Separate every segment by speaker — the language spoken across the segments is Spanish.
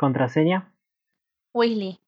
Speaker 1: ¿Contraseña?
Speaker 2: Weasley.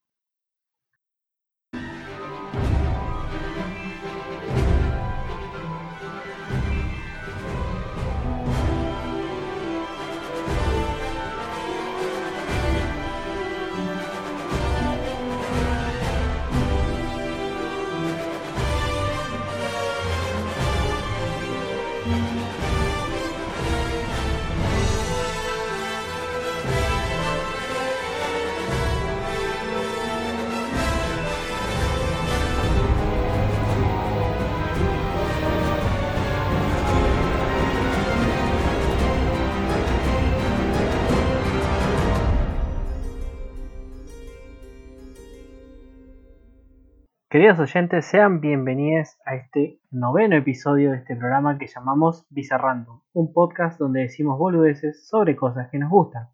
Speaker 1: Queridos oyentes, sean bienvenidos a este noveno episodio de este programa que llamamos Bizarrando, un podcast donde decimos boludeces sobre cosas que nos gustan.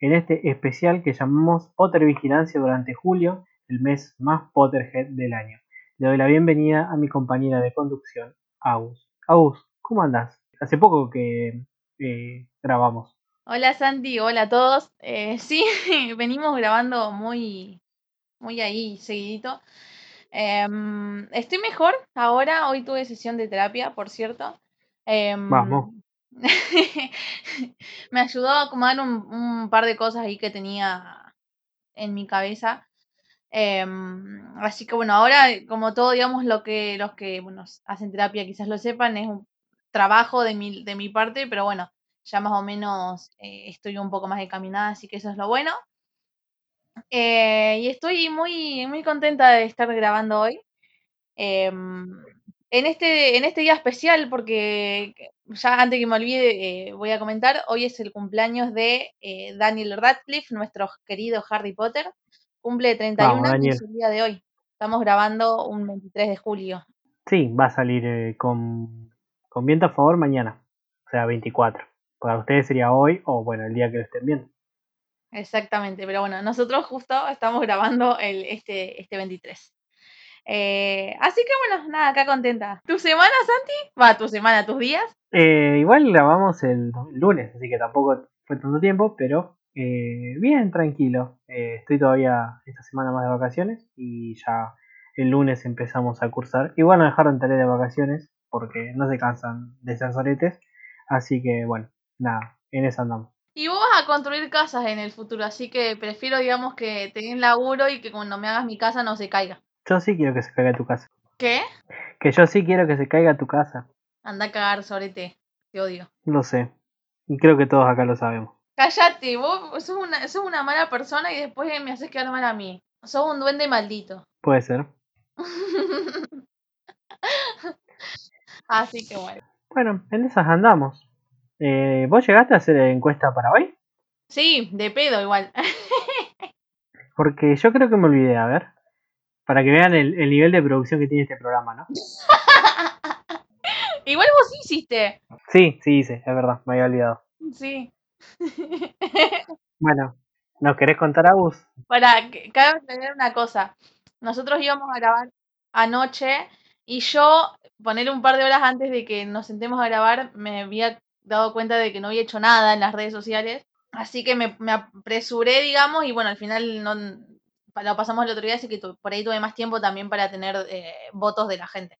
Speaker 1: En este especial que llamamos Potter Vigilancia durante julio, el mes más Potterhead del año. Le doy la bienvenida a mi compañera de conducción, Agus. Agus, ¿cómo andás? Hace poco que eh, grabamos.
Speaker 2: Hola Santi, hola a todos. Eh, sí, venimos grabando muy, muy ahí seguidito. Em, estoy mejor ahora, hoy tuve sesión de terapia, por cierto. Em,
Speaker 1: Vamos.
Speaker 2: me ayudó a acomodar un, par de cosas ahí que tenía en mi cabeza. Em, así que bueno, ahora como todo, digamos, lo que los que bueno, hacen terapia quizás lo sepan, es un trabajo de mi, de mi parte, pero bueno, ya más o menos eh, estoy un poco más encaminada, así que eso es lo bueno. Eh, y estoy muy, muy contenta de estar grabando hoy. Em, en, este, en este día especial, porque ya antes que me olvide, eh, voy a comentar, hoy es el cumpleaños de eh, Daniel Radcliffe, nuestro querido Harry Potter. Cumple 31 años el día de hoy. Estamos grabando un 23 de julio.
Speaker 1: Sí, va a salir con, con viento a favor mañana, o sea, 24. Para ustedes sería hoy o bueno, el día que lo estén viendo.
Speaker 2: Exactamente, pero bueno, nosotros justo estamos grabando el, este, este 23. Eh, así que bueno, nada, acá contenta. ¿Tu semana, Santi? Va, tu semana, tus días.
Speaker 1: Eh, igual grabamos el, lunes, así que tampoco fue tanto tiempo, pero eh, bien, tranquilo. estoy todavía esta semana más de vacaciones y ya el lunes empezamos a cursar. Igual no dejaron tarea de vacaciones porque no se cansan de ser soletes, así que bueno, nada, en eso andamos.
Speaker 2: Y vos vas a construir casas en el futuro, así que prefiero, digamos, que tengas laburo y que cuando me hagas mi casa no se caiga.
Speaker 1: Yo sí quiero que se caiga tu casa.
Speaker 2: ¿Qué?
Speaker 1: Que yo sí quiero que se caiga tu casa.
Speaker 2: Anda a cagar, sobre te odio.
Speaker 1: Lo sé. Y creo que todos acá lo sabemos.
Speaker 2: Cállate, vos sos una, sos una mala persona y después me haces quedar mal a mí. Sos un duende maldito.
Speaker 1: Puede ser.
Speaker 2: Así que bueno.
Speaker 1: Bueno, en esas andamos. Eh, ¿Vos llegaste a hacer encuesta para hoy?
Speaker 2: Sí, de pedo igual.
Speaker 1: Porque yo creo que me olvidé, a ver. Para que vean el, nivel de producción que tiene este programa, ¿no?
Speaker 2: igual vos hiciste.
Speaker 1: Sí, sí hice, es verdad, me había olvidado.
Speaker 2: Sí.
Speaker 1: bueno, ¿nos querés contar a vos?
Speaker 2: Para, cabe tener una cosa. Nosotros íbamos a grabar anoche y yo, poner un par de horas antes de que nos sentemos a grabar, me había dado cuenta de que no había hecho nada en las redes sociales. Así que me, apresuré, digamos, y bueno, al final no lo pasamos el otro día, así que por ahí tuve más tiempo también para tener eh, votos de la gente.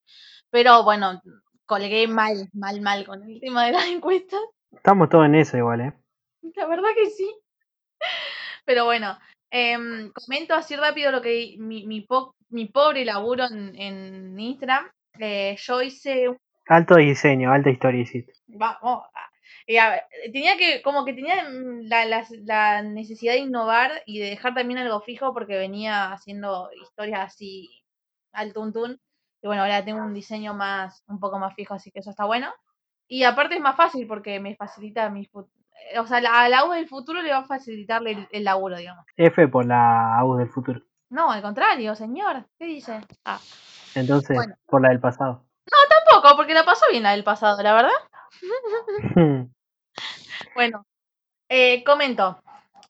Speaker 2: Pero bueno, colgué mal, mal, mal con el tema de las encuestas.
Speaker 1: Estamos todos en eso igual, ¿eh?
Speaker 2: La verdad que sí. Pero bueno, em, comento así rápido lo que mi, mi, mi pobre laburo en, en Instagram. Eh, yo hice
Speaker 1: Alto diseño, alta historia
Speaker 2: Vamos. Y a ver, tenía que, como que tenía la, la, necesidad de innovar y de dejar también algo fijo porque venía haciendo historias así al tuntún. Y bueno, ahora tengo un diseño más, un poco más fijo, así que eso está bueno. Y aparte es más fácil porque me facilita mi o sea, a la AU del futuro le va a facilitar el, laburo, digamos.
Speaker 1: F por la AU del futuro.
Speaker 2: No, al contrario, señor. ¿Qué dice? Ah.
Speaker 1: Entonces, por la del pasado.
Speaker 2: No, tampoco, porque la pasó bien la del pasado, la verdad. bueno, eh, comento.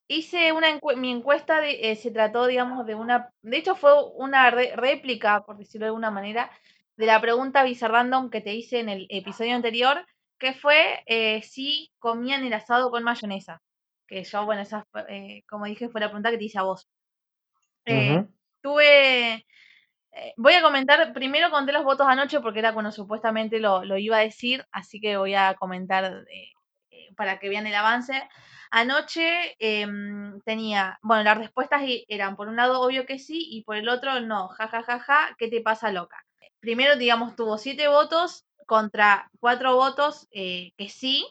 Speaker 2: Hice una mi encuesta, de, eh, se trató, digamos, de una, de hecho fue una réplica, por decirlo de alguna manera, de la pregunta random que te hice en el episodio anterior, que fue eh, si comían el asado con mayonesa. que yo, bueno, esa, como dije, fue la pregunta que te hice a vos. Tuve, voy a comentar, primero conté los votos anoche porque era cuando supuestamente lo, lo iba a decir, así que voy a comentar para que vean el avance. Anoche em, tenía, bueno, las respuestas eran por un lado obvio que sí y por el otro no, ja, ja, ja, ja, ¿qué te pasa loca? Primero, digamos, tuvo siete votos contra cuatro votos eh, que sí,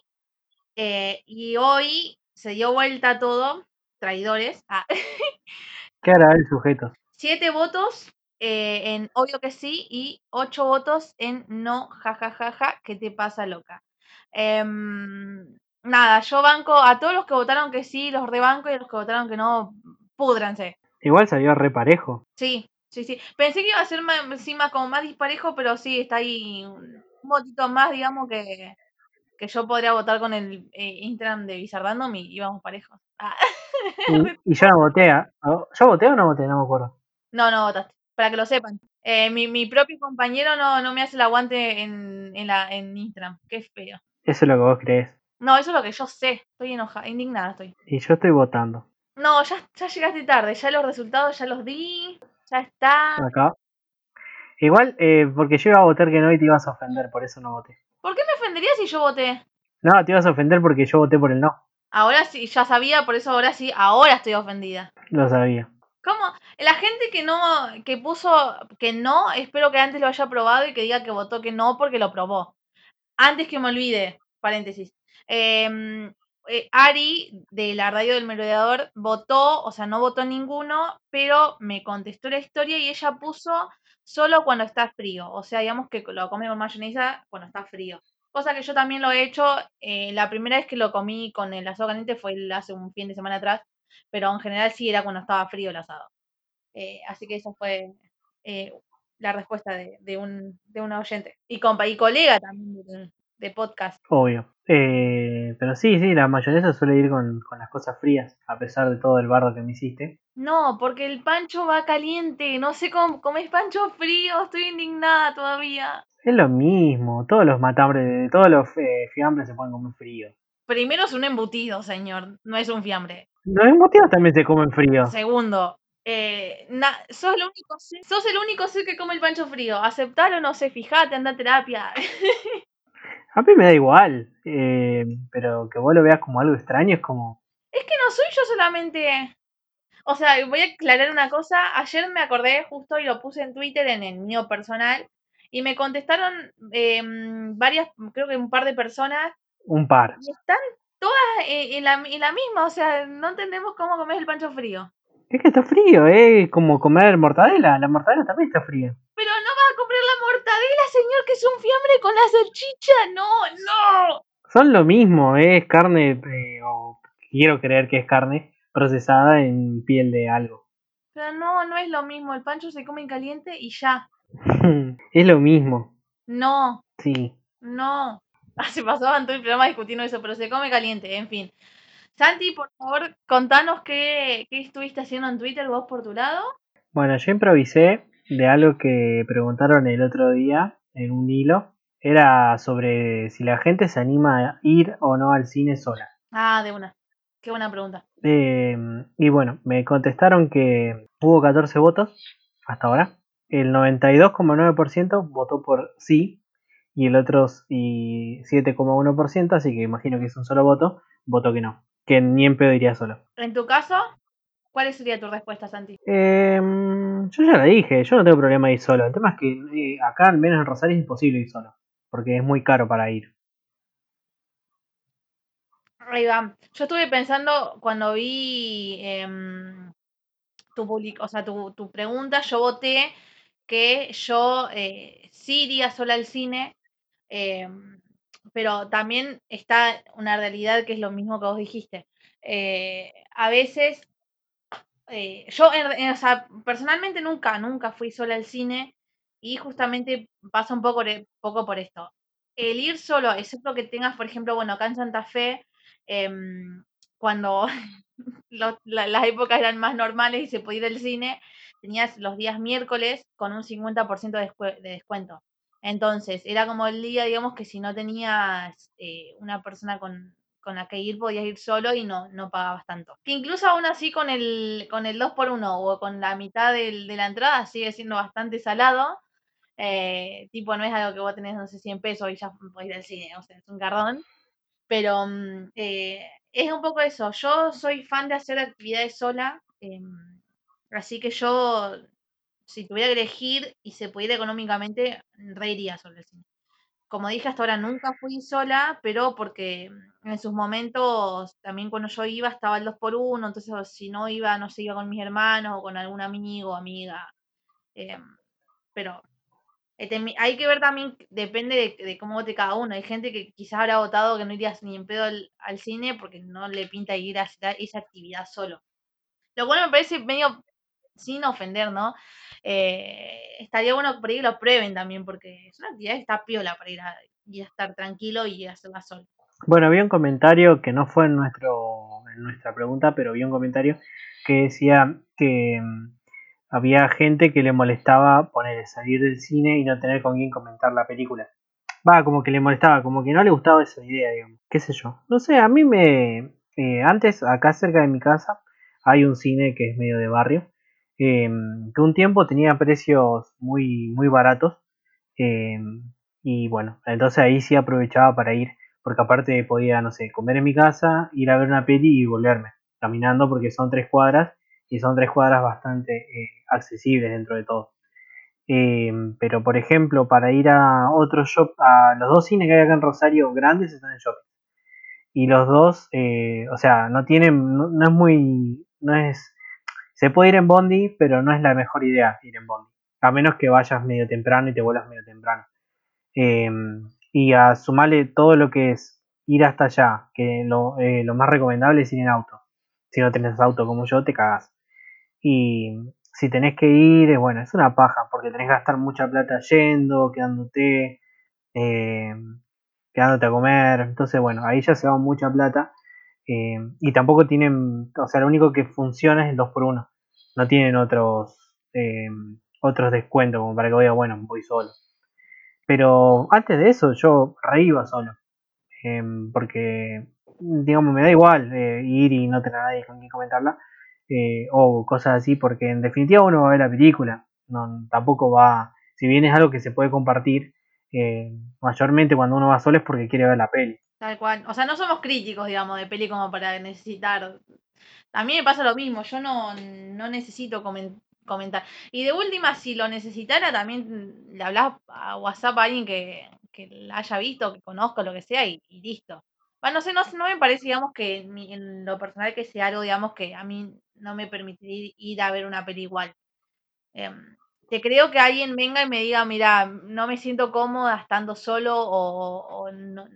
Speaker 2: eh, y hoy se dio vuelta todo, traidores. Ah.
Speaker 1: ¿Qué hará el sujeto?
Speaker 2: Siete votos eh, en obvio que sí y ocho votos en no, ja, ja, ja, ja, ¿qué te pasa loca? Em, nada, yo banco a todos los que votaron que sí, los rebanco y los que votaron que no, púdranse.
Speaker 1: Igual salió reparejo.
Speaker 2: Sí, sí, sí. Pensé que iba a ser más, como más disparejo, pero sí, está ahí un, votito más, digamos, que, que yo podría votar con el eh, Instagram de Bizardandom y íbamos parejos. Ah.
Speaker 1: Y, yo no voté. ¿Yo voté o no voté? No me acuerdo.
Speaker 2: No, no votaste. Para que lo sepan. Eh, mi, mi propio compañero no, no me hace el aguante en, en, la, en Instagram. Qué feo.
Speaker 1: Eso es lo que vos crees.
Speaker 2: No, eso es lo que yo sé. Estoy enojada, indignada estoy.
Speaker 1: Y yo estoy votando.
Speaker 2: No, ya, ya llegaste tarde. Ya los resultados ya los di. Ya está.
Speaker 1: Acá. Igual, eh, porque yo iba a votar que no y te ibas a ofender, por eso no voté.
Speaker 2: ¿Por qué me ofendería si yo voté?
Speaker 1: No, te ibas a ofender porque yo voté por el no.
Speaker 2: Ahora sí, ya sabía, por eso ahora sí, ahora estoy ofendida.
Speaker 1: Lo sabía.
Speaker 2: ¿Cómo? La gente que no, que puso que no, espero que antes lo haya probado y que diga que votó que no porque lo probó. Antes que me olvide, paréntesis. Em, eh, Ari, de la radio del merodeador, votó, o sea, no votó ninguno, pero me contestó la historia y ella puso solo cuando está frío. O sea, digamos que lo come con mayonesa cuando está frío. Cosa que yo también lo he hecho. Eh, la primera vez que lo comí con el asado caliente fue hace un fin de semana atrás, pero en general sí era cuando estaba frío el asado. Eh, así que esa fue la respuesta de, de, un, de una oyente. Y, compa, y colega también de podcast.
Speaker 1: Obvio. Eh, pero sí, sí, la mayonesa suele ir con, las cosas frías, a pesar de todo el bardo que me hiciste.
Speaker 2: No, porque el pancho va caliente. No sé cómo comes pancho frío. Estoy indignada todavía.
Speaker 1: Es lo mismo. Todos los matambres, todos los eh, fiambres se pueden comer frío.
Speaker 2: Primero es un embutido, señor. No es un fiambre.
Speaker 1: Los embutidos también se comen frío.
Speaker 2: Segundo, eh, sos, el único sos el único ser que come el pancho frío. Aceptalo, no sé, fijate, anda a terapia.
Speaker 1: A mí me da igual, eh, pero que vos lo veas como algo extraño es como...
Speaker 2: Es que no soy yo solamente... O sea, voy a aclarar una cosa. Ayer me acordé justo y lo puse en Twitter en el mío personal y me contestaron em, varias, creo que un par de personas.
Speaker 1: Un par.
Speaker 2: Y están todas en, la, en la misma, o sea, no entendemos cómo comer el pancho frío.
Speaker 1: Es que está frío, ¿eh? Como comer mortadela. La mortadela también está fría.
Speaker 2: Pero no va a comer la mortadela, señor, que es un fiambre con la salchicha. No, no.
Speaker 1: Son lo mismo, ¿eh? es carne, eh, o quiero creer que es carne procesada en piel de algo.
Speaker 2: Pero no, no es lo mismo. El pancho se come en caliente y ya.
Speaker 1: es lo mismo.
Speaker 2: No.
Speaker 1: Sí.
Speaker 2: No. Ah, se pasaban todo el programa discutiendo eso, pero se come caliente, en fin. Santi, por favor, contanos qué, qué estuviste haciendo en Twitter vos por tu lado.
Speaker 1: Bueno, yo improvisé de algo que preguntaron el otro día en un hilo. Era sobre si la gente se anima a ir o no al cine sola.
Speaker 2: Ah, de una. Qué buena pregunta.
Speaker 1: Em, y bueno, me contestaron que hubo 14 votos hasta ahora. El 92,9% votó por sí y el otro 7,1%, así que imagino que es un solo voto, votó que no que ni en pedo iría solo.
Speaker 2: En tu caso, ¿cuál sería tu respuesta, Santi?
Speaker 1: Em, yo ya la dije, yo no tengo problema de ir solo. El tema es que eh, acá, al menos en Rosario, es imposible ir solo, porque es muy caro para ir.
Speaker 2: Ahí va. Yo estuve pensando cuando vi em, tu, o sea, tu, tu, pregunta, yo voté que yo eh, sí iría sola al cine. Pero también está una realidad que es lo mismo que vos dijiste. Eh, a veces, eh, yo, sea, personalmente nunca, nunca fui sola al cine y justamente pasa un poco, poco por esto. El ir solo, excepto que tengas, por ejemplo, bueno, acá en Santa Fe, em, cuando las épocas eran más normales y se podía ir al cine, tenías los días miércoles con un 50% de descuento. Entonces, era como el día, digamos, que si no tenías eh, una persona con, con la que ir podías ir solo y no, no pagabas tanto. Que incluso aún así con el, con el 2x1 o con la mitad del, de la entrada sigue siendo bastante salado. Eh, tipo, no es algo que vos tenés, no sé, 100 pesos y ya podés ir al cine, o sea, es un cardón. Pero mm, eh, es un poco eso. Yo soy fan de hacer actividades sola, em, así que yo, si tuviera que elegir y se pudiera económicamente, reiría sobre el cine como dije, hasta ahora nunca fui sola, pero porque en sus momentos, también cuando yo iba, estaba el 2 por 1 entonces si no iba, no sé, iba con mis hermanos o con algún amigo amiga. Em, pero eh, hay que ver también, depende de, cómo vote cada uno. Hay gente que quizás habrá votado que no irías ni en pedo al, cine porque no le pinta ir a esa actividad solo. Lo cual me parece medio sin ofender, ¿no? Eh, estaría bueno por ahí lo prueben también, porque es una actividad que está piola para ir a, estar tranquilo y hacerla solo.
Speaker 1: Bueno, había un comentario que no fue en, nuestro, en nuestra pregunta, pero había un comentario que decía que mm, había gente que le molestaba poner salir del cine y no tener con quién comentar la película. Va, como que le molestaba, como que no le gustaba esa idea, digamos. ¿Qué sé yo? No sé, a mí me... Eh, antes, acá cerca de mi casa, hay un cine que es medio de barrio Em, que un tiempo tenía precios muy, muy baratos. Em, y bueno, entonces ahí sí aprovechaba para ir, porque aparte podía, no sé, comer en mi casa, ir a ver una peli y volverme, caminando, porque son tres cuadras, y son tres cuadras bastante eh, accesibles dentro de todo. Em, pero por ejemplo, para ir a otro shop, a los dos cines que hay acá en Rosario grandes están en shopping. Y los dos, eh, o sea, no tienen, no es muy, no es se puede ir en Bondi, pero no es la mejor idea ir en Bondi. A menos que vayas medio temprano y te vuelas medio temprano. Em, y a sumarle todo lo que es ir hasta allá, que lo, eh, lo, más recomendable es ir en auto. Si no tenés auto como yo, te cagas. Y si tenés que ir, bueno, es una paja, porque tenés que gastar mucha plata yendo, quedándote, em, quedándote a comer. Entonces, bueno, ahí ya se va mucha plata. Eh, y tampoco tienen, o sea, lo único que funciona es el 2x1. No tienen otros, eh, otros descuentos como para que vaya, bueno, voy solo. Pero antes de eso yo re iba solo. Eh, porque, digamos, me da igual ir y no tener a nadie con quien comentarla. o cosas así, porque en definitiva uno va a ver la película. No, tampoco va, si bien es algo que se puede compartir, mayormente cuando uno va solo es porque quiere ver la peli.
Speaker 2: Tal cual. O sea, no somos críticos, digamos, de peli como para necesitar. A mí me pasa lo mismo, yo no, no necesito comentar. Y de última, si lo necesitara, también le hablas a WhatsApp a alguien que, que la haya visto, que conozca, lo que sea, y, listo. Bueno, no sé, no, no me parece, digamos, que en, lo personal que sea algo, digamos, que a mí no me permitiría ir a ver una peli igual. Em, te creo que alguien venga y me diga, mira, no me siento cómoda estando solo o, o no,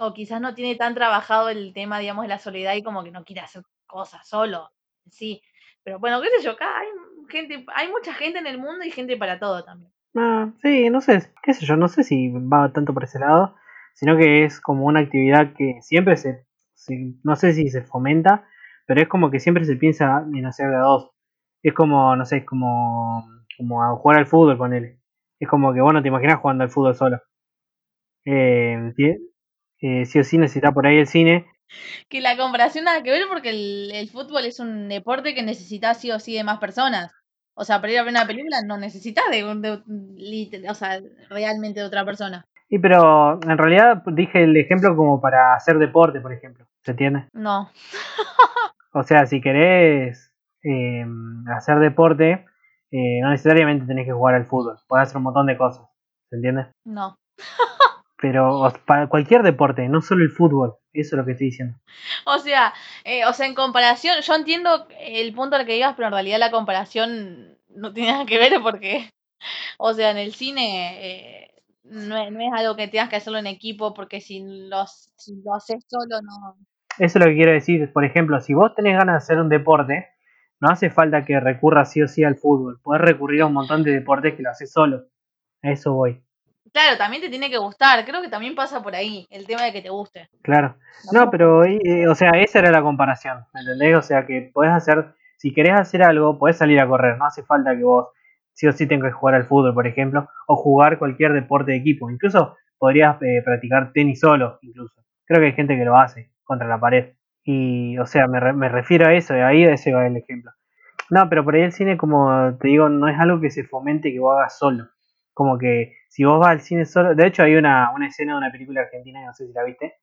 Speaker 2: o quizás no tiene tan trabajado el tema, digamos, de la soledad y como que no quiere hacer cosas solo, sí. Pero bueno, qué sé yo, acá hay gente, hay mucha gente en el mundo y gente para todo también.
Speaker 1: Ah, sí, no sé, qué sé yo, no sé si va tanto por ese lado, sino que es como una actividad que siempre se, no sé si se fomenta, pero es como que siempre se piensa en hacer de dos. Es como, no sé, es como, como a jugar al fútbol con él. Es como que, bueno, te imaginas jugando al fútbol solo. Eh, eh, sí o sí necesita por ahí el cine.
Speaker 2: Que la comparación nada que ver porque el, fútbol es un deporte que necesita sí o sí de más personas. O sea, para ir a ver una película no necesitas de, o sea, realmente de otra persona.
Speaker 1: Sí, pero en realidad dije el ejemplo como para hacer deporte, por ejemplo. ¿Se entiende?
Speaker 2: No.
Speaker 1: o sea, si querés eh, hacer deporte, eh, no necesariamente tenés que jugar al fútbol. Podés hacer un montón de cosas. ¿Se entiende?
Speaker 2: No.
Speaker 1: pero para cualquier deporte, no solo el fútbol, eso es lo que estoy diciendo.
Speaker 2: O sea, eh, o sea, en comparación, yo entiendo el punto al que digas, pero en realidad la comparación no tiene nada que ver porque, o sea, en el cine eh, no, es, algo que tengas que hacerlo en equipo porque si, los, si lo haces solo no...
Speaker 1: Eso es lo que quiero decir, por ejemplo, si vos tenés ganas de hacer un deporte, no hace falta que recurras sí o sí al fútbol, puedes recurrir a un montón de deportes que lo haces solo. A eso voy.
Speaker 2: Claro, también te tiene que gustar. Creo que también pasa por ahí, el tema de que te guste.
Speaker 1: Claro. No, pero, eh, o sea, esa era la comparación, ¿me entendés? O sea, que podés hacer, si querés hacer algo, podés salir a correr. No hace falta que vos sí o sí tengas que jugar al fútbol, por ejemplo, o jugar cualquier deporte de equipo. Incluso podrías eh, practicar tenis solo, incluso. Creo que hay gente que lo hace, contra la pared. Y, o sea, me, me refiero a eso, ahí ese va el ejemplo. No, pero por ahí el cine, como te digo, no es algo que se fomente que vos hagas solo. Como que si vos vas al cine solo. De hecho, hay una, una escena de una película argentina, no sé si la viste,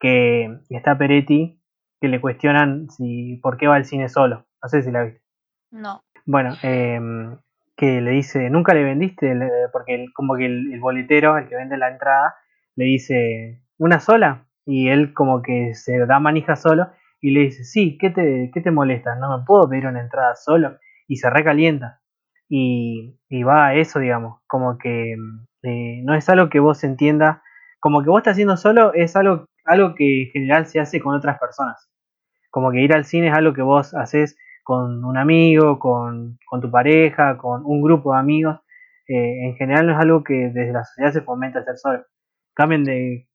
Speaker 1: que está Peretti, que le cuestionan si por qué va al cine solo. No sé si la viste.
Speaker 2: No.
Speaker 1: Bueno, eh, que le dice, nunca le vendiste, porque como que el, boletero, el que vende la entrada, le dice, ¿una sola? Y él como que se da manija solo y le dice, sí, ¿qué te, qué te molesta? No me puedo pedir una entrada solo. Y se recalienta. Y, y va a eso, digamos, como que eh, no es algo que vos entiendas, como que vos estás haciendo solo, es algo, algo que en general se hace con otras personas. Como que ir al cine es algo que vos haces con un amigo, con, tu pareja, con un grupo de amigos. Eh, en general no es algo que desde la sociedad se fomenta hacer solo. Cambien de...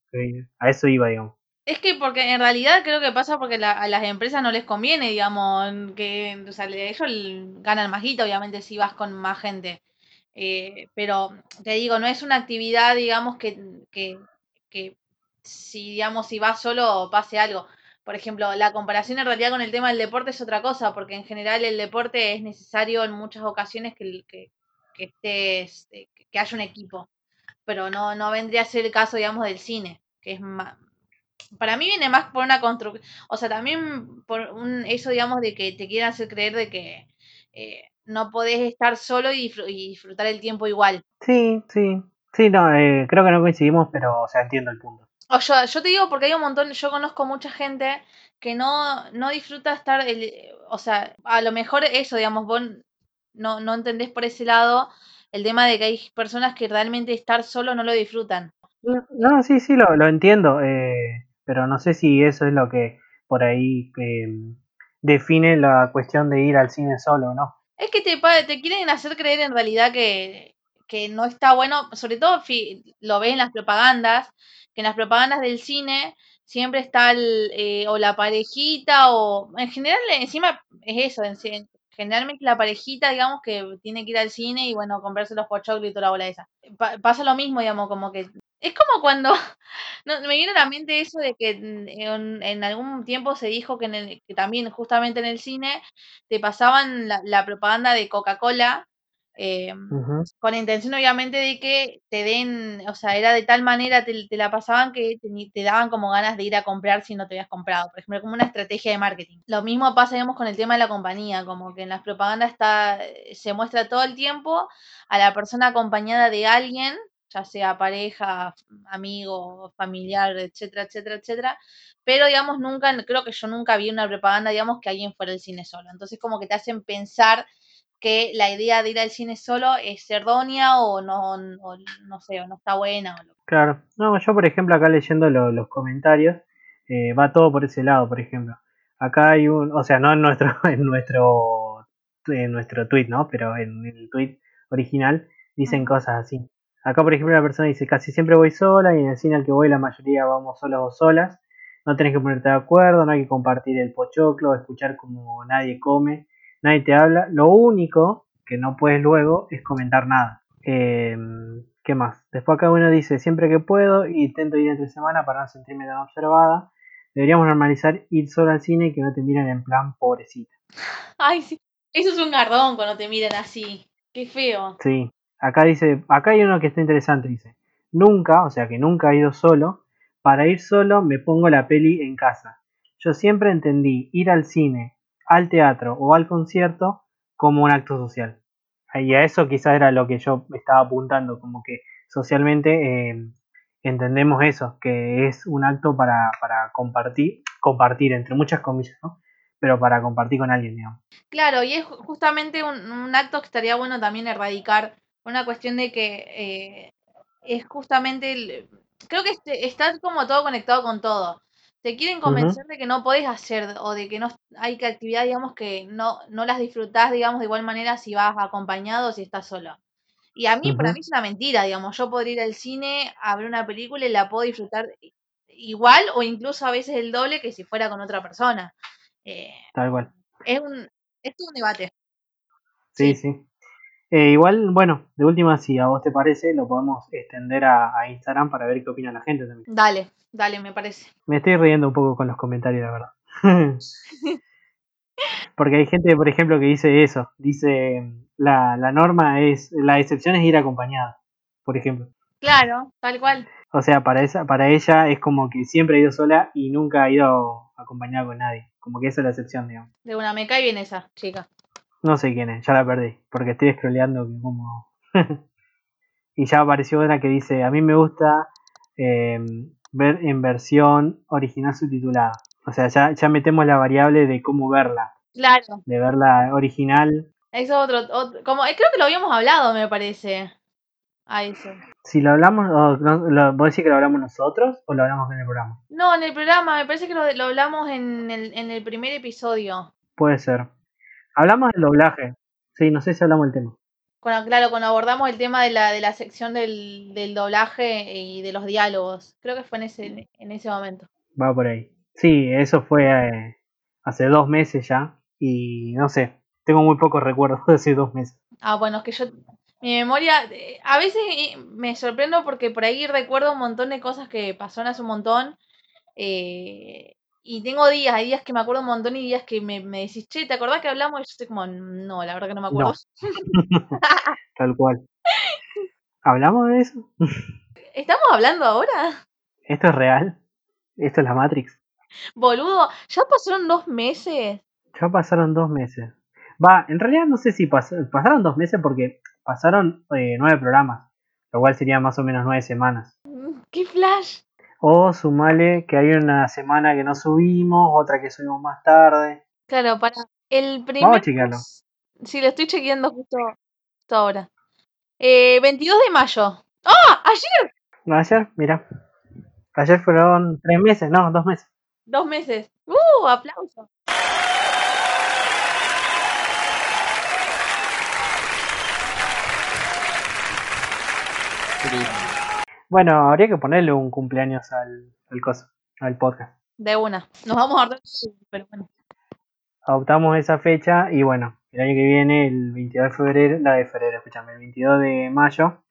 Speaker 1: a eso iba, digamos.
Speaker 2: Es que porque en realidad creo que pasa porque a las empresas no les conviene, digamos, que o sea, ellos ganan más guita, obviamente, si vas con más gente. Eh, pero te digo, no es una actividad, digamos, que, que, que si, digamos, si vas solo pase algo por ejemplo, la comparación en realidad con el tema del deporte es otra cosa, porque en general el deporte es necesario en muchas ocasiones que, que, que estés, eh, que haya un equipo, pero no, no vendría a ser el caso, digamos, del cine, que es más, para mí viene más por una construcción, o sea, también por un, eso, digamos, de que te quieran hacer creer de que eh, no podés estar solo y, disfrutar el tiempo igual.
Speaker 1: Sí, sí, sí, no, eh, creo que no coincidimos, pero, o sea, entiendo el punto.
Speaker 2: O yo, yo te digo porque hay un montón, yo conozco mucha gente que no, no disfruta estar, el, o sea, a lo mejor eso, digamos, vos no, no entendés por ese lado el tema de que hay personas que realmente estar solo no lo disfrutan.
Speaker 1: No, sí, sí, lo, lo entiendo, eh, pero no sé si eso es lo que por ahí eh, define la cuestión de ir al cine solo, ¿no?
Speaker 2: Es que te, te quieren hacer creer en realidad que, que no está bueno, sobre todo lo ves en las propagandas, que en las propagandas del cine siempre está el, eh, o la parejita o en general encima es eso, en, generalmente la parejita, digamos, que tiene que ir al cine y bueno, comprarse los pochoclos y toda la bola esa. pasa lo mismo, digamos, como que es como cuando no, me viene a la mente eso de que en, algún tiempo se dijo que, en el, que también justamente en el cine te pasaban la, la propaganda de Coca-Cola eh, con la intención obviamente de que te den, o sea, era de tal manera, te, la pasaban que te, daban como ganas de ir a comprar si no te habías comprado, por ejemplo, como una estrategia de marketing. Lo mismo pasa, digamos, con el tema de la compañía, como que en las propagandas está, se muestra todo el tiempo a la persona acompañada de alguien, ya sea pareja, amigo, familiar, etcétera, etcétera, etcétera, pero digamos, nunca, creo que yo nunca vi una propaganda, digamos, que alguien fuera al cine solo. Entonces, como que te hacen pensar que la idea de ir al cine solo es errónea o no, no sé, o no está buena.
Speaker 1: Claro, no, yo por ejemplo acá leyendo los comentarios, eh, va todo por ese lado, por ejemplo. Acá hay un, o sea, no en nuestro, en nuestro, en nuestro tweet, ¿no? Pero en el tweet original dicen cosas así. Acá, por ejemplo, la persona dice, casi siempre voy sola y en el cine al que voy la mayoría vamos solos o solas. No tenés que ponerte de acuerdo, no hay que compartir el pochoclo, escuchar como nadie come nadie te habla. Lo único que no puedes luego es comentar nada. Em, ¿Qué más? Después acá uno dice, siempre que puedo, intento ir entre semana para no sentirme tan observada. Deberíamos normalizar ir solo al cine y que no te miren en plan pobrecita.
Speaker 2: Ay, sí. Eso es un gardón cuando te miren así. Qué feo.
Speaker 1: Sí. Acá dice, acá hay uno que está interesante, dice. Nunca, o sea que nunca he ido solo. Para ir solo me pongo la peli en casa. Yo siempre entendí ir al cine al teatro o al concierto como un acto social. Y a eso quizás era lo que yo estaba apuntando, como que socialmente eh, entendemos eso, que es un acto para, para, compartir, compartir entre muchas comillas, ¿no? Pero para compartir con alguien, digamos.
Speaker 2: Claro, y es justamente un, acto que estaría bueno también erradicar, una cuestión de que eh, es justamente, creo que este, está como todo conectado con todo te quieren convencer de que no podés hacer o de que no hay que actividad, digamos, que no, no las disfrutás, digamos, de igual manera si vas acompañado o si estás solo. Y a mí, para mí es una mentira, digamos, yo podría ir al cine a ver una película y la puedo disfrutar igual o incluso a veces el doble que si fuera con otra persona.
Speaker 1: Eh, Tal cual.
Speaker 2: Es un, es un debate.
Speaker 1: Sí, sí. Eh, igual, bueno, de última, si a vos te parece, lo podemos extender a, a Instagram para ver qué opina la gente también.
Speaker 2: Dale, dale, me parece.
Speaker 1: Me estoy riendo un poco con los comentarios, la verdad. Porque hay gente, por ejemplo, que dice eso. Dice, la, la norma es, la excepción es ir acompañada, por ejemplo.
Speaker 2: Claro, tal cual.
Speaker 1: O sea, para, esa, para ella es como que siempre ha ido sola y nunca ha ido acompañada con nadie. Como que esa es la excepción, digamos.
Speaker 2: De una, me cae bien esa chica.
Speaker 1: No sé quién es, ya la perdí, porque estoy scrolleando que como... y ya apareció una que dice, a mí me gusta eh, ver en versión original subtitulada. O sea, ya, ya metemos la variable de cómo verla,
Speaker 2: Claro,
Speaker 1: de verla original.
Speaker 2: eso otro, otro como eh, creo que lo habíamos hablado, me parece. A eso.
Speaker 1: Si lo hablamos, o no, lo, ¿vos decís que lo hablamos nosotros o lo hablamos en el programa?
Speaker 2: No, en el programa, me parece que lo, lo hablamos en el, en el primer episodio.
Speaker 1: Puede ser. Hablamos del doblaje. Sí, no sé si hablamos del tema.
Speaker 2: Cuando, claro, cuando abordamos el tema de la, de la sección del, del doblaje y de los diálogos. Creo que fue en ese, en ese momento.
Speaker 1: Va por ahí. Sí, eso fue eh, hace dos meses ya. Y no sé, tengo muy pocos recuerdos de hace dos meses.
Speaker 2: Ah, bueno, es que yo, mi memoria, eh, a veces eh, me sorprendo porque por ahí recuerdo un montón de cosas que pasaron hace un montón. eh, y tengo días, hay días que me acuerdo un montón y días que me, me decís, che, ¿te acordás que hablamos? Y yo estoy como, no, la verdad que no me acuerdo.
Speaker 1: Tal cual. ¿Hablamos de eso?
Speaker 2: ¿Estamos hablando ahora?
Speaker 1: ¿Esto es real? ¿Esto es la Matrix?
Speaker 2: Boludo, ya pasaron dos meses.
Speaker 1: Ya pasaron dos meses. Va, en realidad no sé si pas- pasaron dos meses porque pasaron eh, nueve programas, lo cual sería más o menos nueve semanas.
Speaker 2: Mm, ¿Qué flash?
Speaker 1: O sumale que hay una semana que no subimos, otra que subimos más tarde.
Speaker 2: Claro, para el primer...
Speaker 1: Vamos a chequearlo.
Speaker 2: Sí, lo estoy chequeando justo, justo ahora. Eh, 22 de mayo. ¡Ah! Ayer,
Speaker 1: Ayer, mira. Ayer fueron tres meses, no, dos meses.
Speaker 2: dos meses. ¡Uh! Aplauso.
Speaker 1: Bueno, habría que ponerle un cumpleaños al, al coso, al podcast.
Speaker 2: De una. Nos vamos a dar, pero bueno.
Speaker 1: Adoptamos esa fecha y bueno, el año que viene, el 22 de febrero, la de febrero, escúchame, el 22 de mayo,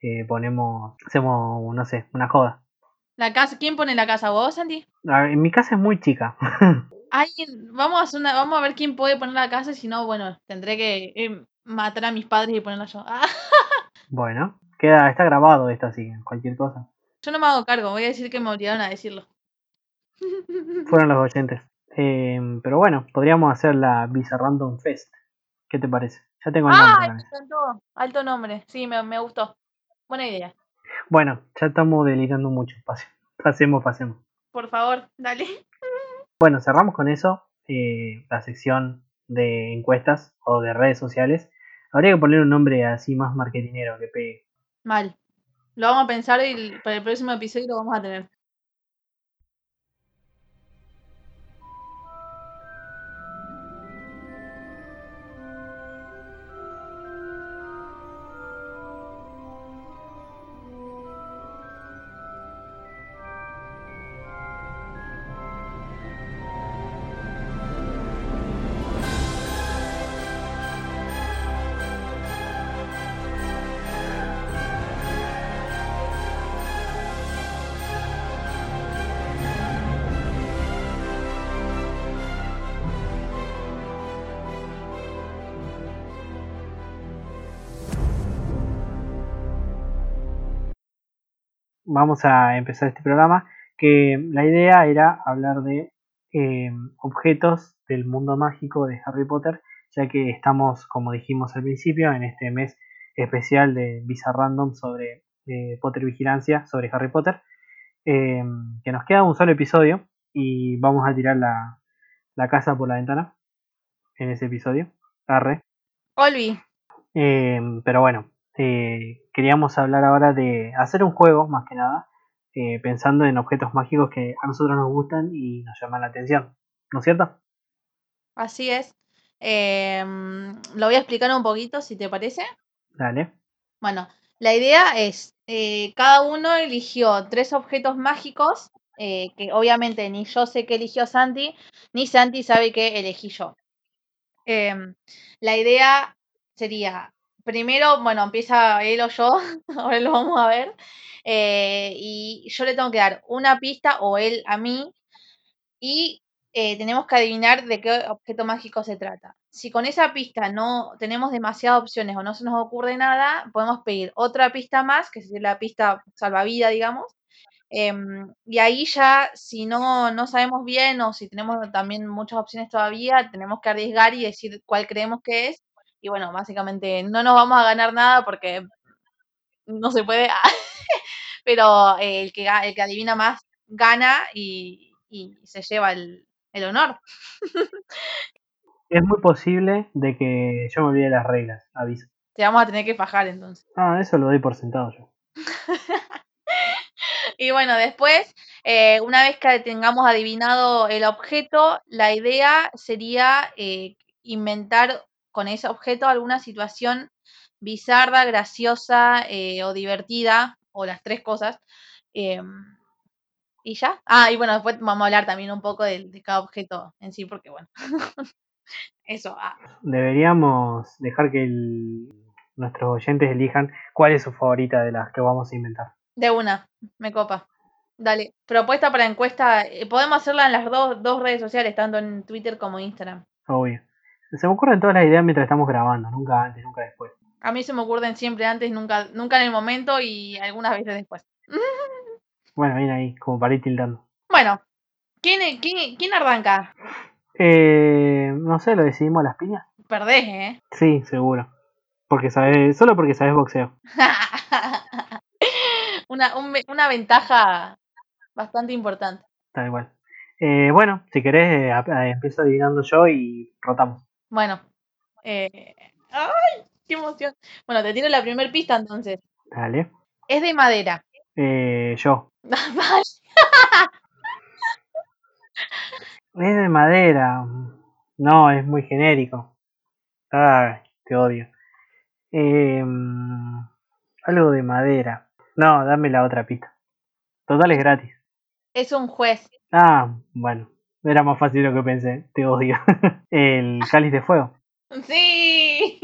Speaker 1: eh, ponemos, hacemos, no sé, una joda.
Speaker 2: La casa, ¿quién pone la casa? ¿Vos, Santi?
Speaker 1: Ver, en mi casa es muy chica.
Speaker 2: Alguien, vamos a hacer una, vamos a ver quién puede poner la casa, si no, bueno, tendré que eh, matar a mis padres y ponerla yo. Ah,
Speaker 1: bueno, queda, está grabado esto así, cualquier cosa.
Speaker 2: yo no me hago cargo, voy a decir que me obligaron a decirlo.
Speaker 1: Fueron los oyentes. Eh, pero bueno, podríamos hacer la Visa Random Fest. ¿Qué te parece? Ya tengo el nombre.
Speaker 2: ¡Ay,
Speaker 1: con
Speaker 2: me encantó! Alto nombre, sí, me, me gustó. Buena idea.
Speaker 1: Bueno, ya estamos delirando mucho. pase- Pasemos, pasemos.
Speaker 2: Por favor, dale.
Speaker 1: Bueno, cerramos con eso. eh, la sección de encuestas o de redes sociales. Habría que poner un nombre así más marketinero que pegue.
Speaker 2: Mal. Lo vamos a pensar y para el próximo episodio lo vamos a tener.
Speaker 1: Vamos a empezar este programa. Que la idea era hablar de eh, objetos del mundo mágico de Harry Potter. Ya que estamos, como dijimos al principio, en este mes especial de Visa Random sobre eh, Potter Vigilancia, sobre Harry Potter. eh, que nos queda un solo episodio y vamos a tirar la, la casa por la ventana en ese episodio. Arre.
Speaker 2: Olvi,
Speaker 1: pero bueno, eh, queríamos hablar ahora de hacer un juego, más que nada, eh, pensando en objetos mágicos que a nosotros nos gustan y nos llaman la atención. ¿No es cierto?
Speaker 2: así es. Em, lo voy a explicar un poquito, si te parece.
Speaker 1: Dale.
Speaker 2: Bueno, la idea es, eh, cada uno eligió tres objetos mágicos, eh, que obviamente ni yo sé qué eligió Santi, ni Santi sabe qué elegí yo. Em, la idea sería primero, bueno, empieza él o yo, ahora lo vamos a ver, eh, y yo le tengo que dar una pista o él a mí, y eh, tenemos que adivinar de qué objeto mágico se trata. Si con esa pista no tenemos demasiadas opciones o no se nos ocurre nada, podemos pedir otra pista más, que es la pista salvavida, digamos. Em, y ahí ya, si no, no sabemos bien o si tenemos también muchas opciones todavía, tenemos que arriesgar y decir cuál creemos que es. Y bueno, básicamente no nos vamos a ganar nada porque no se puede, pero el, que, el que adivina más gana y, y se lleva el, el honor.
Speaker 1: Es muy posible de que yo me olvide las reglas, aviso.
Speaker 2: Te vamos a tener que fajar entonces.
Speaker 1: Ah, eso lo doy por sentado yo.
Speaker 2: y bueno, después, eh, una vez que tengamos adivinado el objeto, la idea sería eh, inventar con ese objeto alguna situación bizarra, graciosa eh, o divertida, o las tres cosas. Em, y ya. Ah, y bueno, después vamos a hablar también un poco de, de cada objeto en sí, porque bueno. Eso. Ah.
Speaker 1: Deberíamos dejar que el, nuestros oyentes elijan cuál es su favorita de las que vamos a inventar.
Speaker 2: De una, me copa. Dale, propuesta para encuesta. eh, Podemos hacerla en las dos, dos redes sociales, tanto en Twitter como Instagram.
Speaker 1: Obvio. Se me ocurren todas las ideas mientras estamos grabando, nunca antes, nunca después.
Speaker 2: A mí se me ocurren siempre antes, nunca, nunca en el momento y algunas veces después.
Speaker 1: Bueno, bien ahí, como para ir tildando.
Speaker 2: Bueno, ¿quién, quién, quién arranca?
Speaker 1: Eh, no sé, lo decidimos a las piñas.
Speaker 2: Perdés, ¿eh?
Speaker 1: Sí, seguro. Porque sabes, solo porque sabes boxeo.
Speaker 2: una, un una ventaja bastante importante.
Speaker 1: Tal igual. Eh, bueno, si querés, eh, empiezo adivinando yo y rotamos.
Speaker 2: Bueno. Eh... ¡Ay! ¡Qué emoción! Bueno, te tiro la primer pista entonces.
Speaker 1: Dale.
Speaker 2: Es de madera.
Speaker 1: Eh, yo. Es de madera. No, es muy genérico. Ay, te odio. Eh, algo de madera. No, dame la otra pista. Total es gratis.
Speaker 2: es un juez.
Speaker 1: Ah, bueno. Era más fácil de lo que pensé. Te odio. El cáliz de fuego.
Speaker 2: ¡Sí!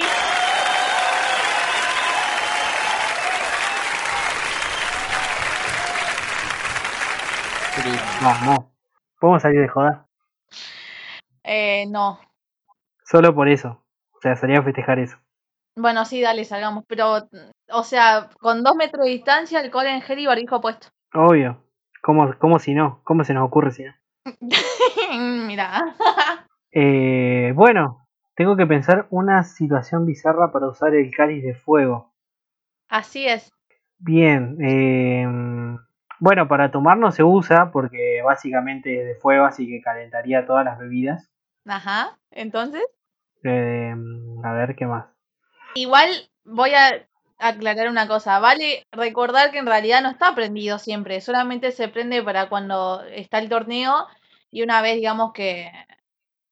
Speaker 1: Vamos. Podemos salir de joda.
Speaker 2: Eh, no.
Speaker 1: Solo por eso. O sea, salía a festejar eso.
Speaker 2: Bueno, sí, dale, salgamos. Pero, o sea, con dos metros de distancia, alcohol en gel y barbijo puesto.
Speaker 1: Obvio. ¿Cómo, cómo si no? ¿Cómo se nos ocurre si no?
Speaker 2: Mira.
Speaker 1: Eh, bueno, tengo que pensar una situación bizarra para usar el cáliz de fuego.
Speaker 2: Así es.
Speaker 1: Bien, eh, bueno, para tomar no se usa porque básicamente es de fuego, así que calentaría todas las bebidas.
Speaker 2: Ajá. Entonces,
Speaker 1: Eh, a ver, ¿qué más?
Speaker 2: igual voy a aclarar una cosa. Vale recordar que en realidad no está prendido siempre. Solamente se prende para cuando está el torneo y una vez, digamos, que,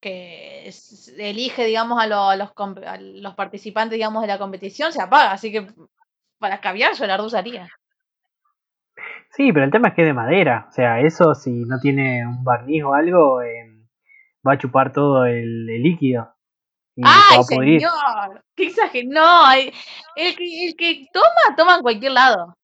Speaker 2: que elige, digamos, a, lo- a los, a los participantes, digamos, de la competición, se apaga. Así que para caviar yo la usaría.
Speaker 1: Sí, pero el tema es que es de madera. O sea, eso si no tiene un barniz o algo, eh, va a chupar todo el, el líquido.
Speaker 2: ¡Ay, señor! ¡Qué exagerado! No, el, el que, el que toma, toma en cualquier lado.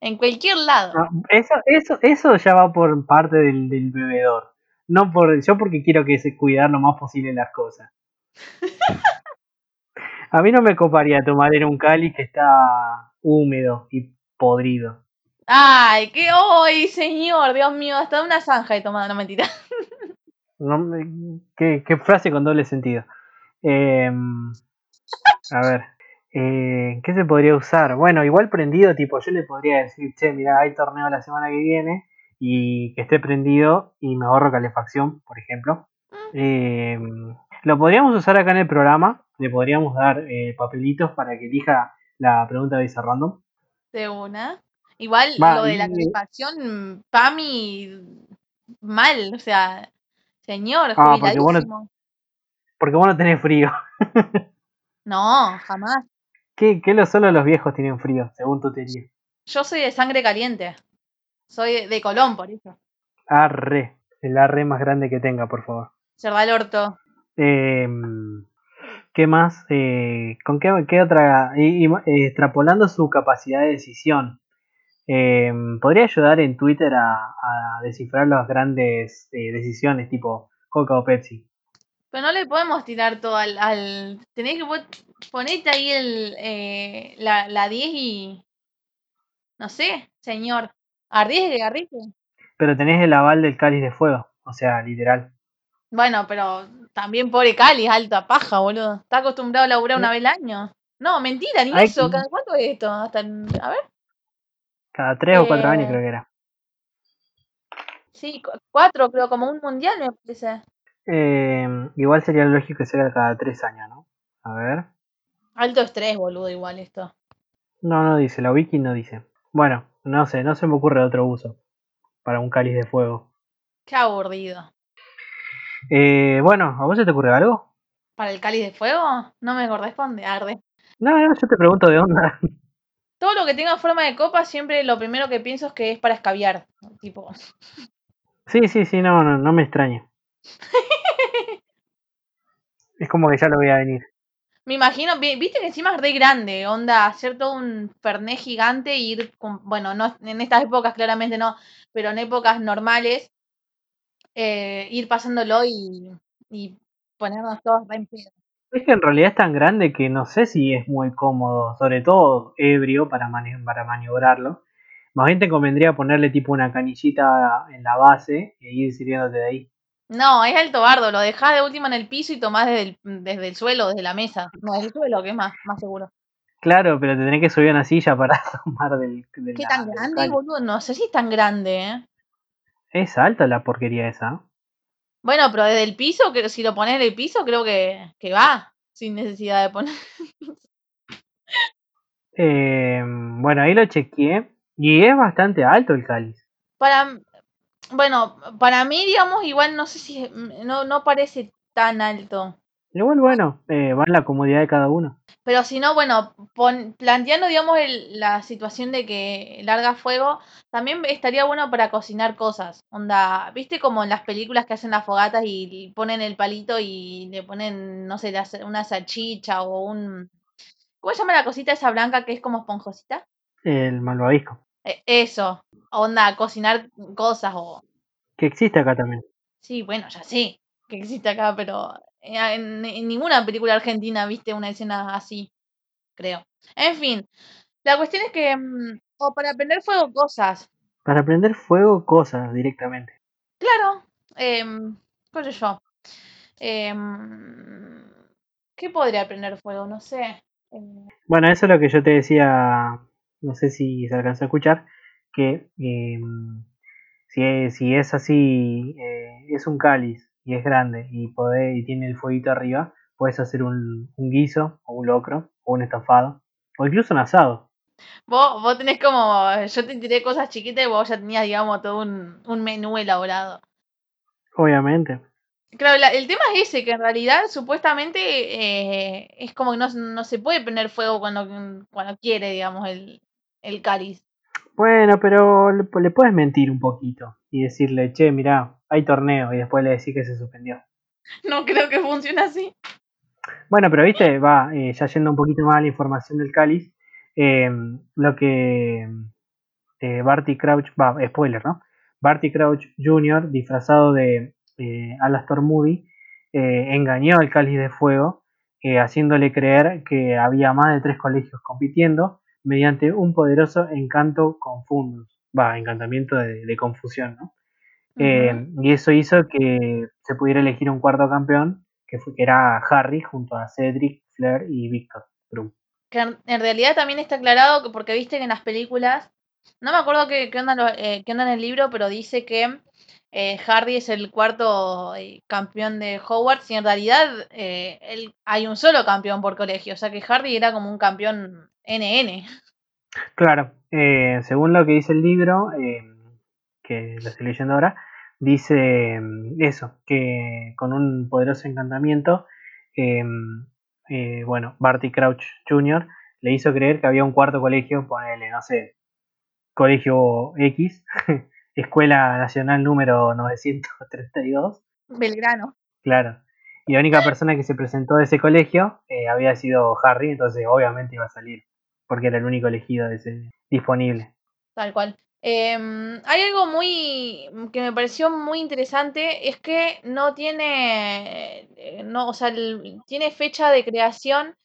Speaker 2: En cualquier lado.
Speaker 1: No, eso, eso, eso ya va por parte del, del bebedor. No por yo porque quiero que se cuidar lo más posible las cosas. A mí no me coparía tomar en un cáliz que está húmedo y podrido.
Speaker 2: ¡Ay, qué hoy, señor! Dios mío, hasta una zanja he tomado, no mentira.
Speaker 1: No ¿qué, qué frase con doble sentido. Eh, a ver, eh, ¿qué se podría usar? Bueno, igual prendido, tipo, yo le podría decir, che, mira, hay torneo la semana que viene y que esté prendido y me ahorro calefacción, por ejemplo. Eh, lo podríamos usar acá en el programa, le podríamos dar eh, papelitos para que elija la pregunta de Visa Random.
Speaker 2: De una. Igual
Speaker 1: Va,
Speaker 2: lo de la calefacción, Pami, mal, o sea, señor,
Speaker 1: Ah, porque vos no-
Speaker 2: jubiladísimo.
Speaker 1: Porque vos no tenés frío.
Speaker 2: No, jamás.
Speaker 1: ¿Qué, qué lo solo los viejos tienen frío, según tu teoría?
Speaker 2: Yo soy de sangre caliente. Soy de Colón, por eso.
Speaker 1: Arre, el arre más grande que tenga, por favor.
Speaker 2: Cerda el orto.
Speaker 1: Eh, ¿Qué más? Eh, ¿Con qué, qué otra? Y, y, extrapolando su capacidad de decisión, eh, ¿podría ayudar en Twitter a, a descifrar las grandes eh, decisiones tipo Coca o Pepsi?
Speaker 2: Pero no le podemos tirar todo al... al... Tenés que pon- ponerte ahí el, eh, la, la 10 y... No sé, señor. Arriesgue, arriesgue.
Speaker 1: Pero tenés el aval del cáliz de fuego, o sea, literal.
Speaker 2: Bueno, pero también pobre Cali, es alta paja, boludo. Está acostumbrado a laburar una vez al año. No, mentira, ni
Speaker 1: Ay,
Speaker 2: eso. ¿Cada cuánto es esto? Hasta el- A ver.
Speaker 1: Cada tres o cuatro
Speaker 2: Eh,
Speaker 1: años creo que era.
Speaker 2: Sí, cu- cuatro, creo, como un mundial me parece.
Speaker 1: Eh, igual sería lógico que sea cada tres años, ¿no? A ver.
Speaker 2: Alto estrés, boludo, igual esto.
Speaker 1: No, no dice, la wiki no dice. Bueno, no sé, no se me ocurre otro uso para un cáliz de fuego.
Speaker 2: Qué aburrido.
Speaker 1: Eh, bueno, ¿a vos se te ocurre algo?
Speaker 2: ¿Para el cáliz de fuego? No me corresponde, arde.
Speaker 1: No, no, yo te pregunto de onda.
Speaker 2: Todo lo que tenga forma de copa, siempre lo primero que pienso es que es para escabiar. Tipo,
Speaker 1: Sí, sí, sí, no, no, no me extraña. Es como que ya lo voy a venir.
Speaker 2: me imagino, vi- viste que encima es re grande, onda, hacer todo un fernet gigante e ir, con- bueno, no en estas épocas claramente no, pero en épocas normales, eh, ir pasándolo y, y ponernos todos re en pedo.
Speaker 1: Es que en realidad es tan grande que no sé si es muy cómodo, sobre todo ebrio para, mani- para maniobrarlo. Más bien te convendría ponerle tipo una canillita en la base e ir sirviéndote de ahí.
Speaker 2: No, es alto bardo, lo dejás de última en el piso y tomás desde el, desde el suelo, desde la mesa. No, desde el suelo, que es más, más seguro.
Speaker 1: Claro, pero te tenés que subir a una silla para tomar del, de
Speaker 2: ¿Qué
Speaker 1: la-
Speaker 2: tan
Speaker 1: del
Speaker 2: grande, boludo? No sé si es tan grande, ¿eh?
Speaker 1: Es alta la porquería esa.
Speaker 2: Bueno, pero desde el piso, que si lo pones en el piso, creo que, que va, sin necesidad de poner.
Speaker 1: Eh, bueno, ahí lo chequeé y es bastante alto el cáliz.
Speaker 2: Para, bueno, para mí, digamos, igual no sé si, no, no parece tan alto.
Speaker 1: Igual, bueno, eh, va en la comodidad de cada uno.
Speaker 2: Pero si no, bueno, pon- planteando, digamos, el- la situación de que larga fuego, también estaría bueno para cocinar cosas. Onda, ¿viste como en las películas que hacen las fogatas y, y ponen el palito y le ponen, no sé, la una salchicha o un... ¿Cómo se llama la cosita esa blanca que es como esponjosita?
Speaker 1: El malvavisco.
Speaker 2: Eh, eso, onda, cocinar cosas o...
Speaker 1: Que existe acá también.
Speaker 2: Sí, bueno, ya sé que existe acá, pero en, en ninguna película argentina viste una escena así, creo. En fin, la cuestión es que, mm, o para prender fuego cosas,
Speaker 1: Para prender fuego, cosas directamente.
Speaker 2: claro, qué sé yo, em, ¿qué podría prender fuego? No sé. em,
Speaker 1: Bueno, eso es lo que yo te decía, no sé si se alcanzó a escuchar, que eh, si, es, si es así, eh, es un cáliz y es grande y, podés- y tiene el fueguito arriba, puedes hacer un, un guiso o un locro o un estofado o incluso un asado.
Speaker 2: Vos, vos tenés como, yo te tiré cosas chiquitas y vos ya tenías, digamos, todo un, un menú elaborado.
Speaker 1: Obviamente.
Speaker 2: Claro, la- el tema es ese, que en realidad supuestamente eh, es como que no, no se puede prender fuego cuando, cuando quiere, digamos, el, el cáliz.
Speaker 1: Bueno, pero le, le puedes mentir un poquito y decirle, che, mirá, hay torneo y después le decís que se suspendió.
Speaker 2: No creo que funcione así.
Speaker 1: Bueno, pero viste, va, eh, ya yendo un poquito más a la información del cáliz, eh, lo que eh, Barty Crouch, va, spoiler, ¿no? Barty Crouch Jr., disfrazado de Alastor Moody, engañó al cáliz de fuego, haciéndole creer que había más de tres colegios compitiendo mediante un poderoso encanto confundus, va, encantamiento de, de confusión, ¿no? Eh,
Speaker 2: Ujú.
Speaker 1: y eso hizo que se pudiera elegir un cuarto campeón, que, fue, que era Harry, junto a Cedric, Flair y Victor.
Speaker 2: Que en, realidad también está aclarado que porque viste que en las películas, no me acuerdo qué, qué onda, lo- eh, qué onda en el libro, pero dice que eh, Harry es el cuarto eh, campeón de Hogwarts y en realidad eh, él- hay un solo campeón por colegio, o sea que Harry era como un campeón NN.
Speaker 1: Claro, eh, según lo que dice el libro, eh, que lo estoy leyendo ahora, dice mm, eso, que con un poderoso encantamiento, eh, eh, bueno, Barty Crouch Jr. le hizo creer que había un cuarto colegio, ponele, no sé, colegio X, Escuela Nacional número 932,
Speaker 2: Belgrano.
Speaker 1: claro, Y la única persona que se presentó de ese colegio eh, había sido Harry, entonces obviamente iba a salir, porque era el único elegido de ese disponible.
Speaker 2: Tal cual. Em, hay algo muy que me pareció muy interesante, es que no tiene, eh, no, o sea, el- tiene fecha de creación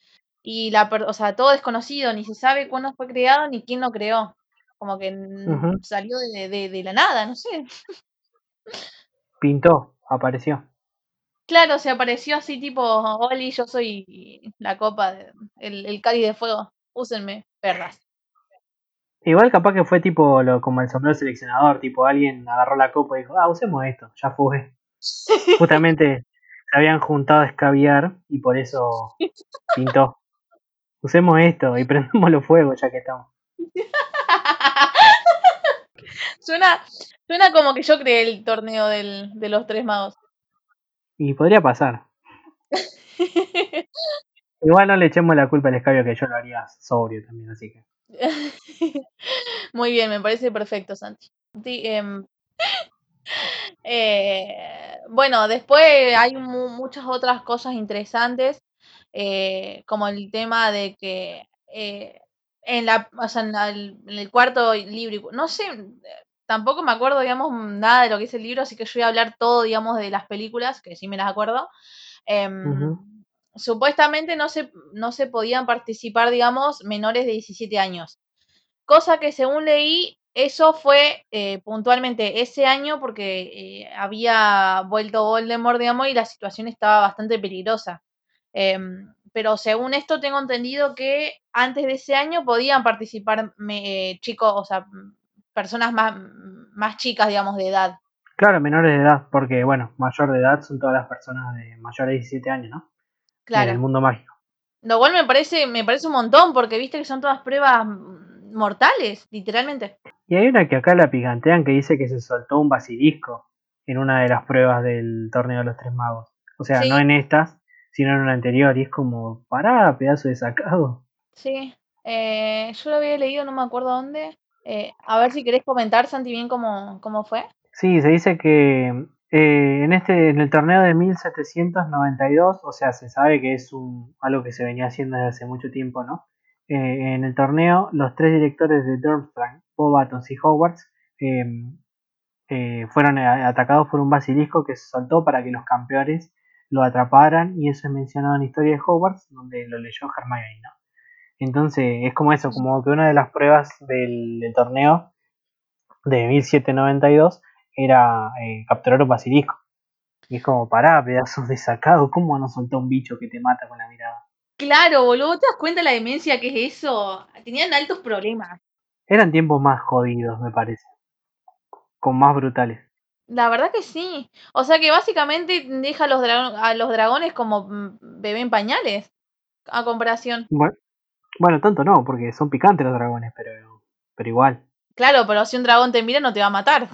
Speaker 2: y la, o sea, todo desconocido, ni se sabe cuándo fue creado ni quién lo creó. Como que salió de, de- de la nada, no sé.
Speaker 1: Pintó, apareció.
Speaker 2: Claro, se apareció así tipo, Oli, yo soy la copa, de- el, el cáliz de fuego, úsenme, perras.
Speaker 1: Igual capaz que fue tipo lo, como el sombrero seleccionador, tipo alguien agarró la copa y dijo, ah, usemos esto, ya fue. Justamente se habían juntado a escabiar y por eso pintó. Usemos esto y prendemos los fuegos ya que estamos.
Speaker 2: Suena, suena como que yo creé el torneo del, de los tres magos.
Speaker 1: Y podría pasar. Igual no le echemos la culpa al escabio que yo lo haría sobrio también, así que.
Speaker 2: Muy bien, me parece perfecto, Santi. Em, eh, bueno, después hay mu- muchas otras cosas interesantes, eh, como el tema de que eh, en, la, o sea, en, la- en el cuarto libro, no sé, tampoco me acuerdo, digamos, nada de lo que es el libro, así que yo voy a hablar todo, digamos, de las películas, que sí me las acuerdo.
Speaker 1: Ujú.
Speaker 2: Supuestamente no se, no se podían participar, digamos, menores de 17 años. Cosa que según leí, eso fue eh, puntualmente ese año porque eh, había vuelto Voldemort, digamos, y la situación estaba bastante peligrosa. Em, pero según esto tengo entendido que antes de ese año podían participar eh, chicos, o sea, personas más, más chicas, digamos, de edad.
Speaker 1: Claro, menores de edad, porque bueno, mayor de edad son todas las personas de mayor de 17 años, ¿no? En el mundo mágico.
Speaker 2: Lo cual me parece, me parece un montón, porque viste que son todas pruebas mm, mortales, literalmente.
Speaker 1: Y hay una que acá la picantean que dice que se soltó un basilisco en una de las pruebas del torneo de los tres magos. O sea,
Speaker 2: Sí.
Speaker 1: no en estas, sino en una anterior. Y es como, pará, pedazo de sacado.
Speaker 2: Sí, eh, yo lo había leído, no me acuerdo dónde. Eh, a ver si querés comentar, Santi, bien cómo, cómo fue.
Speaker 1: Sí, se dice que eh, en este, en el torneo de 1792, o sea, se sabe que es un, algo que se venía haciendo desde hace mucho tiempo, ¿no? Eh, en el torneo, los tres directores de Durmstrang, Bobatons y Hogwarts, eh, eh, fueron atacados por un basilisco que se soltó para que los campeones lo atraparan y eso es mencionado en historia de Hogwarts, donde lo leyó Hermione, ¿no? Entonces es como eso, como que una de las pruebas del, del torneo de 1792 era eh, capturar un basilisco. Y es como, pará, pedazos de sacado, ¿cómo no soltó un bicho que te mata con la mirada?
Speaker 2: Claro, boludo, ¿te das cuenta la demencia que es eso? Tenían altos problemas.
Speaker 1: Eran tiempos más jodidos, me parece. Con más brutales.
Speaker 2: La verdad que sí. O sea que básicamente deja a los, a los dragones como mm, bebé en pañales, a comparación.
Speaker 1: Bueno, bueno, tanto no, porque son picantes los dragones, pero, pero igual.
Speaker 2: Claro, pero si un dragón te mira no te va a matar.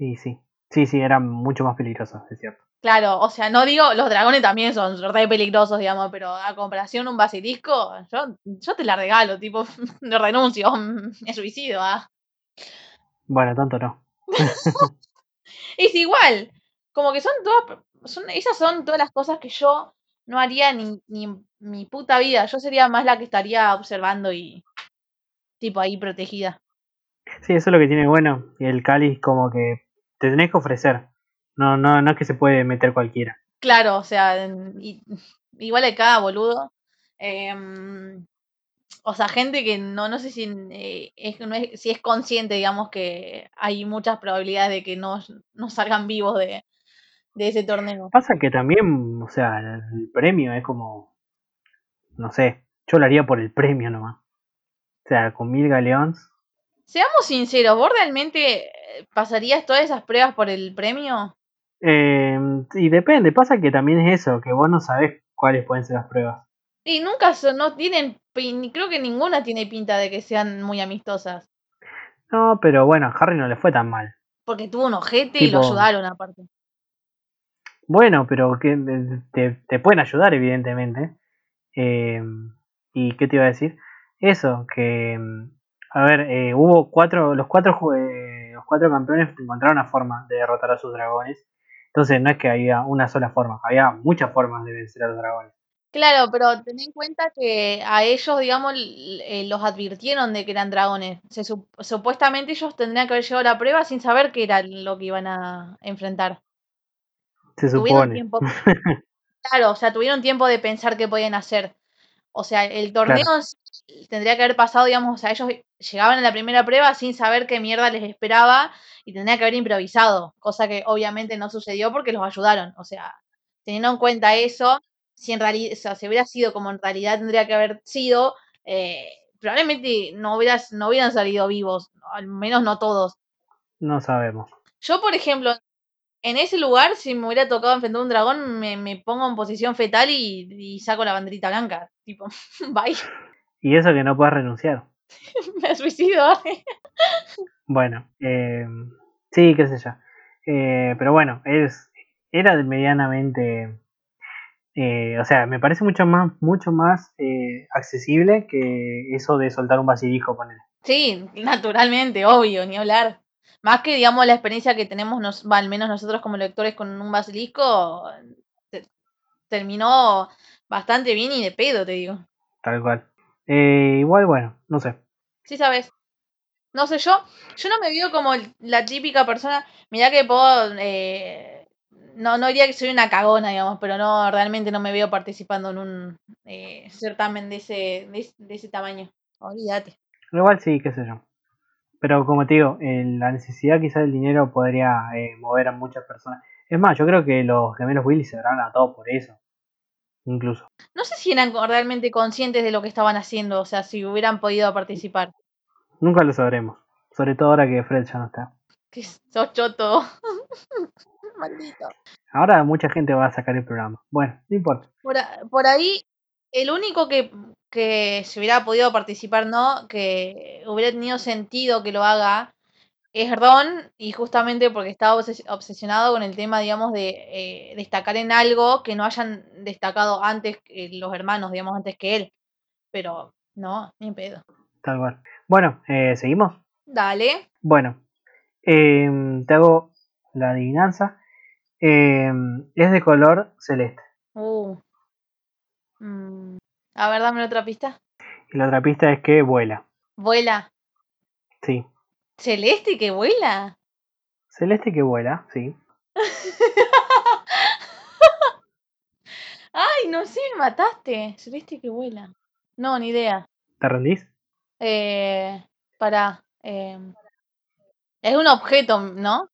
Speaker 1: Sí, sí. Sí, sí, eran mucho más peligrosos, es cierto.
Speaker 2: Claro, o sea, no digo, los dragones también son re peligrosos, digamos, pero a comparación un basilisco, yo, yo te la regalo, tipo, lo renuncio, me suicido, ¿ah?
Speaker 1: Bueno, tanto no.
Speaker 2: Es igual, como que son todas, son, esas son todas las cosas que yo no haría ni, ni en mi puta vida, yo sería más la que estaría observando y, tipo, ahí protegida.
Speaker 1: Sí, eso es lo que tiene bueno. Y el cáliz como que te tenés que ofrecer. No, no, no es que se puede meter cualquiera.
Speaker 2: Claro, o sea, y- igual cada boludo. em, o sea, gente que no, no sé si, eh, es, no es- si es consciente, digamos, que hay muchas probabilidades de que no, no salgan vivos de, de ese torneo.
Speaker 1: Pasa que también, o sea, el premio es como, no sé, yo lo haría por el premio nomás. O sea, con mil galeones.
Speaker 2: Seamos sinceros, ¿vos realmente eh, pasarías todas esas pruebas por el premio?
Speaker 1: Eh, y depende, pasa que también es eso, que vos no sabés cuáles pueden ser las pruebas.
Speaker 2: Y nunca son, no tienen, creo que ninguna tiene pinta de que sean muy amistosas.
Speaker 1: No, pero bueno, a Harry no le fue tan mal.
Speaker 2: Porque tuvo un ojete y lo ayudaron aparte.
Speaker 1: Bueno, pero que te, te pueden ayudar, evidentemente. Eh, ¿Y qué te iba a decir? Eso, que mm, a ver, eh, hubo cuatro, los cuatro, eh, los cuatro campeones encontraron una forma de derrotar a sus dragones. Entonces no es que había una sola forma, había muchas formas de vencer a los dragones.
Speaker 2: Claro, pero ten en cuenta que a ellos, digamos, eh, los advirtieron de que eran dragones. Se sup- supuestamente ellos tendrían que haber llegado a la prueba sin saber qué era lo que iban a enfrentar.
Speaker 1: Se supone.
Speaker 2: tiempo. Claro, o sea, tuvieron tiempo de pensar qué podían hacer. O sea, el torneo tendría que haber pasado, digamos, o sea, ellos llegaban a la primera prueba sin saber qué mierda les esperaba y tendría que haber improvisado, cosa que obviamente no sucedió porque los ayudaron. O sea, teniendo en cuenta eso, si en realidad, o sea, si hubiera sido como en realidad tendría que haber sido, eh, probablemente no hubieras, no hubieran salido vivos, al menos no todos.
Speaker 1: No sabemos.
Speaker 2: Yo, por ejemplo, en ese lugar, si me hubiera tocado enfrentar a un dragón, me, me pongo en posición fetal y, y saco la banderita blanca. Tipo, bye,
Speaker 1: Y eso que no puedes renunciar.
Speaker 2: me suicido.
Speaker 1: Bueno, eh, sí, qué sé yo. Eh, pero bueno, es, era medianamente... eh, o sea, me parece mucho más, mucho más eh, accesible que eso de soltar un basilisco, poner.
Speaker 2: Sí, naturalmente, obvio, ni hablar. Más que, digamos, la experiencia que tenemos, nos, al menos nosotros como lectores con un basilisco, te- terminó bastante bien y de pedo, te digo.
Speaker 1: Tal cual. Eh, igual, bueno, no sé.
Speaker 2: Sí, sabes. No sé, yo, yo no me veo como la típica persona, mirá que puedo, eh, no, no diría que soy una cagona, digamos, pero no, realmente no me veo participando en un eh, certamen de ese, de, ese- de ese tamaño. Olvídate.
Speaker 1: Igual sí, qué sé yo. Pero como te digo, la necesidad quizás del dinero podría eh, mover a muchas personas. Es más, yo creo que los gemelos Willy se habrán atado por eso. Incluso.
Speaker 2: No sé si eran realmente conscientes de lo que estaban haciendo, o sea, si hubieran podido participar.
Speaker 1: Nunca lo sabremos. Sobre todo ahora que Fred ya no está.
Speaker 2: Que sos choto. Maldito.
Speaker 1: Ahora mucha gente va a sacar el programa. Bueno, no importa.
Speaker 2: Por, a- por ahí, el único que, que se hubiera podido participar, ¿no? Que hubiera tenido sentido que lo haga, es Ron, y justamente porque estaba obses- obsesionado con el tema, digamos, de eh, destacar en algo que no hayan destacado antes que los hermanos, digamos, antes que él. Pero, no, ni pedo.
Speaker 1: Tal cual. Bueno, eh, seguimos.
Speaker 2: Dale.
Speaker 1: Bueno, eh, te hago la adivinanza. Eh, es de color celeste.
Speaker 2: Uh. Mm. A ver, dame otra pista.
Speaker 1: Y la otra pista es que vuela.
Speaker 2: Vuela.
Speaker 1: Sí.
Speaker 2: ¿Celeste que vuela?
Speaker 1: Celeste que vuela, sí.
Speaker 2: Ay, no sé, me mataste. Celeste que vuela. No, ni idea.
Speaker 1: ¿Te rendís?
Speaker 2: Eh, para. es un objeto, ¿no?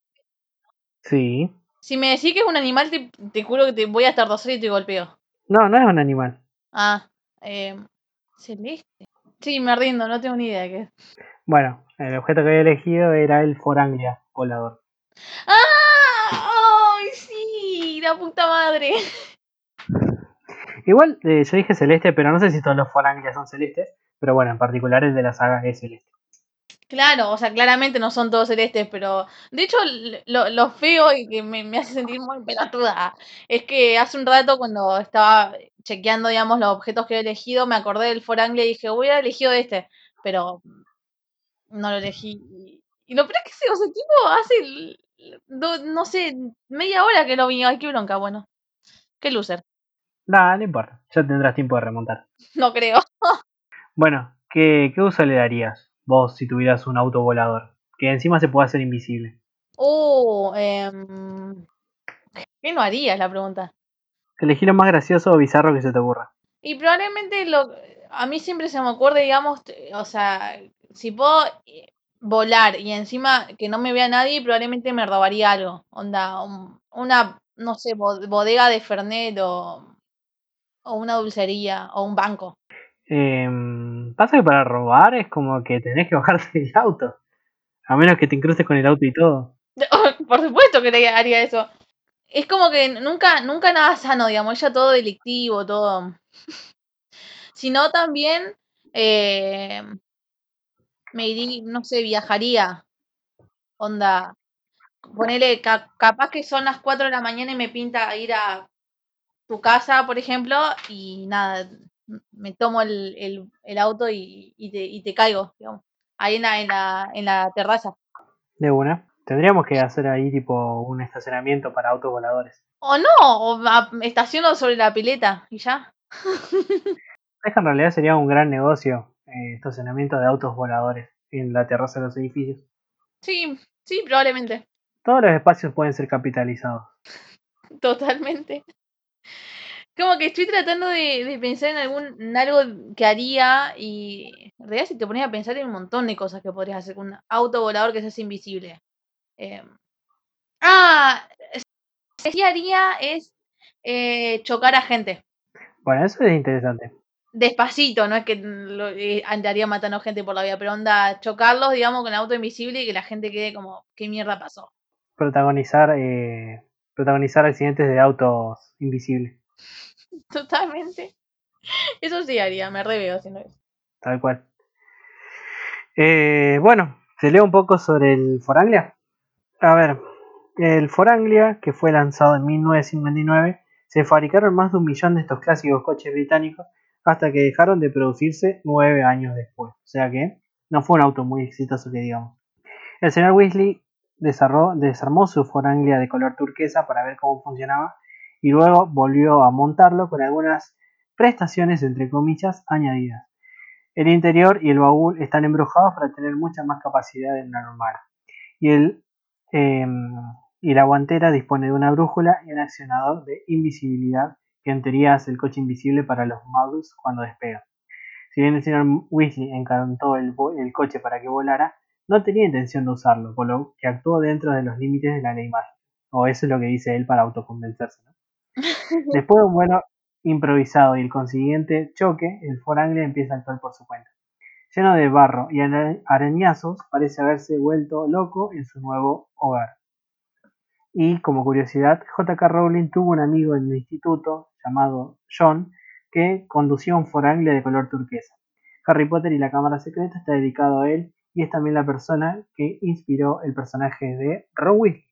Speaker 1: Sí.
Speaker 2: Si me decís que es un animal, te, te juro que te voy a estar y te golpeo.
Speaker 1: No, no es un animal.
Speaker 2: Ah, eh, celeste. Sí, me rindo, no tengo ni idea de qué es.
Speaker 1: Bueno, el objeto que había elegido era el Foranglia volador.
Speaker 2: ¡Ah! ¡Ay, sí! ¡La puta madre!
Speaker 1: Igual, eh, yo dije celeste, pero no sé si todos los Foranglia son celestes. Pero bueno, en particular el de la saga es celeste.
Speaker 2: Claro, o sea, claramente no son todos celestes, pero de hecho lo, lo feo y que me, me hace sentir muy pelotuda es que hace un rato cuando estaba chequeando, digamos, los objetos que he elegido, me acordé del Foranglia y dije, hubiera elegido este, pero no lo elegí. Y, y lo peor es que ese, o sea, tipo hace, do- no sé, media hora que lo vi, ay, qué bronca, bueno, qué loser,
Speaker 1: Nada, no importa. Ya tendrás tiempo de remontar.
Speaker 2: no creo.
Speaker 1: Bueno, ¿qué, qué uso le darías vos si tuvieras un auto volador? Que encima se puede hacer invisible.
Speaker 2: Oh, em, ¿qué no haría? Es la pregunta.
Speaker 1: Elegí lo más gracioso o bizarro que se te ocurra.
Speaker 2: Y probablemente lo a mí siempre se me ocurre, digamos, o sea, si puedo eh, volar y encima que no me vea nadie, probablemente me robaría algo. Onda, un- una, no sé, bo- bodega de Fernet o, o una dulcería o un banco.
Speaker 1: Em, pasa que para robar es como que tenés que bajarte del auto. A menos que te incrustes con el auto y todo.
Speaker 2: Por supuesto que le haría eso. Es como que nunca, nunca nada sano, digamos, ya todo delictivo, todo. Sino también eh, me iría, no sé, viajaría. Onda, ponele, ca- capaz que son las 4 de la mañana y me pinta ir a tu casa, por ejemplo, y nada, me tomo el, el, el auto y, y te, y te caigo, digamos, ahí en la, en la, en la terraza.
Speaker 1: De una. Tendríamos que hacer ahí tipo un estacionamiento para autos voladores.
Speaker 2: O no, o estaciono sobre la pileta y ya.
Speaker 1: Es que en realidad sería un gran negocio eh, estacionamiento de autos voladores en la terraza de los edificios.
Speaker 2: Sí, sí, probablemente.
Speaker 1: Todos los espacios pueden ser capitalizados.
Speaker 2: Totalmente. Como que estoy tratando de, de pensar en algún en algo que haría y en realidad si te pones a pensar en un montón de cosas que podrías hacer con un auto volador que se hace invisible. Eh, ah, lo que sí haría es eh, chocar a gente.
Speaker 1: Bueno, eso es interesante.
Speaker 2: Despacito, no es que lo, eh, andaría matando gente por la vida, pero onda, chocarlos, digamos, con el auto invisible y que la gente quede como, ¿qué mierda pasó?
Speaker 1: Protagonizar, eh, protagonizar accidentes de autos invisibles,
Speaker 2: Totalmente. Eso sí haría, me reveo haciendo eso.
Speaker 1: tal cual. Eh, bueno, te leo un poco sobre el Foranglia. A ver, el Foranglia, que fue lanzado en 1959, se fabricaron más de un millón de estos clásicos coches británicos hasta que dejaron de producirse nueve años después. O sea que no fue un auto muy exitoso que digamos. El señor Weasley desarmó su Foranglia de color turquesa para ver cómo funcionaba y luego volvió a montarlo con algunas prestaciones entre comillas añadidas. El interior y el baúl están embrujados para tener mucha más capacidad de una normal. Y, el, em, y la guantera dispone de una brújula y un accionador de invisibilidad que en teoría el coche invisible para los muggles cuando despega. Si bien el señor Weasley encantó el, coche para que volara, no tenía intención de usarlo, por lo que actuó dentro de los límites de la ley mágica. O eso es lo que dice él para autoconvencerse. ¿no? Después de un vuelo improvisado y el consiguiente choque, el Foranglia empieza a actuar por su cuenta. Lleno de barro y ara- arañazos, parece haberse vuelto loco en su nuevo hogar. Y como curiosidad, J.K. Rowling tuvo un amigo en el instituto llamado John que conducía un Foranglia de color turquesa. Harry Potter y la Cámara Secreta está dedicado a él y es también la persona que inspiró el personaje de Ron Weasley.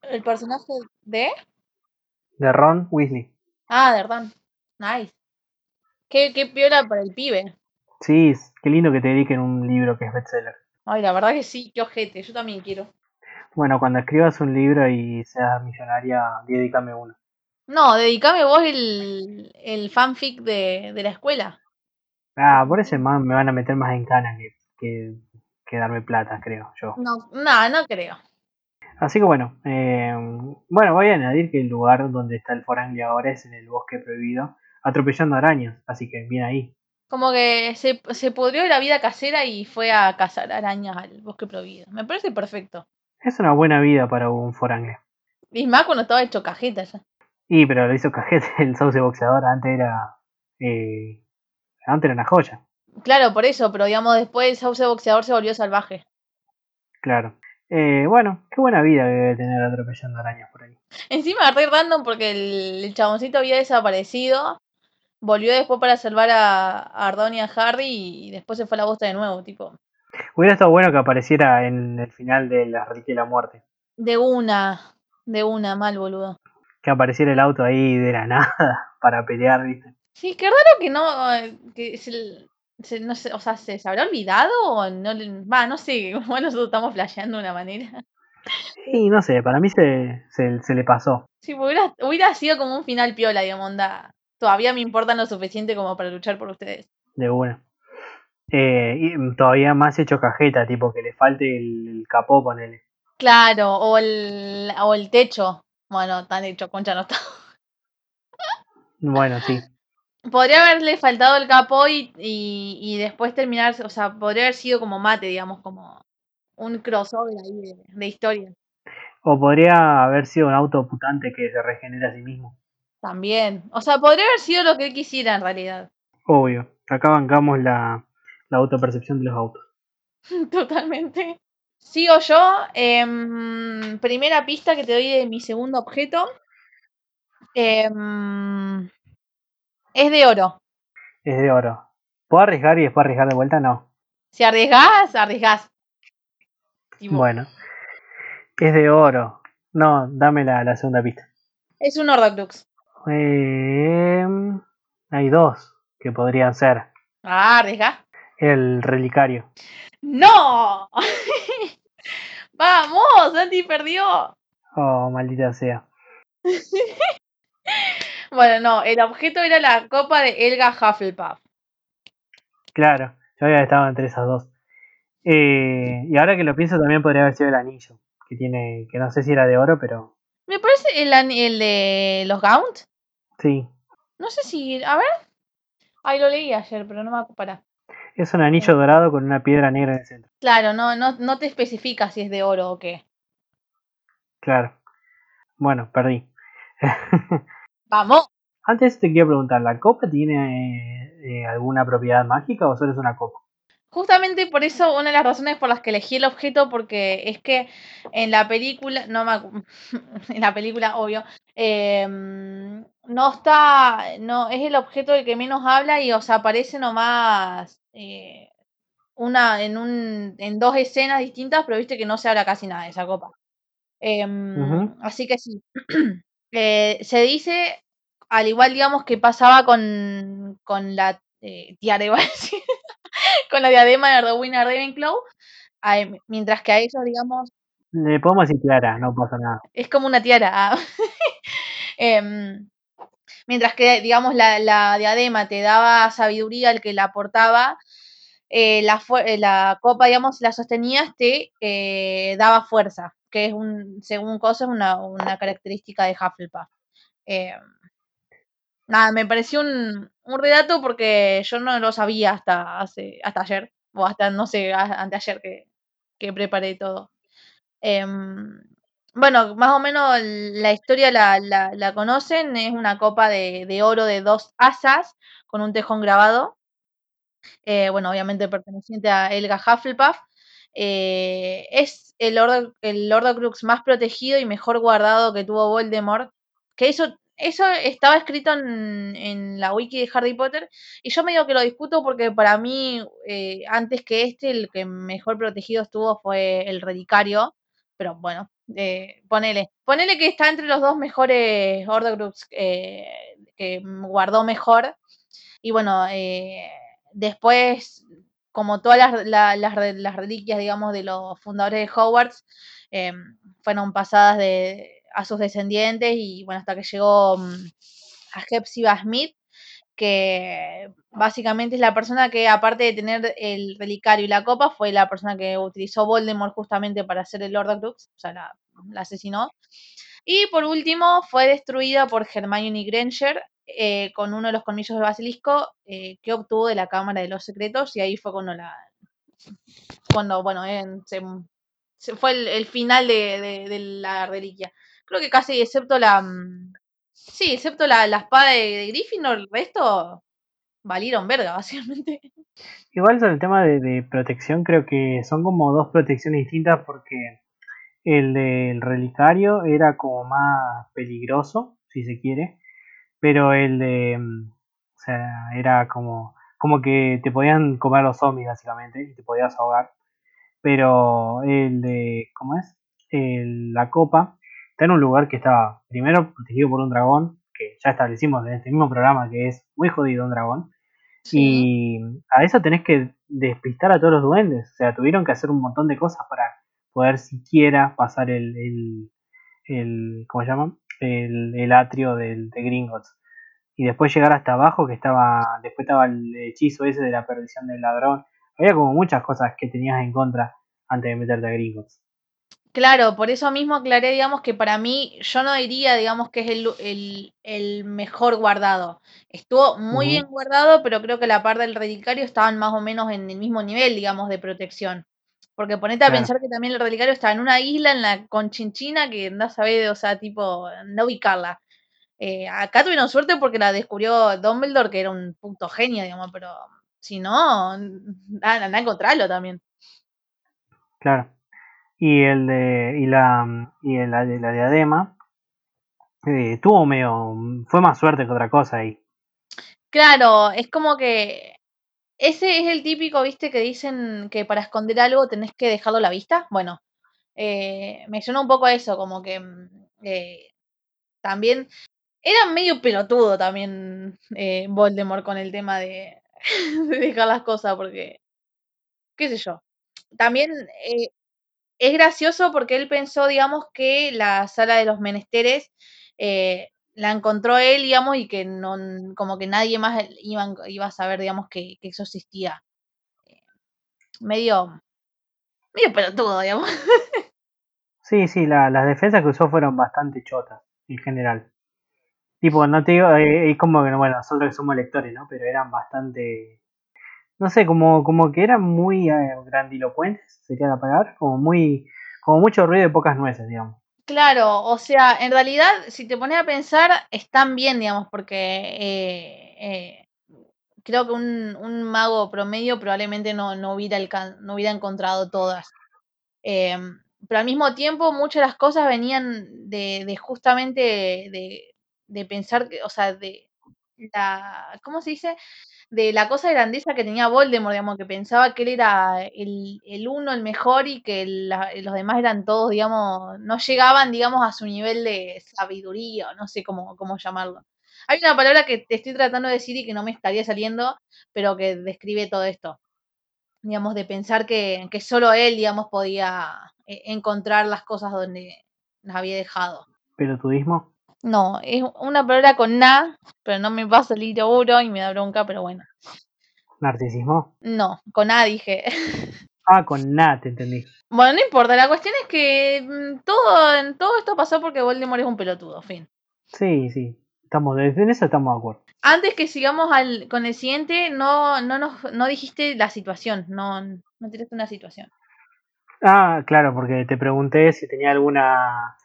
Speaker 2: ¿El personaje de?
Speaker 1: De Ron Weasley.
Speaker 2: Ah, de verdad. Nice. Qué, qué piola para el pibe.
Speaker 1: Sí, qué lindo que te dediquen un libro que es bestseller.
Speaker 2: Ay, la verdad que sí, qué ojete. Yo también quiero.
Speaker 1: Bueno, cuando escribas un libro y seas millonaria, dedícame uno.
Speaker 2: No, dedicame vos el, el fanfic de, de la escuela.
Speaker 1: Ah, por ese man me van a meter más en cana que, que, que darme plata, creo yo.
Speaker 2: No, no, no creo.
Speaker 1: Así que bueno, eh, bueno, voy a añadir que el lugar donde está el Foranglia ahora es en el bosque prohibido, atropellando arañas, así que bien ahí.
Speaker 2: Como que se, se pudrió la vida casera y fue a cazar arañas al bosque prohibido. Me parece perfecto.
Speaker 1: Es una buena vida para un Foranglia.
Speaker 2: Y más cuando estaba hecho cajeta ya.
Speaker 1: Y pero lo hizo Cajete, el sauce boxeador, antes era, eh, antes era una joya,
Speaker 2: Claro, por eso, pero digamos, después el sauce boxeador se volvió salvaje.
Speaker 1: claro. Eh, bueno, qué buena vida que debe tener atropellando arañas por ahí.
Speaker 2: Encima re random porque el, el chaboncito había desaparecido. Volvió después para salvar a, a Ardón y a Harry y después se fue a la bosta de nuevo, tipo.
Speaker 1: Hubiera estado bueno que apareciera en el final de La Reliquia de la Muerte.
Speaker 2: De una, de una, mal boludo.
Speaker 1: Que apareciera el auto ahí de la nada para pelear, ¿viste?
Speaker 2: Sí, qué raro que no, eh, que se, se- no sé, o sea, se, se habrá olvidado o no, va, no sé, como nosotros estamos flasheando de una manera.
Speaker 1: Y no sé, para mí se, se, se le pasó.
Speaker 2: Sí, hubiera, hubiera sido como un final piola, digamos, onda. Todavía me importan lo suficiente como para luchar por ustedes.
Speaker 1: De una. Eh, y todavía más hecho cajeta, tipo que le falte el, el capó, ponele.
Speaker 2: Claro, o el, o el techo. Bueno, tan hecho, concha no está.
Speaker 1: Bueno, sí.
Speaker 2: Podría haberle faltado el capó y, y, y después terminar, o sea, podría haber sido como mate, digamos, como un crossover ahí de, de historia.
Speaker 1: O podría haber sido un auto putante que se regenera a sí mismo.
Speaker 2: También. O sea, podría haber sido lo que él quisiera en realidad.
Speaker 1: Obvio. Acá bancamos la, la autopercepción de los autos.
Speaker 2: Totalmente. Sigo yo. em, primera pista que te doy de mi segundo objeto. Em, es de oro.
Speaker 1: Es de oro. ¿Puedo arriesgar y después arriesgar de vuelta? No.
Speaker 2: Si arriesgás. Tipo,
Speaker 1: Bueno. Es de oro. No, dame la, la segunda pista.
Speaker 2: Es un Horcrux.
Speaker 1: Eh, hay dos que podrían ser.
Speaker 2: Ah, arriesgás.
Speaker 1: El relicario.
Speaker 2: ¡No! ¡Vamos! Santi perdió.
Speaker 1: Oh, maldita sea.
Speaker 2: bueno, no, el objeto era la copa de Elga Hufflepuff.
Speaker 1: Claro, yo había estado entre esas dos. Eh, y ahora que lo pienso, también podría haber sido el anillo, que tiene, que no sé si era de oro, pero
Speaker 2: Me parece el, el de los Gaunt.
Speaker 1: sí.
Speaker 2: No sé si. A ver. Ay, lo leí ayer, pero no me acuerdo.
Speaker 1: Es un anillo dorado con una piedra negra en el centro.
Speaker 2: Claro, no, no, no te especifica si es de oro o qué.
Speaker 1: Claro. Bueno, perdí.
Speaker 2: ¡Vamos!
Speaker 1: Antes te quería preguntar, ¿la copa tiene eh, alguna propiedad mágica o solo es una copa?
Speaker 2: Justamente por eso, una de las razones por las que elegí el objeto, porque es que en la película, no me en la película, obvio, em, no está, no, es el objeto del que menos habla y os aparece nomás eh, una, en un, en dos escenas distintas, pero viste que no se habla casi nada de esa copa. Em. Así que sí. Eh, se dice, al igual digamos que pasaba con, con la eh, tiara, iba a decir, con la diadema de Rowena Ravenclaw, mientras que a ellos, digamos,
Speaker 1: Le podemos decir tiara, no pasa nada.
Speaker 2: es como una tiara. ah. Em, mientras que, digamos, la, diadema te daba sabiduría al que la portaba, eh, eh, la copa, digamos, la sostenías, te eh, daba fuerza, que es un, según cosas, una, una característica de Hufflepuff. Eh, nada, me pareció un, un redato porque yo no lo sabía hasta hace, hasta ayer, o hasta, no sé, anteayer que, que preparé todo. Bueno, más o menos la historia la, la- conocen, es una copa de, de oro de dos asas con un tejón grabado, eh, bueno, obviamente perteneciente a Elga Hufflepuff. Eh, es el, Hordo- el Horcrux más protegido y mejor guardado que tuvo Voldemort. Que eso, eso estaba escrito en, en la wiki de Harry Potter. Y yo medio que lo discuto porque para mí, eh, antes que este, el que mejor protegido estuvo fue el Relicario. Pero bueno, ponele. Ponele que está entre los dos mejores Horcrux eh, que guardó mejor. Y bueno, eh, después, como todas las, las reliquias, digamos, de los fundadores de Hogwarts, eh, fueron pasadas de, a sus descendientes y bueno, hasta que llegó mm, a Hepzibah Smith, que básicamente es la persona que, aparte de tener el relicario y la copa, fue la persona que utilizó Voldemort justamente para hacer el Horcrux, o sea, la, la asesinó. Y por último, fue destruida por Hermione Granger eh, con uno de los colmillos de basilisco eh, que obtuvo de la Cámara de los Secretos y ahí fue cuando la cuando bueno en- se, se fue el, el final de, de- de la reliquia creo que casi excepto la mm, sí excepto la, la espada de, de Gryffindor el resto valieron verga básicamente
Speaker 1: Igual sobre el tema de, de protección, creo que son como dos protecciones distintas porque el del relicario era como más peligroso, si se quiere, pero el de, mm, o sea, era como, como que te podían comer los zombies básicamente y te podías ahogar. Pero el de, ¿cómo es? El- la copa está en un lugar que está primero protegido por un dragón, que ya establecimos en este mismo programa que es muy jodido un dragón.
Speaker 2: sí
Speaker 1: Y a eso tenés que despistar a todos los duendes. O sea, tuvieron que hacer un montón de cosas para poder siquiera pasar el, el, el ¿cómo se llama? El, el atrio del, de Gringotts. Y después llegar hasta abajo, que estaba, después estaba el hechizo ese de la perdición del ladrón. Había como muchas cosas que tenías en contra antes de meterte a Gringotts.
Speaker 2: Claro, por eso mismo aclaré, digamos, que para mí, yo no diría, digamos, que es el, el, el mejor guardado. Estuvo muy bien guardado, pero creo que la par del relicario estaban más o menos en el mismo nivel, digamos, de protección. Porque ponete a
Speaker 1: claro,
Speaker 2: pensar que también el relicario está en una isla en la Conchinchina que no sabe, o sea, tipo, no ubicarla. Eh, acá tuvieron suerte porque la descubrió Dumbledore, que era un puto genio, digamos, pero si no, anda a encontrarlo también.
Speaker 1: claro. Y el de, y la, y el, la, la diadema, eh, tuvo medio, fue más suerte que otra cosa ahí.
Speaker 2: Claro, es como que ese es el típico, viste, que dicen que para esconder algo tenés que dejarlo a la vista. Bueno, eh, me suena un poco a eso, como que mm, eh, también era medio pelotudo también eh, Voldemort con el tema de, de dejar las cosas, porque, qué sé yo. También, es gracioso porque él pensó, digamos, que la sala de los menesteres eh, la encontró él, digamos, y que no, como que nadie más iba, iba a saber, digamos, que, que eso existía. Eh, medio, medio pelotudo, digamos.
Speaker 1: Sí, sí, la- las defensas que usó fueron bastante chotas, en general. Tipo, no te digo, eh, es como que, bueno, nosotros que somos lectores, ¿no? Pero eran bastante, no sé, como, como que eran muy eh, grandilocuentes, sería la palabra, como muy, como mucho ruido y pocas nueces, digamos.
Speaker 2: Claro, o sea, en realidad, si te pones a pensar, están bien, digamos, porque eh, eh, creo que un, un mago promedio probablemente no, no, hubiera, no hubiera encontrado todas. Em, pero al mismo tiempo, muchas de las cosas venían de, de justamente de, de pensar, o sea, de la, ¿cómo se dice? De la cosa grandeza que tenía Voldemort, digamos, que pensaba que él era el, el uno, el mejor, y que los demás eran todos, digamos, no llegaban, digamos, a su nivel de sabiduría, o no sé cómo, cómo llamarlo. Hay una palabra que te estoy tratando de decir y que no me estaría saliendo, pero que describe todo esto digamos, de pensar que, que solo él, digamos, podía eh, encontrar las cosas donde las había dejado.
Speaker 1: Pelotudismo.
Speaker 2: No, es una palabra con na, pero no me va a salir seguro y me da bronca, pero bueno.
Speaker 1: Narcisismo.
Speaker 2: No, con a dije.
Speaker 1: Ah, con nada, te entendí.
Speaker 2: bueno, no importa, la cuestión es que mm, todo, todo esto pasó porque Voldemort es un pelotudo, fin.
Speaker 1: Sí, sí. Estamos, en eso estamos de acuerdo.
Speaker 2: Antes que sigamos al, con el siguiente, no, no, nos, no dijiste la situación, no, no tiraste una situación.
Speaker 1: Ah, claro, porque te pregunté si tenía alguna.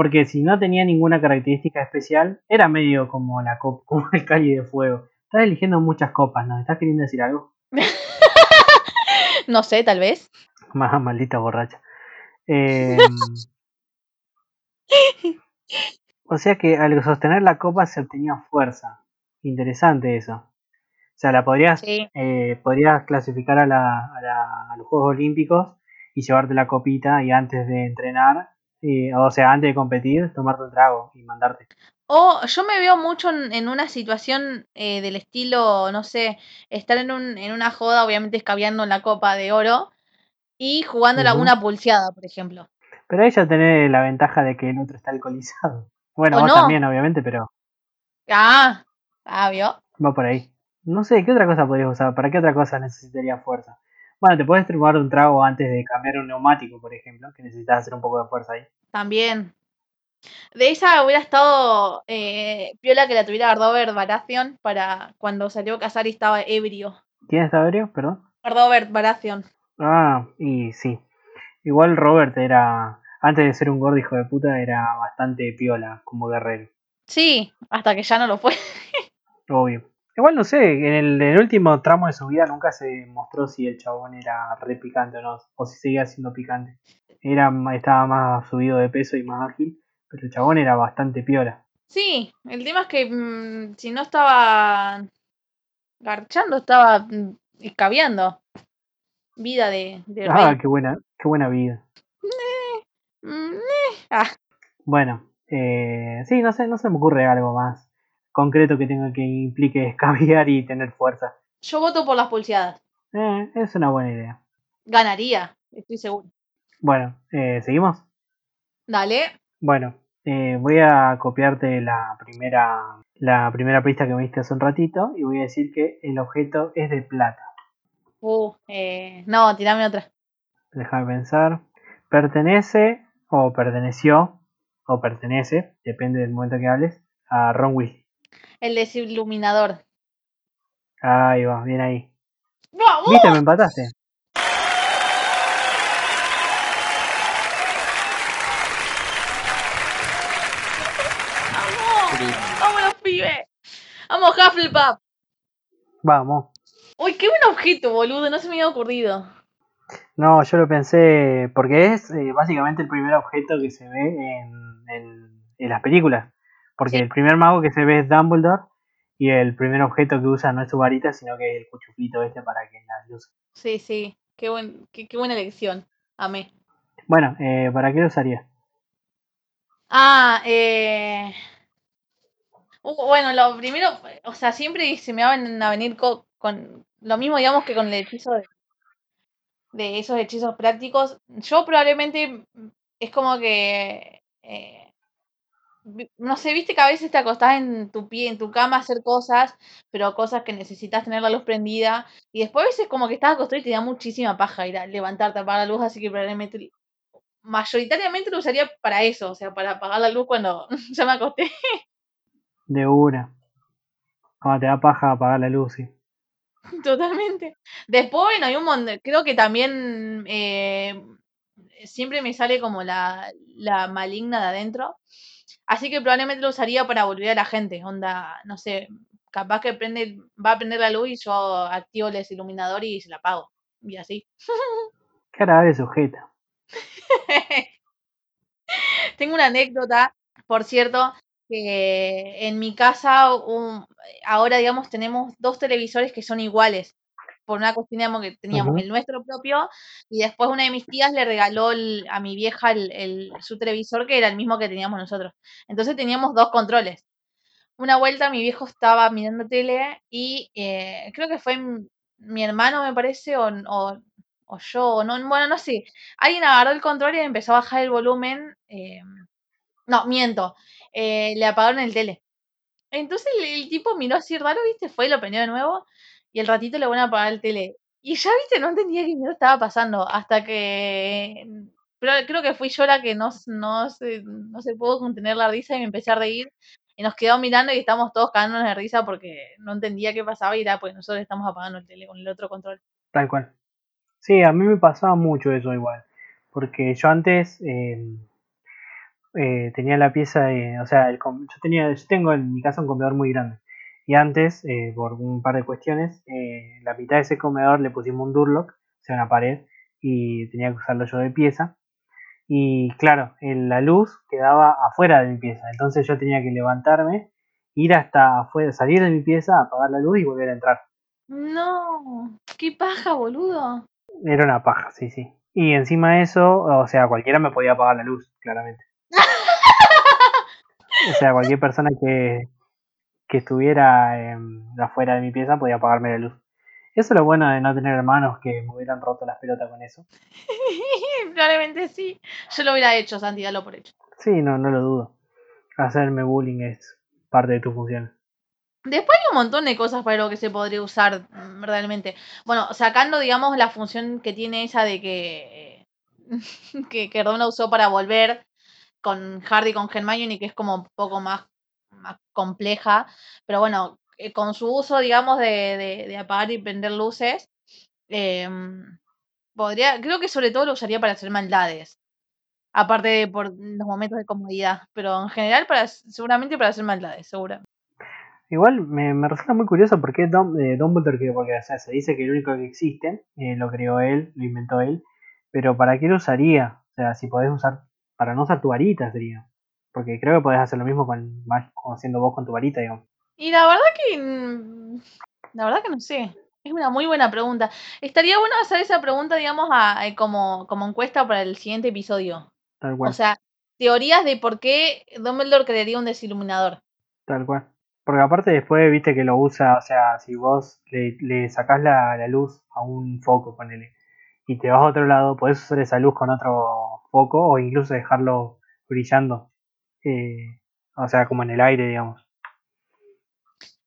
Speaker 1: Porque si no tenía ninguna característica especial, era medio como la copa, como el Cali de Fuego. Estás eligiendo muchas copas, ¿no? ¿Estás queriendo decir algo?
Speaker 2: no sé, tal vez.
Speaker 1: Más maldita borracha. Eh, o sea que al sostener la copa se obtenía fuerza. Interesante eso. O sea, la podrías,
Speaker 2: Sí.
Speaker 1: eh, podrías clasificar a, la, a, la- a los Juegos Olímpicos y llevarte la copita y antes de entrenar, eh, o sea, antes de competir, tomarte un trago y mandarte.
Speaker 2: O yo me veo mucho en, en una situación eh, del estilo, no sé, estar en, un, en una joda, obviamente escabeando en la copa de oro y jugándola
Speaker 1: Ujú.
Speaker 2: una pulseada, por ejemplo.
Speaker 1: Pero ya tenés la ventaja de que el otro está alcoholizado. Bueno,
Speaker 2: ¿O
Speaker 1: vos
Speaker 2: no?
Speaker 1: también, obviamente, pero
Speaker 2: Ah, ah, ¿vio?
Speaker 1: va por ahí. No sé, ¿qué otra cosa podrías usar? ¿Para qué otra cosa necesitaría fuerza? Bueno, te puedes tomar un trago antes de cambiar un neumático, por ejemplo, que necesitas hacer un poco de fuerza ahí.
Speaker 2: También. De esa hubiera estado eh, piola que la tuviera Robert Baratheon para cuando salió a cazar y estaba ebrio.
Speaker 1: ¿Quién está ebrio? Perdón.
Speaker 2: Robert Baratheon.
Speaker 1: Ah, y sí. Igual Robert era, antes de ser un gordo hijo de puta, era bastante piola como guerrero.
Speaker 2: Sí, hasta que ya no lo fue.
Speaker 1: Obvio. Igual no sé, en el, en el último tramo de su vida nunca se mostró si el chabón era re picante o no, o si seguía siendo picante. Era, estaba más subido de peso y más ágil, pero el chabón era bastante piola.
Speaker 2: Sí, el tema es que mm, si no estaba garchando, estaba mm, escabeando. Vida de, de
Speaker 1: Ah,
Speaker 2: rey.
Speaker 1: qué buena, qué buena vida.
Speaker 2: Mm, ah,
Speaker 1: Bueno, eh, sí, no sé, no se me ocurre algo más concreto que tenga que implique escabiar y tener fuerza.
Speaker 2: yo voto por las pulseadas.
Speaker 1: Eh, es una buena idea.
Speaker 2: Ganaría, estoy seguro.
Speaker 1: Bueno, eh, ¿seguimos?
Speaker 2: Dale.
Speaker 1: Bueno, eh, voy a copiarte la primera, la primera pista que me diste hace un ratito y voy a decir que el objeto es de plata.
Speaker 2: Uh, eh, no, tirame otra.
Speaker 1: Déjame pensar. Pertenece o perteneció o pertenece, depende del momento que hables, a Ron Weasley.
Speaker 2: El desiluminador.
Speaker 1: Ahí va, bien ahí.
Speaker 2: ¡Vamos!
Speaker 1: ¿Viste? Me empataste.
Speaker 2: ¡Vamos! ¡Vámonos, pibe! ¡Vamos, Hufflepuff!
Speaker 1: Vamos.
Speaker 2: Uy, qué buen objeto, boludo, no se me había ocurrido.
Speaker 1: No, yo lo pensé porque es eh, básicamente el primer objeto que se ve en, en- en las películas. Porque
Speaker 2: Sí.
Speaker 1: el primer mago que se ve es Dumbledore y el primer objeto que usa no es su varita, sino que es el cuchuflito este para que la use.
Speaker 2: Sí, sí, qué, buen, qué, qué buena elección. Amé.
Speaker 1: Bueno, eh, ¿para qué lo usaría?
Speaker 2: Ah, eh... uh, bueno, lo primero, o sea, siempre se me van a venir co- con lo mismo, digamos, que con el hechizo de, de esos hechizos prácticos. Yo probablemente es como que eh, no sé, viste que a veces te acostás en tu pie, en tu cama a hacer cosas, pero cosas que necesitas tener la luz prendida. Y después a veces como que estás acostado y te da muchísima paja ir a levantarte, apagar la luz, así que probablemente mayoritariamente lo usaría para eso, o sea, para apagar la luz cuando ya me acosté.
Speaker 1: De una. Cuando te da paja apagar la luz, sí.
Speaker 2: Totalmente. Después, bueno, hay un montón, creo que también eh, siempre me sale como la, la maligna de adentro. Así que probablemente lo usaría para volver a la gente. Onda, no sé, capaz que prende, va a prender la luz y yo activo el desiluminador y se la apago. Y así.
Speaker 1: Cara de sujeta.
Speaker 2: Tengo una anécdota, por cierto, que en mi casa ahora, digamos, tenemos dos televisores que son iguales. Por una cuestión, que teníamos el nuestro propio y después una de mis tías le regaló a mi vieja el, su televisor que era el mismo que teníamos nosotros. Entonces teníamos dos controles. Una vuelta mi viejo estaba mirando tele y eh, creo que fue mi, hermano, me parece, o, o, yo, no, bueno, no sé. Alguien agarró el control y empezó a bajar el volumen. Eh, no, miento. Eh, le apagaron el tele. Entonces el, tipo miró así raro, ¿viste? Fue y lo prendió de nuevo. Y el ratito le van a apagar el tele. Y ya, ¿viste? No entendía qué miedo estaba pasando. Hasta que. Pero creo que fui yo la que no, no, se, no se pudo contener la risa y me empecé a reír. Y nos quedó mirando y estábamos todos cagándonos de risa porque no entendía qué pasaba y era pues nosotros estamos apagando el tele con el otro control.
Speaker 1: Tal cual. Sí, a mí me pasaba mucho eso igual. Porque yo antes. Eh eh, tenía la pieza de, o sea, yo tenía, yo tengo en mi casa un comedor muy grande y antes, eh, por un par de cuestiones, eh, la mitad de ese comedor le pusimos un Durlock, o sea, una pared y tenía que usarlo yo de pieza y claro, la luz quedaba afuera de mi pieza, entonces yo tenía que levantarme, ir hasta afuera, salir de mi pieza, apagar la luz y volver a entrar.
Speaker 2: No, qué paja, boludo.
Speaker 1: Era una paja, sí, sí. Y encima de eso, o sea, cualquiera me podía apagar la luz, claramente. O sea, cualquier persona que, que estuviera afuera de mi pieza podía apagarme la luz. Eso es lo bueno de no tener hermanos que me hubieran roto las pelotas con eso.
Speaker 2: Probablemente sí. Yo lo hubiera hecho, Santi, dalo por hecho.
Speaker 1: Sí, no, no lo dudo. Hacerme bullying es parte de tu función.
Speaker 2: Después hay un montón de cosas para lo que se podría usar mm, realmente. Bueno, sacando, digamos, la función que tiene esa de que, que, que usó para volver con Hardy con Hermione, que es como un poco más, más compleja, pero bueno, eh, con su uso, digamos, de, de, apagar y prender luces, em, podría, creo que sobre todo lo usaría para hacer maldades. Aparte de por los momentos de comodidad, pero en general para seguramente para hacer maldades, seguro.
Speaker 1: Igual me, me resulta muy curioso porque Dom, eh, Dumbledore, porque o sea, se dice que el único que existe, eh, lo creó él, lo inventó él, pero ¿para qué lo usaría? O sea, si podés usar para no usar tu varita sería. Porque creo que podés hacer lo mismo con, haciendo vos con tu varita, digamos.
Speaker 2: Y la verdad que. Mm, la verdad que no sé. Es una muy buena pregunta. Estaría bueno hacer esa pregunta, digamos, a, como, como encuesta para el siguiente episodio.
Speaker 1: Tal cual.
Speaker 2: O sea, teorías de por qué Dumbledore crearía un desiluminador.
Speaker 1: Tal cual. Porque aparte después viste que lo usa, o sea, si vos le, le sacás la, la, luz a un foco, ponele, y te vas a otro lado, podés usar esa luz con otro foco o incluso dejarlo brillando. Eh, o sea, como en el aire, digamos.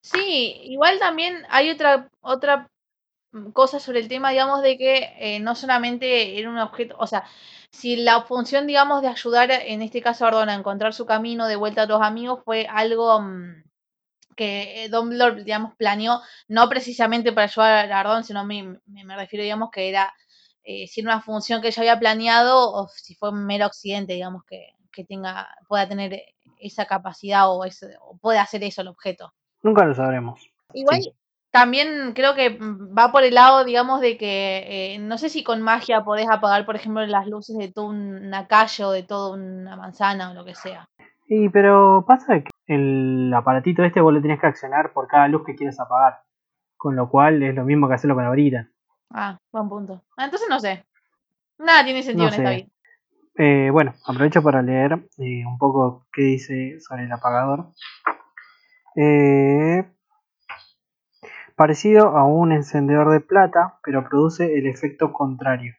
Speaker 2: Sí, igual también hay otra, otra cosa sobre el tema, digamos, de que eh, no solamente era un objeto, o sea, si la función, digamos, de ayudar, en este caso a a encontrar su camino de vuelta a los amigos fue algo mm, que Dumbledore, digamos, planeó, no precisamente para ayudar a Ardón, sino me, me refiero, digamos, que era eh, si era una función que ella había planeado o si fue un mero accidente, digamos, que, tenga, pueda tener esa capacidad o, ese, o puede hacer eso el objeto.
Speaker 1: Nunca lo sabremos.
Speaker 2: Igual también creo que va por el lado, digamos, de que eh, no sé si con magia podés apagar, por ejemplo, las luces de toda una calle o de toda una manzana o lo que sea.
Speaker 1: Sí, pero pasa que el aparatito este vos lo tenés que accionar por cada luz que quieres apagar. Con lo cual es lo mismo que hacerlo con la varita.
Speaker 2: Ah, buen punto. Ah, entonces no sé. Nada tiene sentido en esta vida.
Speaker 1: Eh, bueno, aprovecho para leer eh, un poco qué dice sobre el apagador. Eh, parecido a un encendedor de plata, pero produce el efecto contrario.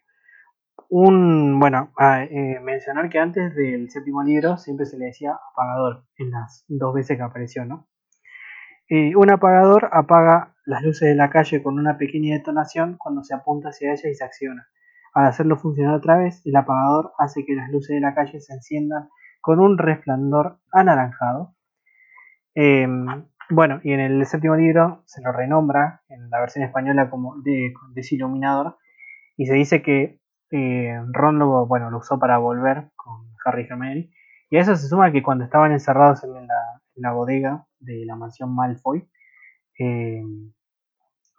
Speaker 1: Un, bueno, eh, mencionar que antes del séptimo libro siempre se le decía apagador, en las dos veces que apareció, ¿no? Un apagador apaga las luces de la calle con una pequeña detonación cuando se apunta hacia ella y se acciona. Al hacerlo funcionar otra vez, el apagador hace que las luces de la calle se enciendan con un resplandor anaranjado. Em, bueno, y en el séptimo libro se lo renombra en la versión española como desiluminador y se dice que eh, Ron lo, bueno, lo usó para volver con Harry y Hermione y a eso se suma que cuando estaban encerrados en la, bodega de la mansión Malfoy, eh,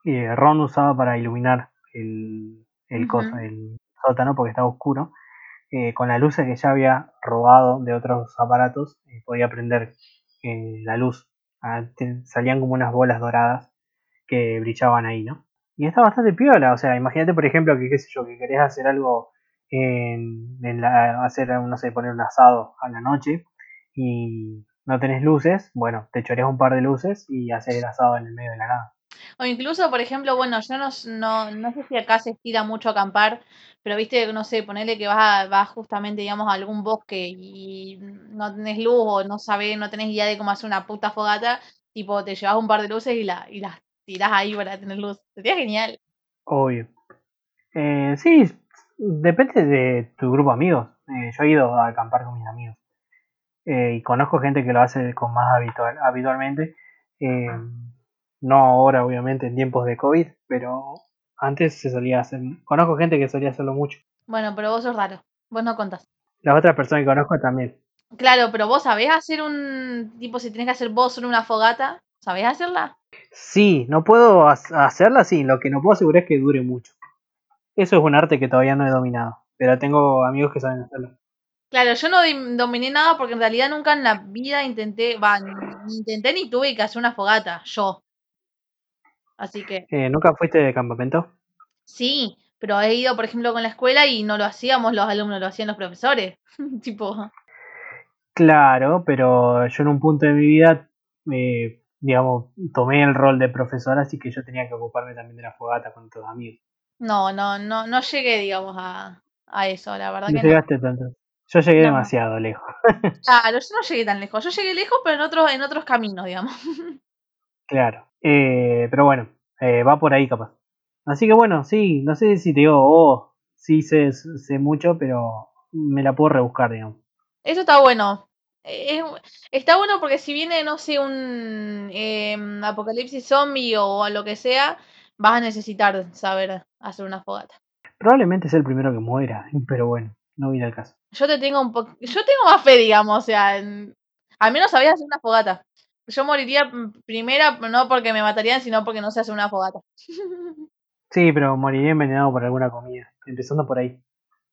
Speaker 1: eh, Ron usaba para iluminar el, el, el sótano porque estaba oscuro. Eh, con la luz que ya había robado de otros aparatos, podía prender la luz. Ah, salían como unas bolas doradas que brillaban ahí, ¿no? Y está bastante piola, o sea, imagínate por ejemplo que, qué sé yo, que querés hacer algo en, la, hacer, no sé, poner un asado a la noche y no tenés luces, bueno, te echarías un par de luces y hacer el asado en el medio de la nada.
Speaker 2: O incluso, por ejemplo, bueno, yo no, no, no sé si acá se estira mucho acampar, pero viste, no sé, ponerle que vas, vas justamente, digamos, a algún bosque y no tenés luz o no sabés, no tenés idea de cómo hacer una puta fogata, tipo, te llevas un par de luces y, la, y las tirás ahí para tener luz. Sería genial.
Speaker 1: Obvio. Eh, sí, Depende de tu grupo de amigos. Eh, yo he ido a acampar con mis amigos. Eh, y conozco gente que lo hace con más habitual, habitualmente. Eh, no ahora, obviamente, en tiempos de COVID, pero antes se solía hacer. Conozco gente que solía hacerlo mucho.
Speaker 2: Bueno, pero vos sos raro. Vos no contás.
Speaker 1: Las otras personas que conozco también.
Speaker 2: Claro, pero vos sabés hacer un. Tipo, si tenés que hacer vos solo una fogata, ¿sabés hacerla?
Speaker 1: Sí, no puedo hacerla, sí. Lo que no puedo asegurar es que dure mucho. Eso es un arte que todavía no he dominado, pero tengo amigos que saben hacerlo.
Speaker 2: Claro, yo no dominé nada porque en realidad nunca en la vida intenté, va, ni intenté ni tuve que hacer una fogata, yo. Así que.
Speaker 1: Eh, ¿Nunca fuiste de campamento?
Speaker 2: Sí, pero he ido, por ejemplo, con la escuela y no lo hacíamos los alumnos, lo hacían los profesores. tipo.
Speaker 1: Claro, pero yo en un punto de mi vida, eh, digamos, tomé el rol de profesor, así que yo tenía que ocuparme también de la fogata con todos los amigos.
Speaker 2: No, no, no, no llegué, digamos, a, a eso, la verdad
Speaker 1: no que llegaste tanto. Yo llegué demasiado lejos.
Speaker 2: claro, yo no llegué tan lejos. Yo llegué lejos, pero en otros, en otros caminos, digamos.
Speaker 1: claro. Eh, pero bueno, eh, va por ahí capaz. Así que bueno, sí, no sé si te digo, oh, sí sé, sé mucho, pero me la puedo rebuscar, digamos.
Speaker 2: Eso está bueno. está bueno porque si viene, no sé, un em, apocalipsis zombie o lo que sea, vas a necesitar saber hacer una fogata.
Speaker 1: Probablemente sea el primero que muera, pero bueno, no viene al caso.
Speaker 2: Yo te tengo un poco, yo tengo más fe, digamos, o sea, al menos sabías hacer una fogata. Yo moriría primera no porque me matarían, sino porque no sé hacer una fogata.
Speaker 1: Sí, pero moriría envenenado por alguna comida, empezando por ahí.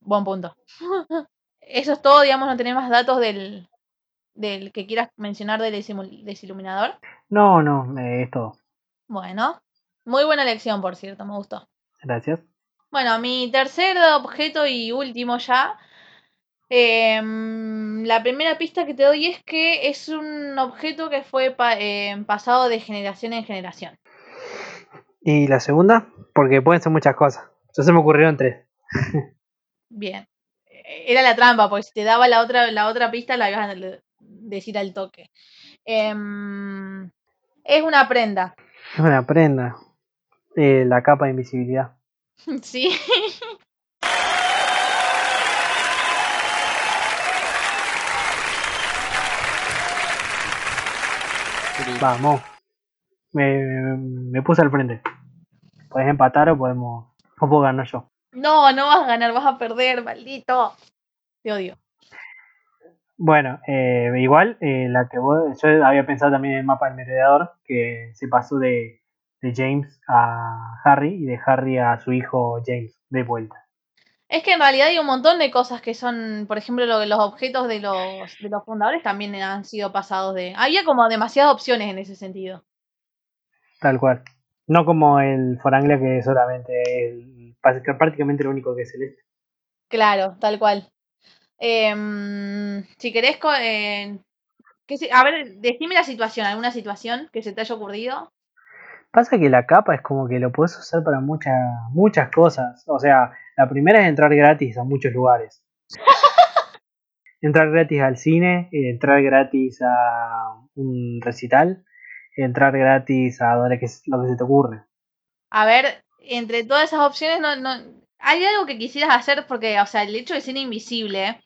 Speaker 2: Buen punto. Eso es todo, digamos, no tenés más datos del, del que quieras mencionar del desiluminador.
Speaker 1: No, no, eh, es todo.
Speaker 2: Bueno, muy buena elección, por cierto, me gustó.
Speaker 1: Gracias.
Speaker 2: Bueno, mi tercer objeto y último ya. Em, la primera pista que te doy es que es un objeto que fue em, pasado de generación en generación.
Speaker 1: ¿Y la segunda? Porque pueden ser muchas cosas. Yo se me ocurrieron tres.
Speaker 2: Bien. Era la trampa, porque si te daba la otra, la otra pista la ibas a decir al toque. Em, es una prenda.
Speaker 1: Es una prenda. Eh, la capa de invisibilidad.
Speaker 2: Sí.
Speaker 1: Vamos. Me, me, puse al frente. Puedes empatar o podemos. O puedo ganar yo.
Speaker 2: No, no vas a ganar, vas a perder, maldito. Te odio.
Speaker 1: Bueno, eh, igual, eh, la que yo había pensado también en el mapa del merodeador, que se pasó de de James a Harry y de Harry a su hijo James de vuelta.
Speaker 2: Es que en realidad hay un montón de cosas que son, por ejemplo, los objetos de los, de los fundadores también han sido pasados de... Había como demasiadas opciones en ese sentido.
Speaker 1: Tal cual. No como el Foranglia que solamente el, prácticamente lo único que es celeste.
Speaker 2: Claro, tal cual. Em, si querés, eh, a ver, decime la situación, alguna situación que se te haya ocurrido.
Speaker 1: Pasa que la capa es como que lo puedes usar para muchas muchas cosas. O sea, la primera es entrar gratis a muchos lugares. entrar gratis al cine, entrar gratis a un recital, entrar gratis a donde que, lo que se te ocurre.
Speaker 2: A ver, entre todas esas opciones, no, no, ¿hay algo que quisieras hacer? Porque, o sea, el hecho de ser invisible,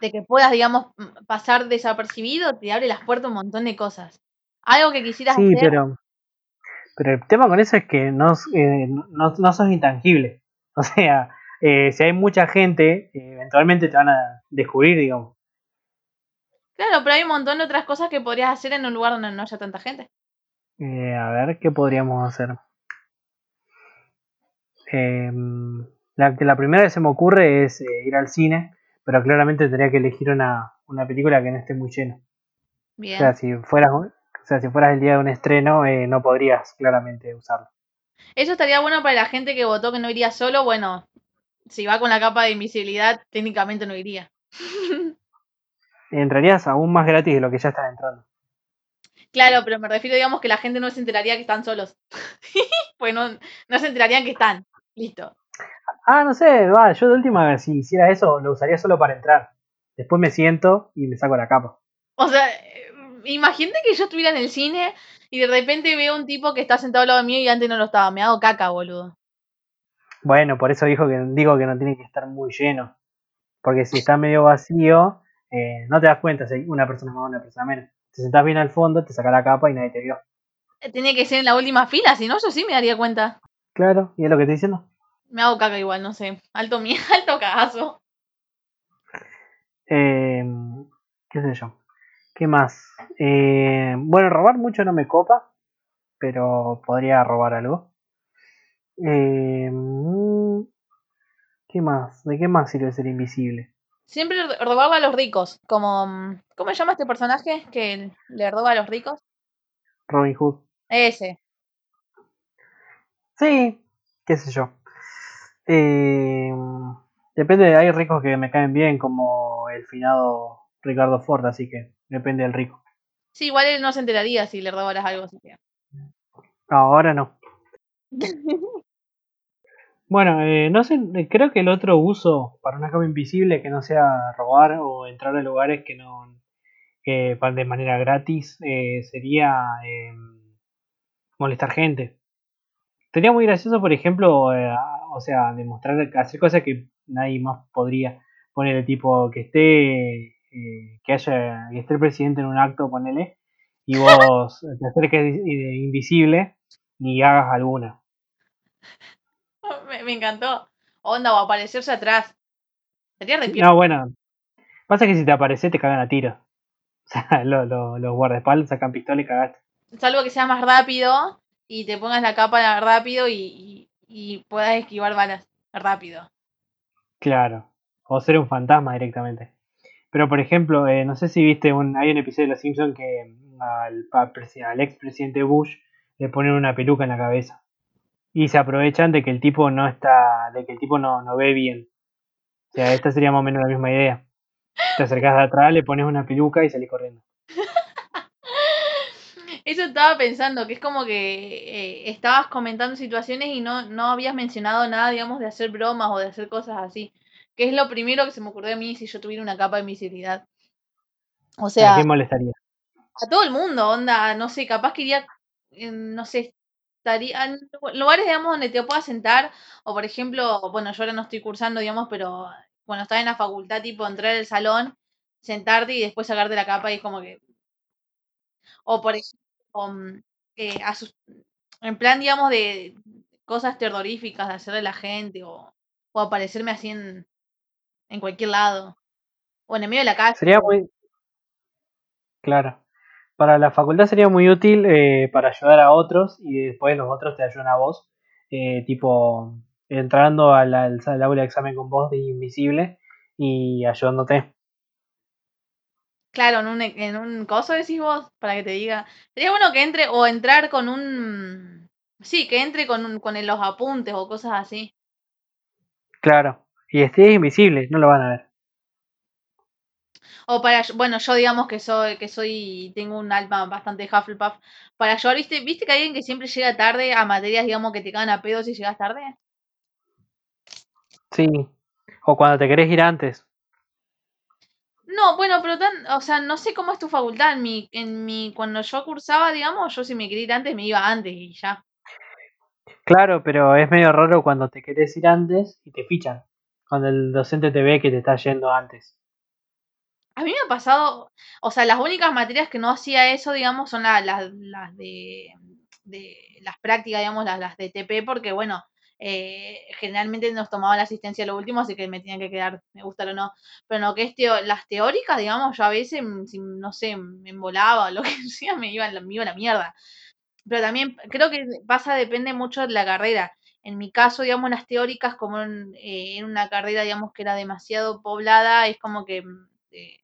Speaker 2: de que puedas, digamos, pasar desapercibido, te abre las puertas un montón de cosas. ¿Algo que quisieras
Speaker 1: Sí,
Speaker 2: hacer?
Speaker 1: pero, pero el tema con eso es que no, eh, no, no sos intangible. O sea, eh, si hay mucha gente, eh, eventualmente te van a descubrir, digamos.
Speaker 2: Claro, pero hay un montón de otras cosas que podrías hacer en un lugar donde no haya tanta gente.
Speaker 1: Eh, a ver, ¿qué podríamos hacer? Em, la, que la primera que se me ocurre es eh, ir al cine, pero claramente tendría que elegir una, una película que no esté muy llena.
Speaker 2: Bien.
Speaker 1: O sea, si fueras, o sea, si fueras el día de un estreno, eh, no podrías claramente usarlo.
Speaker 2: Eso estaría bueno para la gente que votó que no iría solo. Bueno, si va con la capa de invisibilidad, técnicamente no iría.
Speaker 1: Entrarías aún más gratis de lo que ya están entrando.
Speaker 2: Claro, pero me refiero, digamos, que la gente no se enteraría que están solos. pues no, no se enterarían que están. Listo.
Speaker 1: Ah, no sé, va, yo de última, si hiciera eso, lo usaría solo para entrar. Después me siento y me saco la capa.
Speaker 2: O sea, imagínate que yo estuviera en el cine y de repente veo un tipo que está sentado al lado mío y antes no lo estaba. Me hago caca, boludo.
Speaker 1: Bueno, por eso dijo que, digo que no tiene que estar muy lleno. Porque si está medio vacío, eh, no te das cuenta si hay una persona más o una persona menos. Te sentás bien al fondo, te sacas la capa y nadie te vio.
Speaker 2: Tiene que ser en la última fila, si no, yo sí me daría cuenta.
Speaker 1: Claro, y es lo que estoy diciendo.
Speaker 2: Me hago caca igual, no sé. Alto miedo, alto cagazo.
Speaker 1: Eh, ¿Qué sé yo? ¿Qué más? Eh, bueno, robar mucho no me copa, pero podría robar algo. Eh, ¿Qué más? ¿De qué más sirve ser invisible?
Speaker 2: Siempre robarle a los ricos, como... mm, ¿Cómo se llama este personaje que le roba a los ricos?
Speaker 1: Robin Hood.
Speaker 2: Ese.
Speaker 1: Sí, qué sé yo. Eh, depende, hay ricos que me caen bien, como el finado Ricardo Ford, así que depende del rico.
Speaker 2: Sí, igual él no se enteraría si le robaras algo.
Speaker 1: Ahora no. Bueno, eh, no sé, eh, creo que el otro uso para una capa invisible que no sea robar o entrar a lugares que no que van de manera gratis eh, sería eh, molestar gente. Sería muy gracioso, por ejemplo, eh, o sea, demostrar, hacer cosas que nadie más podría poner el tipo que esté, eh, que haya, que esté el presidente en un acto, ponele, y vos te acerques invisible y hagas alguna.
Speaker 2: me, me encantó. Onda, o aparecerse atrás. Sería piola.
Speaker 1: No, bueno, pasa que si te aparece te cagan a tiro. O sea, lo- lo- los guardaespaldas sacan pistola y cagaste.
Speaker 2: Salvo que sea más rápido y te pongas la capa rápido y, y, y puedas esquivar balas rápido.
Speaker 1: Claro. O ser un fantasma directamente. Pero por ejemplo, eh, no sé si viste un, hay un episodio de Los Simpsons que al, pa- presi- al expresidente Bush le ponen una peluca en la cabeza. Y se aprovechan de que el tipo no está, de que el tipo no, no ve bien. O sea, esta sería más o menos la misma idea. Te acercás de atrás, le pones una peluca y salís corriendo.
Speaker 2: Eso estaba pensando, que es como que eh, estabas comentando situaciones y no, no habías mencionado nada, digamos, de hacer bromas o de hacer cosas así. Que es lo primero que se me ocurrió a mí si yo tuviera una capa de invisibilidad. O
Speaker 1: ¿A
Speaker 2: sea,
Speaker 1: quién molestaría?
Speaker 2: a todo el mundo, onda, no sé, capaz que iría, no sé, estaría en lu- lugares, digamos, donde te puedas sentar, o por ejemplo, bueno, yo ahora no estoy cursando, digamos, pero cuando estaba en la facultad, tipo, entrar al salón, sentarte y después sacarte la capa y es como que, o por ejemplo, um, eh, asus- en plan, digamos, de cosas terroríficas de hacerle a la gente, o, o aparecerme así en, en cualquier lado, o en el medio de la calle.
Speaker 1: Sería muy. Claro. Para la facultad sería muy útil eh, para ayudar a otros y después los otros te ayudan a vos. eh, tipo, entrando al, al, al aula de examen con vos de invisible y ayudándote.
Speaker 2: Claro, en un, en un coso decís vos, para que te diga. Sería bueno que entre, o entrar con un. Sí, que entre con, un, con el- los apuntes o cosas así.
Speaker 1: Claro. Y estés invisible, no lo van a ver.
Speaker 2: O para, bueno, yo digamos que soy, que soy, tengo un alma bastante Hufflepuff. Para ayudar, ¿viste, ¿viste que hay alguien que siempre llega tarde a materias, digamos, que te cagan a pedos si llegas tarde?
Speaker 1: Sí. O cuando te querés ir antes.
Speaker 2: No, bueno, pero tan, o sea, no sé cómo es tu facultad. En mi, en mi, cuando yo cursaba, digamos, yo si me quería ir antes, me iba antes y ya.
Speaker 1: Claro, pero es medio raro cuando te querés ir antes y te fichan. Cuando el docente te ve que te está yendo antes.
Speaker 2: A mí me ha pasado, o sea, las únicas materias que no hacía eso, digamos, son las, las, las de, de las prácticas, digamos, las, las de TP, porque bueno, eh, generalmente nos tomaba la asistencia lo último, así que me tenían que quedar, me gusta o no. Pero no, que es teo, las teóricas, digamos, yo a veces, mm, no sé, me embolaba lo que sea, me iba, me iba a la mierda. Pero también creo que pasa, depende mucho de la carrera. En mi caso, digamos, las teóricas, como en, eh, en una carrera, digamos, que era demasiado poblada, es como que mm, eh,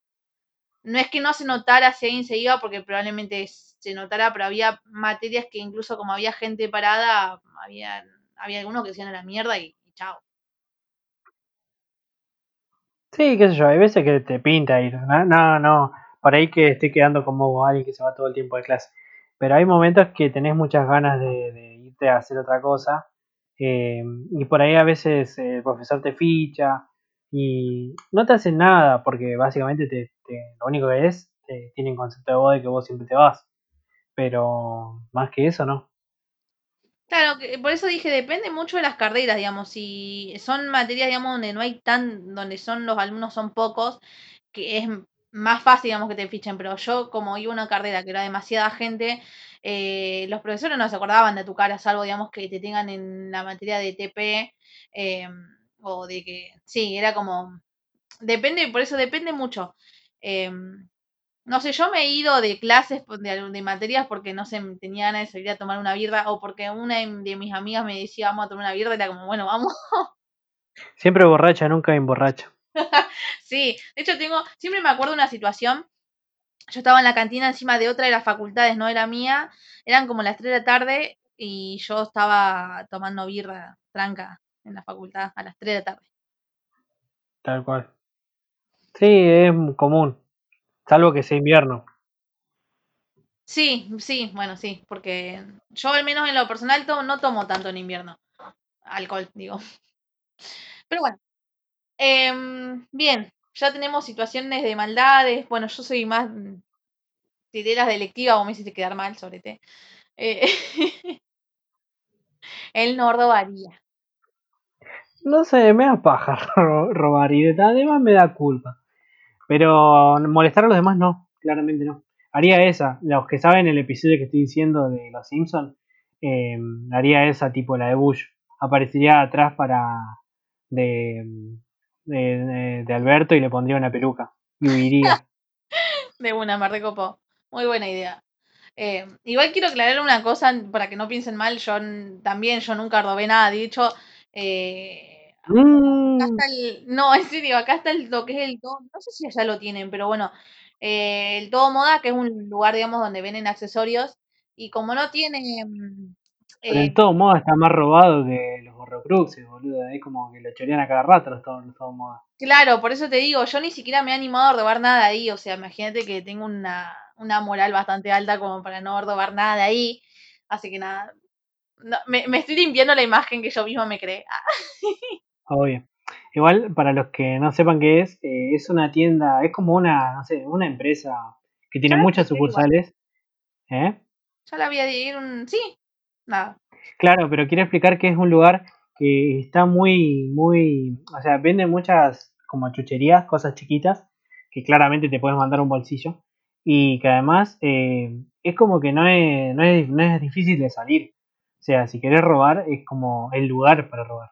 Speaker 2: no es que no se notara si alguien se iba, porque probablemente se notara, pero había materias que incluso como había gente parada, había, había algunos que decían a la mierda y, chao.
Speaker 1: Sí, qué sé yo, hay veces que te pinta ir. No, no, no. Por ahí que estoy quedando como alguien que se va todo el tiempo de clase. Pero hay momentos que tenés muchas ganas de irte a hacer otra cosa. Eh, y por ahí a veces el profesor te ficha y no te hacen nada porque básicamente te, te- lo único que es, te tienen concepto de vos de que vos siempre te vas. Pero más que eso, no.
Speaker 2: Claro, por eso dije, depende mucho de las carreras, digamos, si son materias, digamos, donde no hay tan, donde son los alumnos son pocos, que es más fácil, digamos, que te fichen, pero yo como iba a una carrera que era demasiada gente, eh, los profesores no se acordaban de tu cara, salvo, digamos, que te tengan en la materia de TP, eh, o de que, sí, era como, depende, por eso depende mucho. Eh, no sé, yo me he ido de clases, pues, de, de materias, porque no sé, tenía ganas de salir a tomar una birra, o porque una de mis amigas me decía, vamos a tomar una birra, y era como, bueno, vamos.
Speaker 1: Siempre borracha, nunca emborracha.
Speaker 2: sí, de hecho tengo, siempre me acuerdo de una situación, yo estaba en la cantina encima de otra de las facultades, no era mía, eran como las 3 de la tarde, y yo estaba tomando birra tranca en la facultad a las 3 de la tarde.
Speaker 1: Tal cual. Sí, es común. Salvo que sea invierno.
Speaker 2: Sí, sí, bueno, sí, porque yo al menos en lo personal no tomo tanto en invierno. Alcohol, digo. Pero bueno, em, bien, ya tenemos situaciones de maldades. Bueno, yo soy más mm, titeras delictiva, vos me hiciste quedar mal sobre te. Eh, el nordo varía.
Speaker 1: No sé, me da paja ro- robar y de- además me da culpa. Pero molestar a los demás no, claramente no. Haría esa, los que saben el episodio que estoy diciendo de Los Simpsons, haría esa tipo la de Bush. Aparecería atrás para de, de, de- de Alberto y le pondría una peluca y huiría.
Speaker 2: De una, me recopó. Muy buena idea. Eh, igual quiero aclarar una cosa para que no piensen mal. Yo también, yo nunca robé nada. De hecho, eh, acá
Speaker 1: Mm,
Speaker 2: está el. No, en serio, acá está el, lo que es el todo. No sé si allá lo tienen, pero bueno. eh, el todo moda, que es un lugar, digamos, donde venden accesorios. Y como no tiene. Mm,
Speaker 1: pero
Speaker 2: eh,
Speaker 1: el todo moda está más robado que los horrocruxes, boludo. Es como que lo chorean a cada rato los todo, los todo moda.
Speaker 2: claro, por eso te digo, yo ni siquiera me he animado a robar nada de ahí. O sea, imagínate que tengo una, una moral bastante alta como para no robar nada de ahí. Así que nada, No, me, me estoy limpiando la imagen que yo misma me creé. Ah,
Speaker 1: Obvio. Igual, para los que no sepan qué es, eh, es una tienda, es como una, no sé, una empresa que tiene
Speaker 2: ya
Speaker 1: muchas sucursales. ¿eh?
Speaker 2: Ya la voy a ir un. Sí, nada.
Speaker 1: Claro, pero quiero explicar que es un lugar que está muy, muy, o sea, vende muchas como chucherías, cosas chiquitas, que claramente te puedes mandar un bolsillo, y que además eh, es como que no es, no, es, no es difícil de salir. O sea, si querés robar, es como el lugar para robar.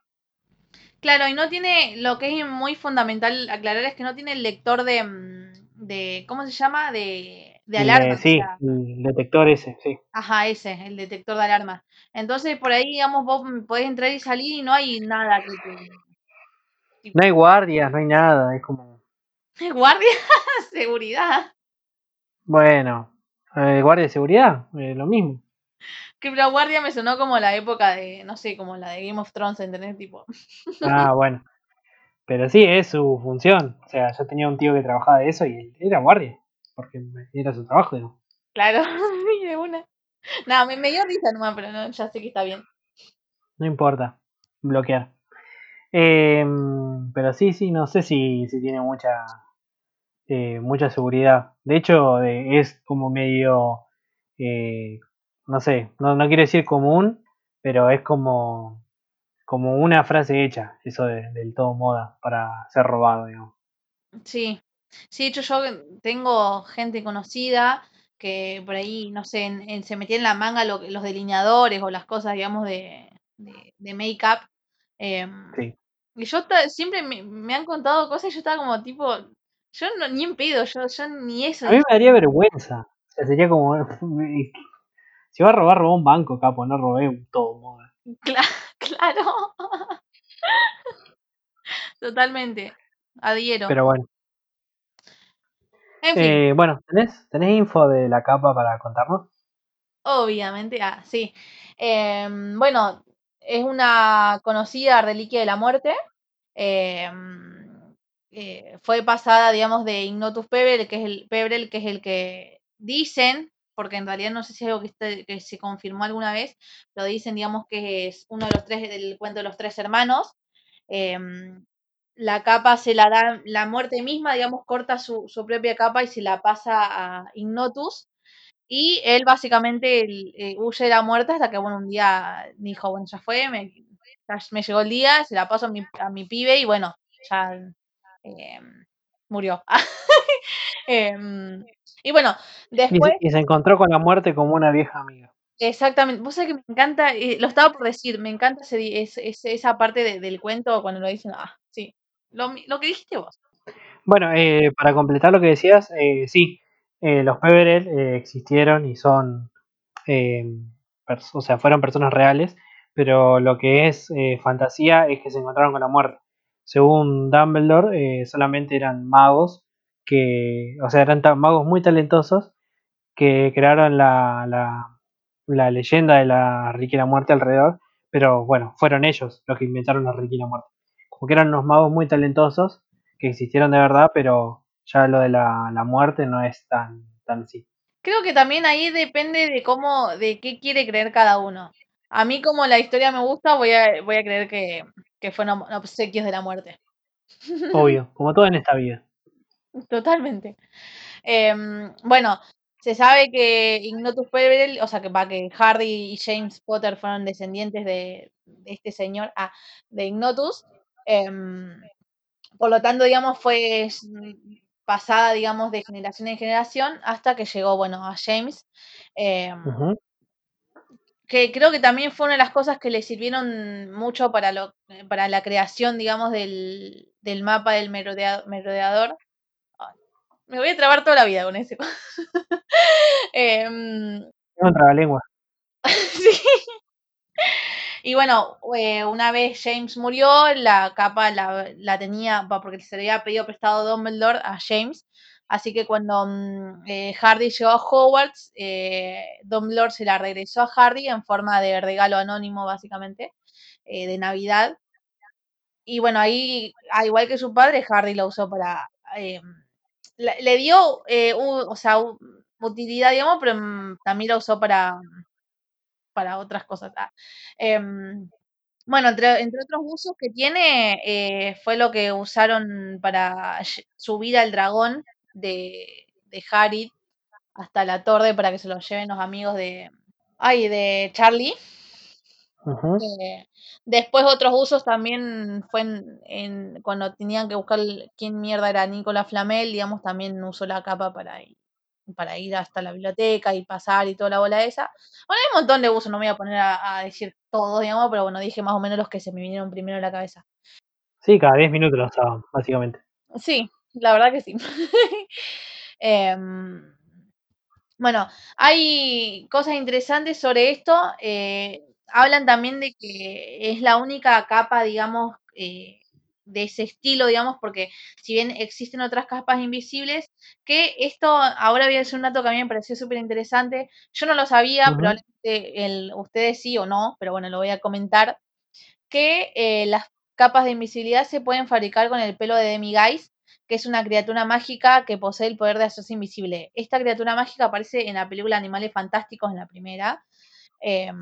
Speaker 2: Claro, y no tiene. Lo que es muy fundamental aclarar es que no tiene el lector de. mm, de ¿Cómo se llama? De, de alarma. O
Speaker 1: sí,
Speaker 2: sea,
Speaker 1: el detector ese, sí.
Speaker 2: ajá, ese, el detector de alarma. Entonces, por ahí, digamos, vos podés entrar y salir y no hay nada que te.
Speaker 1: No hay guardias, no hay nada, es como,
Speaker 2: guardia, seguridad.
Speaker 1: bueno, eh, guardia de seguridad, eh, lo mismo.
Speaker 2: Que la guardia me sonó como la época de. No sé, como la de Game of Thrones, ¿entendés? Tipo.
Speaker 1: Ah, bueno. Pero sí, es su función. O sea, yo tenía un tío que trabajaba de eso y era guardia. Porque era su trabajo, ¿no?
Speaker 2: Claro, de una. No, me, me dio risa nomás, pero no, ya sé que está bien.
Speaker 1: No importa. Bloquear. Eh, pero sí, sí, no sé si, si tiene mucha eh, mucha seguridad. De hecho, eh, es como medio, eh, no sé, no, no quiero decir común, pero es como, como una frase hecha, eso de- del todo moda, para ser robado, digamos.
Speaker 2: Sí, sí, de hecho yo tengo gente conocida que por ahí, no sé, en- en- se metía en la manga lo- los delineadores o las cosas, digamos, de, de, de make-up. em,
Speaker 1: Sí.
Speaker 2: y yo siempre me, me han contado cosas y yo estaba como tipo, yo no, ni en pedo, yo, yo ni eso.
Speaker 1: A mí me daría vergüenza. O sea, sería como, si va a robar, robó un banco, capo, no robé un todo moda.
Speaker 2: Cla- claro, totalmente, adhiero.
Speaker 1: Pero bueno.
Speaker 2: En fin.
Speaker 1: Eh, bueno, ¿tenés, ¿tenés info de la capa para contarnos?
Speaker 2: Obviamente, ah, sí. Em, bueno, es una conocida reliquia de la muerte. Em, eh, fue pasada, digamos, de Ignotus Pebrel, que es el Pebrel, que es el que dicen, porque en realidad no sé si es algo que, este- que se confirmó alguna vez, pero dicen, digamos, que es uno de los tres del cuento de los tres hermanos. Em, la capa se la da, la muerte misma, digamos, corta su, su propia capa y se la pasa a Ignotus. Y él básicamente el- eh, huye de la muerte hasta que, bueno, un día dijo, bueno, ya fue, me, me llegó el día, se la paso a mi, a mi pibe y bueno, ya eh, murió. Em, y bueno,
Speaker 1: Y
Speaker 2: después,
Speaker 1: se, y se encontró con la muerte como una vieja amiga.
Speaker 2: exactamente, vos sabés que me encanta, eh, lo estaba por decir, me encanta ese- ese- esa parte de- del cuento cuando lo dicen, ah, sí, lo, lo que dijiste vos.
Speaker 1: Bueno, eh, para completar lo que decías, eh, sí, eh, los Peverell eh, existieron y son, pers- o sea, fueron personas reales, pero lo que es eh, fantasía es que se encontraron con la muerte. Según Dumbledore, solamente eran magos que, o sea, eran magos muy talentosos que crearon la, la, la leyenda de la la Muerte alrededor, pero bueno, fueron ellos los que inventaron la la Muerte. Como que eran unos magos muy talentosos que existieron de verdad, pero ya lo de la, la muerte no es tan, tan así.
Speaker 2: Creo que también ahí depende de cómo, de qué quiere creer cada uno. A mí como la historia me gusta, voy a, voy a creer que, que fueron obsequios de la muerte.
Speaker 1: Obvio, como todo en esta vida.
Speaker 2: Totalmente. Em, bueno, se sabe que Ignotus Peverell, o sea, que, va, que Hardy y James Potter fueron descendientes de, de este señor, ah, de Ignotus. Em, por lo tanto, digamos, fue pasada, digamos, de generación en generación hasta que llegó, bueno, a James. Em, que creo que también fue una de las cosas que le sirvieron mucho para, lo, para la creación, digamos, del, del mapa del merodea- merodeador. Me voy a trabar toda la vida con ese.
Speaker 1: Tengo un trabalengua.
Speaker 2: sí. Y bueno, eh, una vez James murió, la capa la, la tenía, porque se le había pedido prestado Dumbledore a James. Así que cuando mm, eh, Hardy llegó a Hogwarts, eh, Dumbledore se la regresó a Hardy en forma de regalo anónimo, básicamente, eh, de Navidad. Y bueno, ahí, al igual que su padre, Hardy la usó para. le dio, o sea, utilidad, digamos, pero mm, también la usó para, para otras cosas. ah. Em, bueno, entre, entre otros usos que tiene, eh, fue lo que usaron para subir al dragón de, de Harry hasta la torre para que se lo lleven los amigos de. Ay, de Charlie. Eh, después otros usos también fue en, en- cuando tenían que buscar quién mierda era Nicolas Flamel, digamos, también usó la capa para ir, para ir hasta la biblioteca y pasar y toda la bola esa. Bueno, hay un montón de usos, no me voy a poner a, a decir todos, digamos, pero bueno, dije más o menos los que se me vinieron primero a la cabeza.
Speaker 1: Sí, cada 10 minutos lo usaban, básicamente.
Speaker 2: Sí, la verdad que sí. Em, Bueno, hay cosas interesantes sobre esto. eh, hablan también de que es la única capa, digamos, eh, de ese estilo, digamos, porque si bien existen otras capas invisibles, que esto, ahora voy a decir un dato que a mí me pareció súper interesante. Yo no lo sabía, probablemente el, ustedes sí o no, pero bueno, lo voy a comentar, que eh, las capas de invisibilidad se pueden fabricar con el pelo de Demiguise, que es una criatura mágica que posee el poder de hacerse invisible. Esta criatura mágica aparece en la película Animales Fantásticos, en la primera. Em,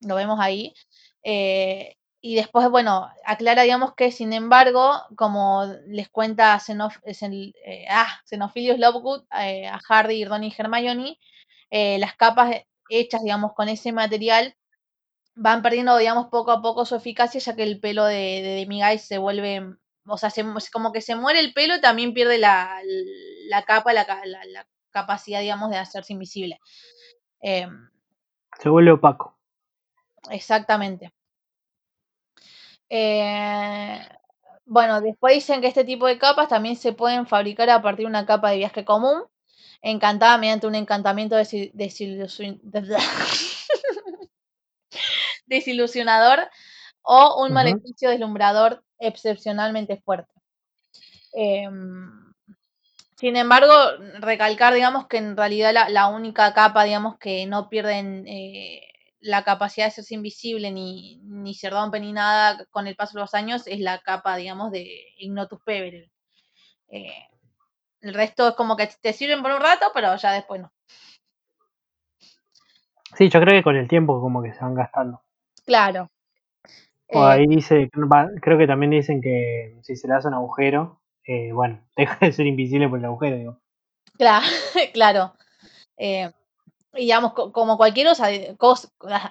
Speaker 2: lo vemos ahí. Eh, y después, bueno, aclara, digamos, que sin embargo, como les cuenta Xenof eh, ah, Xenophilius Lovegood eh, a Hardy, Ron y Hermione, las capas hechas, digamos, con ese material van perdiendo, digamos, poco a poco su eficacia, ya que el pelo de, de se vuelve, o sea, como que se muere el pelo y también pierde la, capa, la, capacidad, digamos, de hacerse invisible. Em,
Speaker 1: se vuelve opaco.
Speaker 2: Exactamente. Eh, bueno, después dicen que este tipo de capas también se pueden fabricar a partir de una capa de viaje común, encantada mediante un encantamiento de, desilusionador o un maleficio deslumbrador excepcionalmente fuerte. Em, sin embargo, recalcar, digamos, que en realidad la, única capa, digamos, que no pierden eh, la capacidad de hacerse invisible ni, ni rompe ni nada con el paso de los años es la capa, digamos, de Ignotus Peverel. Eh, el resto es como que te sirven por un rato, pero ya después no.
Speaker 1: Sí, yo creo que con el tiempo como que se van gastando.
Speaker 2: Claro.
Speaker 1: O ahí eh, dice, creo que también dicen que si se le hace un agujero, eh, bueno, deja de ser invisible por el agujero, digo.
Speaker 2: Claro, claro. Eh, digamos, como cualquier cosa,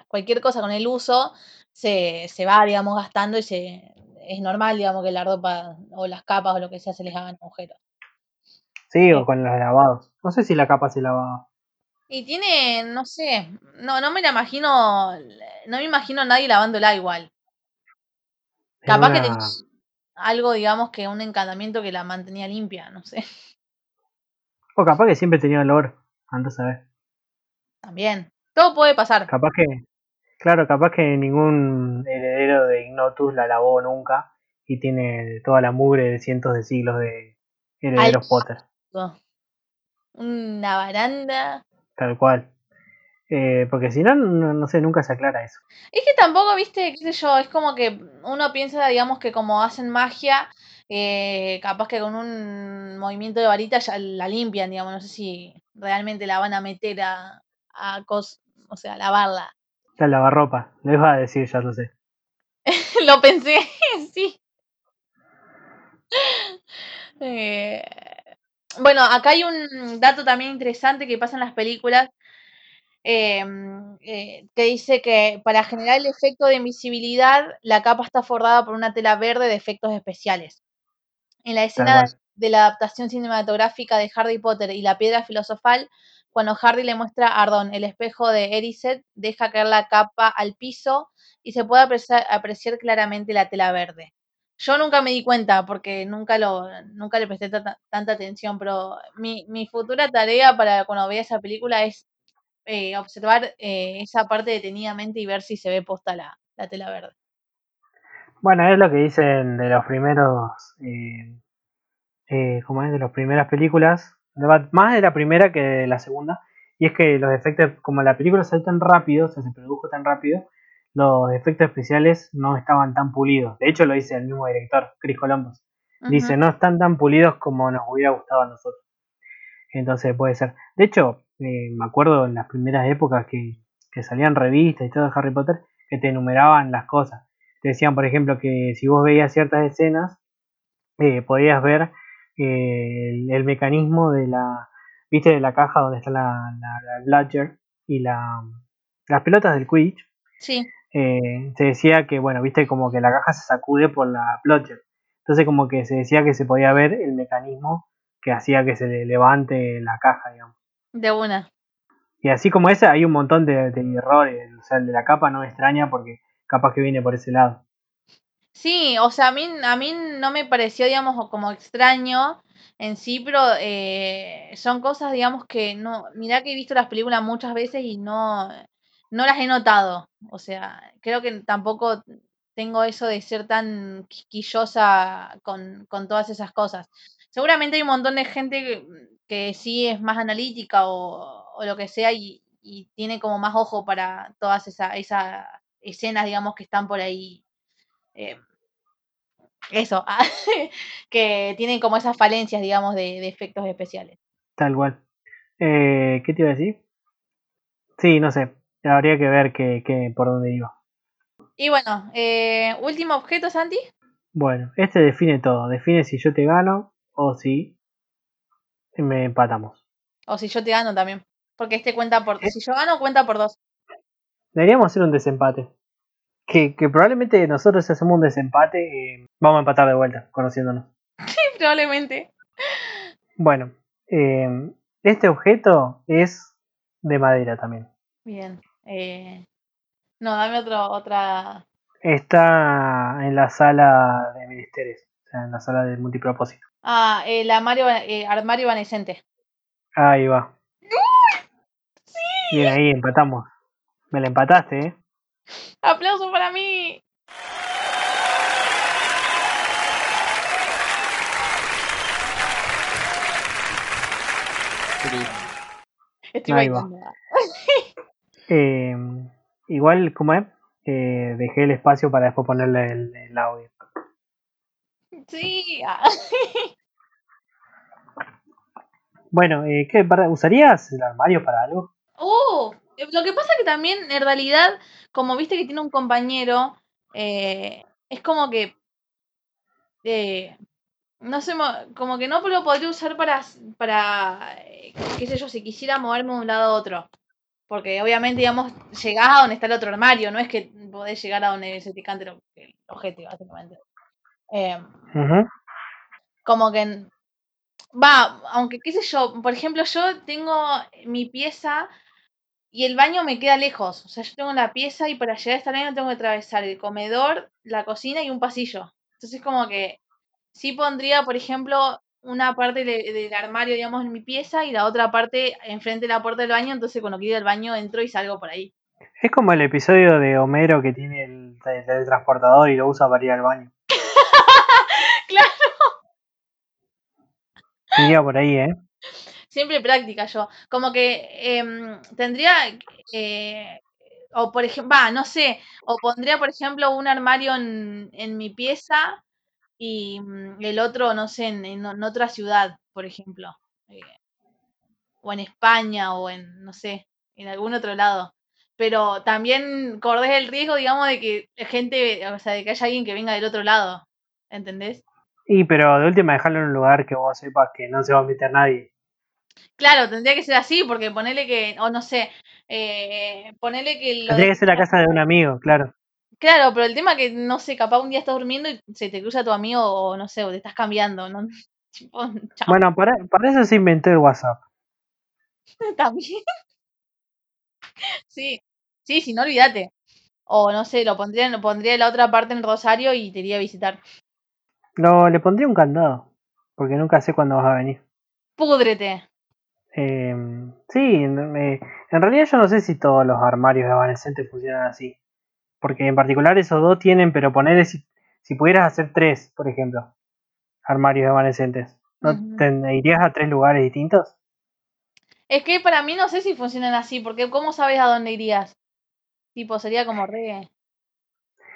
Speaker 2: cualquier cosa con el uso, se, va, digamos, gastando y se, es normal, digamos, que la ropa o las capas o lo que sea se les hagan agujeros.
Speaker 1: Sí, o con los lavados. No sé si la capa se lava.
Speaker 2: Y tiene, no sé, no, no me la imagino, no me imagino a nadie lavándola igual. Capaz que tiene algo, digamos, que un encantamiento que la mantenía limpia, no sé.
Speaker 1: O capaz que siempre tenía olor, antes a ver.
Speaker 2: También, todo puede pasar.
Speaker 1: Capaz que, claro, capaz que ningún heredero de Ignotus la lavó nunca y tiene toda la mugre de cientos de siglos de herederos Potter.
Speaker 2: Una baranda
Speaker 1: Tal cual. Eh, porque si no, no, sé, nunca se aclara eso.
Speaker 2: Es que tampoco, viste, qué sé yo, es como que uno piensa, digamos, que como hacen magia, eh, capaz que con un movimiento de varita ya la limpian, digamos, no sé si realmente la van a meter a, a cos, o sea, a lavarla.
Speaker 1: La lavarropa, lo iba a decir, ya lo sé.
Speaker 2: lo pensé, sí. Eh, bueno, acá hay un dato también interesante que pasa en las películas, em, eh, que dice que para generar el efecto de invisibilidad, la capa está forrada por una tela verde de efectos especiales. En la escena de la adaptación cinematográfica de Harry Potter y la piedra filosofal, cuando Harry le muestra a Ardon el espejo de Erised, deja caer la capa al piso y se puede apreciar claramente la tela verde. Yo nunca me di cuenta porque nunca lo nunca le presté tanta atención, pero mi, mi futura tarea para cuando vea esa película es eh, observar eh, esa parte detenidamente y ver si se ve posta la, la, tela verde.
Speaker 1: Bueno, es lo que dicen de los primeros, eh, eh como es, de las primeras películas, más de la primera que de la segunda, y es que los efectos, como la película sale tan rápido, o sea, se produjo tan rápido, los efectos especiales no estaban tan pulidos. De hecho, lo dice el mismo director, Chris Columbus. Dice, no están tan pulidos como nos hubiera gustado a nosotros. Entonces puede ser. De hecho, eh, me acuerdo en las primeras épocas que, salían revistas y todo de Harry Potter, que te enumeraban las cosas. Te decían, por ejemplo, que si vos veías ciertas escenas, eh, podías ver eh, el, mecanismo de la, viste, de la caja donde está la, la, y la, las pelotas del Quidditch.
Speaker 2: Sí
Speaker 1: eh, se decía que, bueno, viste como que la caja se sacude por la plotcher. Entonces como que se decía que se podía ver el mecanismo que hacía que se levante la caja, digamos.
Speaker 2: De una.
Speaker 1: Y así como esa, hay un montón de, errores. O sea, el de la capa no me extraña porque capaz que viene por ese lado.
Speaker 2: Sí, o sea, a mí, a mí no me pareció, digamos, como extraño en sí, pero eh, son cosas, digamos, que no. Mirá que he visto las películas muchas veces y no, no las he notado. O sea, creo que tampoco tengo eso de ser tan quisquillosa con, todas esas cosas. Seguramente hay un montón de gente que, sí es más analítica o, lo que sea y, tiene como más ojo para todas esas escenas, digamos, que están por ahí eh, Eso, que tienen como esas falencias, digamos, de, de efectos especiales.
Speaker 1: Tal cual. Eh, ¿Qué te iba a decir? Sí, no sé. Habría que ver que, que por dónde iba.
Speaker 2: Y bueno, eh, último objeto, Santi.
Speaker 1: Bueno, este define todo. Define si yo te gano o si me empatamos.
Speaker 2: O si yo te gano también. Porque este cuenta por.
Speaker 1: ¿Eh?
Speaker 2: Si yo gano, cuenta por dos.
Speaker 1: Deberíamos hacer un desempate. Que, que probablemente nosotros si hacemos un desempate, eh, vamos a empatar de vuelta, conociéndonos.
Speaker 2: Sí, probablemente.
Speaker 1: Bueno, eh, este objeto es de madera también.
Speaker 2: Bien. Eh, no, dame otro, otra.
Speaker 1: Está en la sala de ministerios, o sea, en la sala de multipropósito.
Speaker 2: Ah, el armario, eh, armario evanescente.
Speaker 1: Ahí va.
Speaker 2: ¡Sí!
Speaker 1: Bien, ahí empatamos. Me la empataste, ¿eh?
Speaker 2: ¡Aplauso para mí! Estoy
Speaker 1: Ahí va. Eh, igual, ¿cómo es? Eh, dejé el espacio para después ponerle el, el audio.
Speaker 2: Sí. ah.
Speaker 1: Bueno, eh, ¿qué, para- ¿usarías el armario para algo?
Speaker 2: Uh, lo que pasa que también, en realidad, como viste que tiene un compañero, eh, es como que. eh, no sé, mo- como que no lo podría usar para, para, eh, qué sé yo, si quisiera moverme de un lado a otro. Porque obviamente, digamos, llegás a donde está el otro armario, no es que podés llegar a donde se te cante el ojete, básicamente. Eh,
Speaker 1: Ujú.
Speaker 2: como que va, aunque qué sé yo, por ejemplo, yo tengo mi pieza y el baño me queda lejos. O sea, yo tengo la pieza y para llegar a este baño tengo que atravesar el comedor, la cocina y un pasillo. Entonces como que sí pondría, por ejemplo, una parte de- del armario, digamos, en mi pieza y la otra parte enfrente de la puerta del baño, entonces cuando quiero ir al baño entro y salgo por ahí.
Speaker 1: Es como el episodio de Homero que tiene el, el teletransportador y lo usa para ir al baño.
Speaker 2: Claro.
Speaker 1: Iría por ahí, ¿eh?
Speaker 2: Siempre práctica yo. Como que em, tendría, eh, o por ejemplo, va, no sé, o pondría, por ejemplo, un armario en, en mi pieza y mm, el otro, no sé, en, en- otra ciudad, por ejemplo. eh, o en España, o en, no sé, en algún otro lado. Pero también corres el riesgo, digamos, de que gente, o sea, de que haya alguien que venga del otro lado. ¿Entendés?
Speaker 1: Y pero de última dejarlo en un lugar que vos sepas que no se va a meter nadie.
Speaker 2: Claro, tendría que ser así, porque ponele que, o no sé, eh, ponele que lo
Speaker 1: Tendría
Speaker 2: de-
Speaker 1: que ser la casa de un amigo, claro.
Speaker 2: Claro, pero el tema que, no sé, capaz un día estás durmiendo y se te cruza tu amigo o no sé, o te estás cambiando, ¿no?
Speaker 1: Bueno, para, para eso se inventó el WhatsApp.
Speaker 2: también. Sí, sí, sí, no olvídate. O no sé, lo pondría, lo pondría en la otra parte en Rosario y te iría a visitar.
Speaker 1: Lo, le pondría un candado, porque nunca sé cuándo vas a venir.
Speaker 2: Púdrete.
Speaker 1: Eh, sí, en, en realidad yo no sé si todos los armarios evanescentes funcionan así. Porque en particular esos dos tienen, pero ponerle si, si pudieras hacer tres, por ejemplo, armarios evanescentes. ¿No te irías a tres lugares distintos?
Speaker 2: Es que para mí no sé si funcionan así, porque ¿cómo sabes a dónde irías? Tipo, sería como re...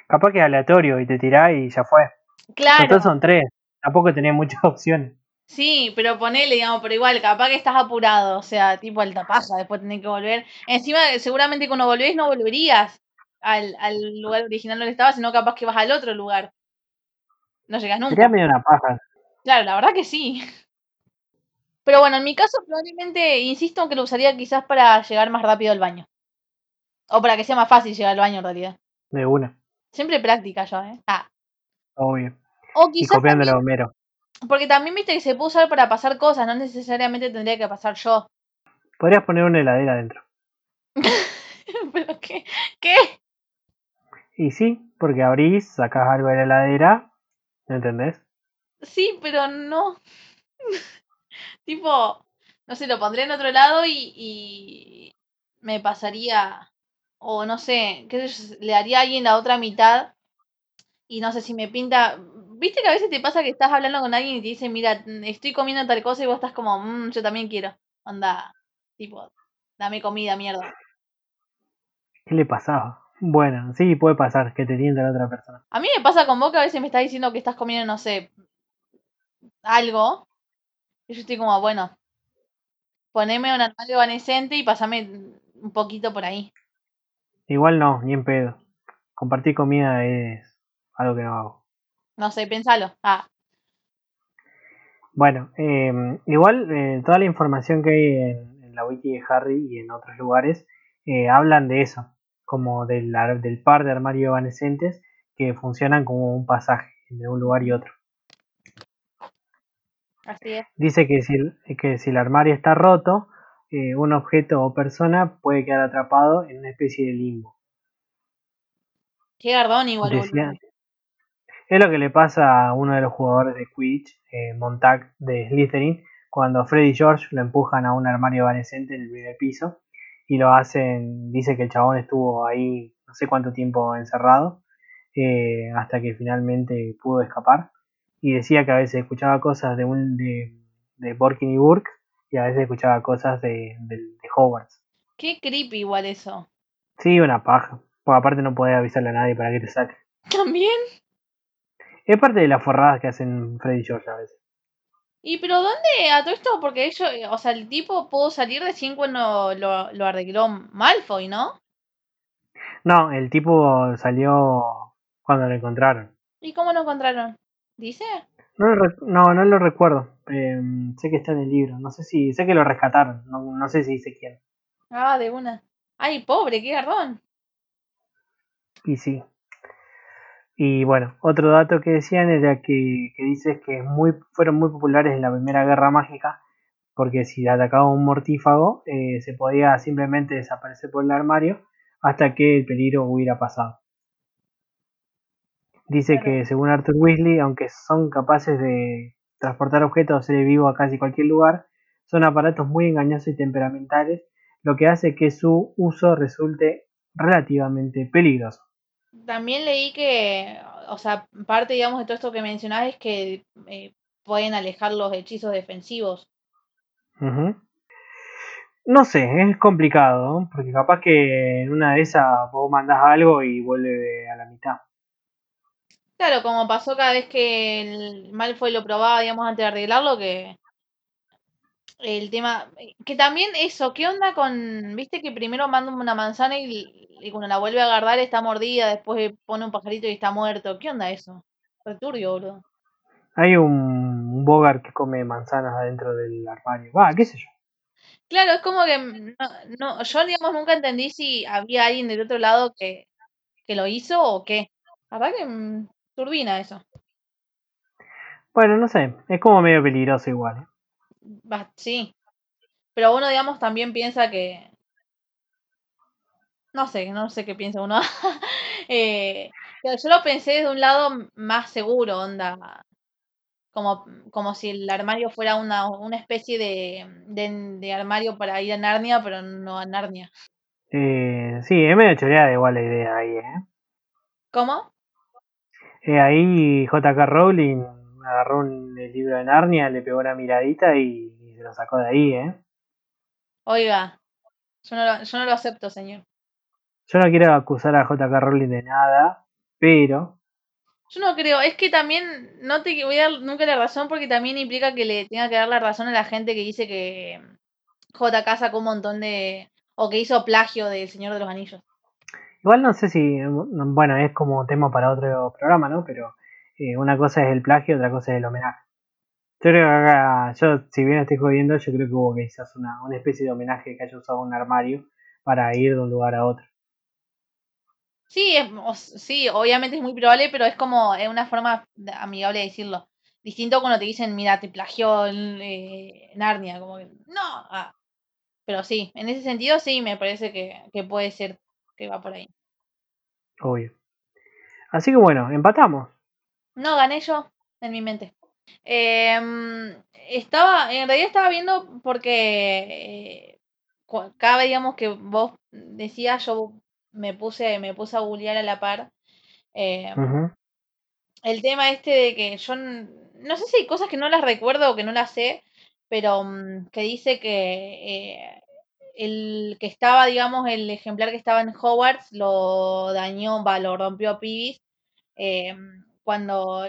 Speaker 1: Capaz que es aleatorio y te tirás y ya fue.
Speaker 2: Claro.
Speaker 1: Entonces son tres. Tampoco tenés muchas opciones.
Speaker 2: Sí, pero ponele, digamos, pero igual, capaz que estás apurado, o sea, tipo alta paja, después tenés que volver. Encima, seguramente cuando volvés no volverías al, al lugar original donde estabas, sino capaz que vas al otro lugar. No llegas nunca.
Speaker 1: Sería medio una paja.
Speaker 2: Claro, la verdad que sí. Pero bueno, en mi caso probablemente, insisto en que lo usaría quizás para llegar más rápido al baño. O para que sea más fácil llegar al baño en realidad.
Speaker 1: De una,
Speaker 2: Siempre práctica yo, ¿eh? Ah.
Speaker 1: obvio.
Speaker 2: O
Speaker 1: Y
Speaker 2: quizás
Speaker 1: copiándole a
Speaker 2: también-
Speaker 1: Homero.
Speaker 2: Porque también viste que se puede usar para pasar cosas, no necesariamente tendría que pasar yo.
Speaker 1: Podrías poner una heladera adentro.
Speaker 2: ¿Pero qué? ¿Qué?
Speaker 1: Y sí, porque abrís, sacás algo de la heladera, ¿me entendés?
Speaker 2: Sí, pero no. tipo, no sé, lo pondría en otro lado y, y me pasaría, o no sé, qué sé yo, le daría a alguien la otra mitad y no sé si me pinta. ¿Viste que a veces te pasa que estás hablando con alguien y te dice, mira, estoy comiendo tal cosa y vos estás como, "Mm, yo también quiero? Onda, tipo, dame comida, mierda.
Speaker 1: ¿Qué le pasaba? Bueno, sí, puede pasar que te tiente la otra persona.
Speaker 2: A mí me pasa con vos que a veces me estás diciendo que estás comiendo, no sé, algo. Y yo estoy como, bueno, poneme un armario evanescente y pasame un poquito por ahí.
Speaker 1: Igual no, ni en pedo. Compartir comida es algo que no hago.
Speaker 2: No sé, pensalo. Ah,
Speaker 1: Bueno, eh, igual eh, toda la información que hay en, en la wiki de Harry y en otros lugares eh, hablan de eso, como del, ar- del par de armarios evanescentes que funcionan como un pasaje entre un lugar y otro.
Speaker 2: así es.
Speaker 1: Dice que si, el- que si el armario está roto, eh, un objeto o persona puede quedar atrapado en una especie de limbo.
Speaker 2: Qué gardón igual,
Speaker 1: Decía-. Es lo que le pasa a uno de los jugadores de Quidditch, eh, Montag de Slytherin, cuando Fred y George lo empujan a un armario evanescente en el primer piso y lo hacen, dice que el chabón estuvo ahí no sé cuánto tiempo encerrado eh, hasta que finalmente pudo escapar y decía que a veces escuchaba cosas de un de, de Borkin y Burke y a veces escuchaba cosas de, de, de Hogwarts.
Speaker 2: Qué creepy igual eso.
Speaker 1: Sí, una paja, porque aparte no podés avisarle a nadie para que te saque.
Speaker 2: También.
Speaker 1: Es parte de las forradas que hacen Fred y George a veces.
Speaker 2: ¿Y pero dónde a todo esto? Porque ellos, eh, o sea, el tipo pudo salir recién cuando lo, lo arregló Malfoy, ¿no?
Speaker 1: No, el tipo salió cuando lo encontraron.
Speaker 2: ¿Y cómo lo encontraron? ¿Dice?
Speaker 1: No, no, no lo recuerdo. Eh, sé que está en el libro. No sé si. Sé que lo rescataron. No, no sé si dice quién.
Speaker 2: Ah, de una. Ay, pobre, qué gardón.
Speaker 1: Y sí. Y bueno, otro dato que decían era que, que dices que muy, fueron muy populares en la primera guerra mágica. Porque si atacaba un mortífago, eh, se podía simplemente desaparecer por el armario hasta que el peligro hubiera pasado. Dice que según Arthur Weasley, aunque son capaces de transportar objetos o seres vivos a casi cualquier lugar, son aparatos muy engañosos y temperamentales, lo que hace que su uso resulte relativamente peligroso.
Speaker 2: También leí que, o sea, parte, digamos, de todo esto que mencionás es que eh, pueden alejar los hechizos defensivos.
Speaker 1: No sé, es complicado, ¿no? porque capaz que en una de esas vos mandás algo y vuelve a la mitad.
Speaker 2: Claro, como pasó cada vez que el Malfoy lo probaba, digamos, antes de arreglarlo, que el tema, que también eso, ¿qué onda con, viste que primero manda una manzana y, y cuando la vuelve a agarrar está mordida, después pone un pajarito y está muerto? ¿Qué onda eso? Returbio, boludo.
Speaker 1: Hay un, Bogart que come manzanas adentro del armario. Va, qué sé yo.
Speaker 2: Claro, es como que no, no, yo digamos nunca entendí si había alguien del otro lado que, que lo hizo o qué. Verdad que mm, turbina eso.
Speaker 1: Bueno, no sé, es como medio peligroso igual. ¿eh?
Speaker 2: Sí. Pero uno, digamos, también piensa que. No sé, no sé qué piensa uno. eh, pero yo lo pensé desde un lado más seguro, onda. Como, como si el armario fuera una, una especie de, de, de armario para ir a Narnia, pero no a Narnia.
Speaker 1: Eh, sí, es medio choreada igual la idea ahí, ¿eh?
Speaker 2: ¿Cómo?
Speaker 1: Eh, ahí JK Rowling agarró un, el libro de Narnia, le pegó una miradita y, y se lo sacó de ahí, ¿eh?
Speaker 2: Oiga, yo no lo, yo no lo acepto, señor.
Speaker 1: Yo no quiero acusar a JK Rowling de nada, pero
Speaker 2: Yo no creo, es que también no te voy a dar nunca la razón porque también implica que le tenga que dar la razón a la gente que dice que JK sacó un montón de... o que hizo plagio del Señor de los Anillos.
Speaker 1: igual no sé si, bueno, es como tema para otro programa, ¿no? Pero eh, una cosa es el plagio, otra cosa es el homenaje. Yo creo que acá, yo si bien estoy jodiendo, yo creo que hubo quizás una, una especie de homenaje que haya usado un armario para ir de un lugar a otro.
Speaker 2: Sí, es, o- sí, obviamente es muy probable, pero es como es una forma amigable de decirlo. Distinto cuando te dicen, mira, te plagió eh, Narnia, como que, no. ah. Pero sí, en ese sentido sí, me parece que, que puede ser que va por ahí.
Speaker 1: Obvio. Así que bueno, empatamos.
Speaker 2: No, gané yo en mi mente. Em, estaba, en realidad estaba viendo porque eh, cada digamos que vos decías, yo me puse, me puse a googlear a la par. em, el tema este de que yo no sé si hay cosas que no las recuerdo o que no las sé, pero mm, que dice que eh, el que estaba, digamos, el ejemplar que estaba en Hogwarts lo dañó, va, lo rompió a Pibis eh, cuando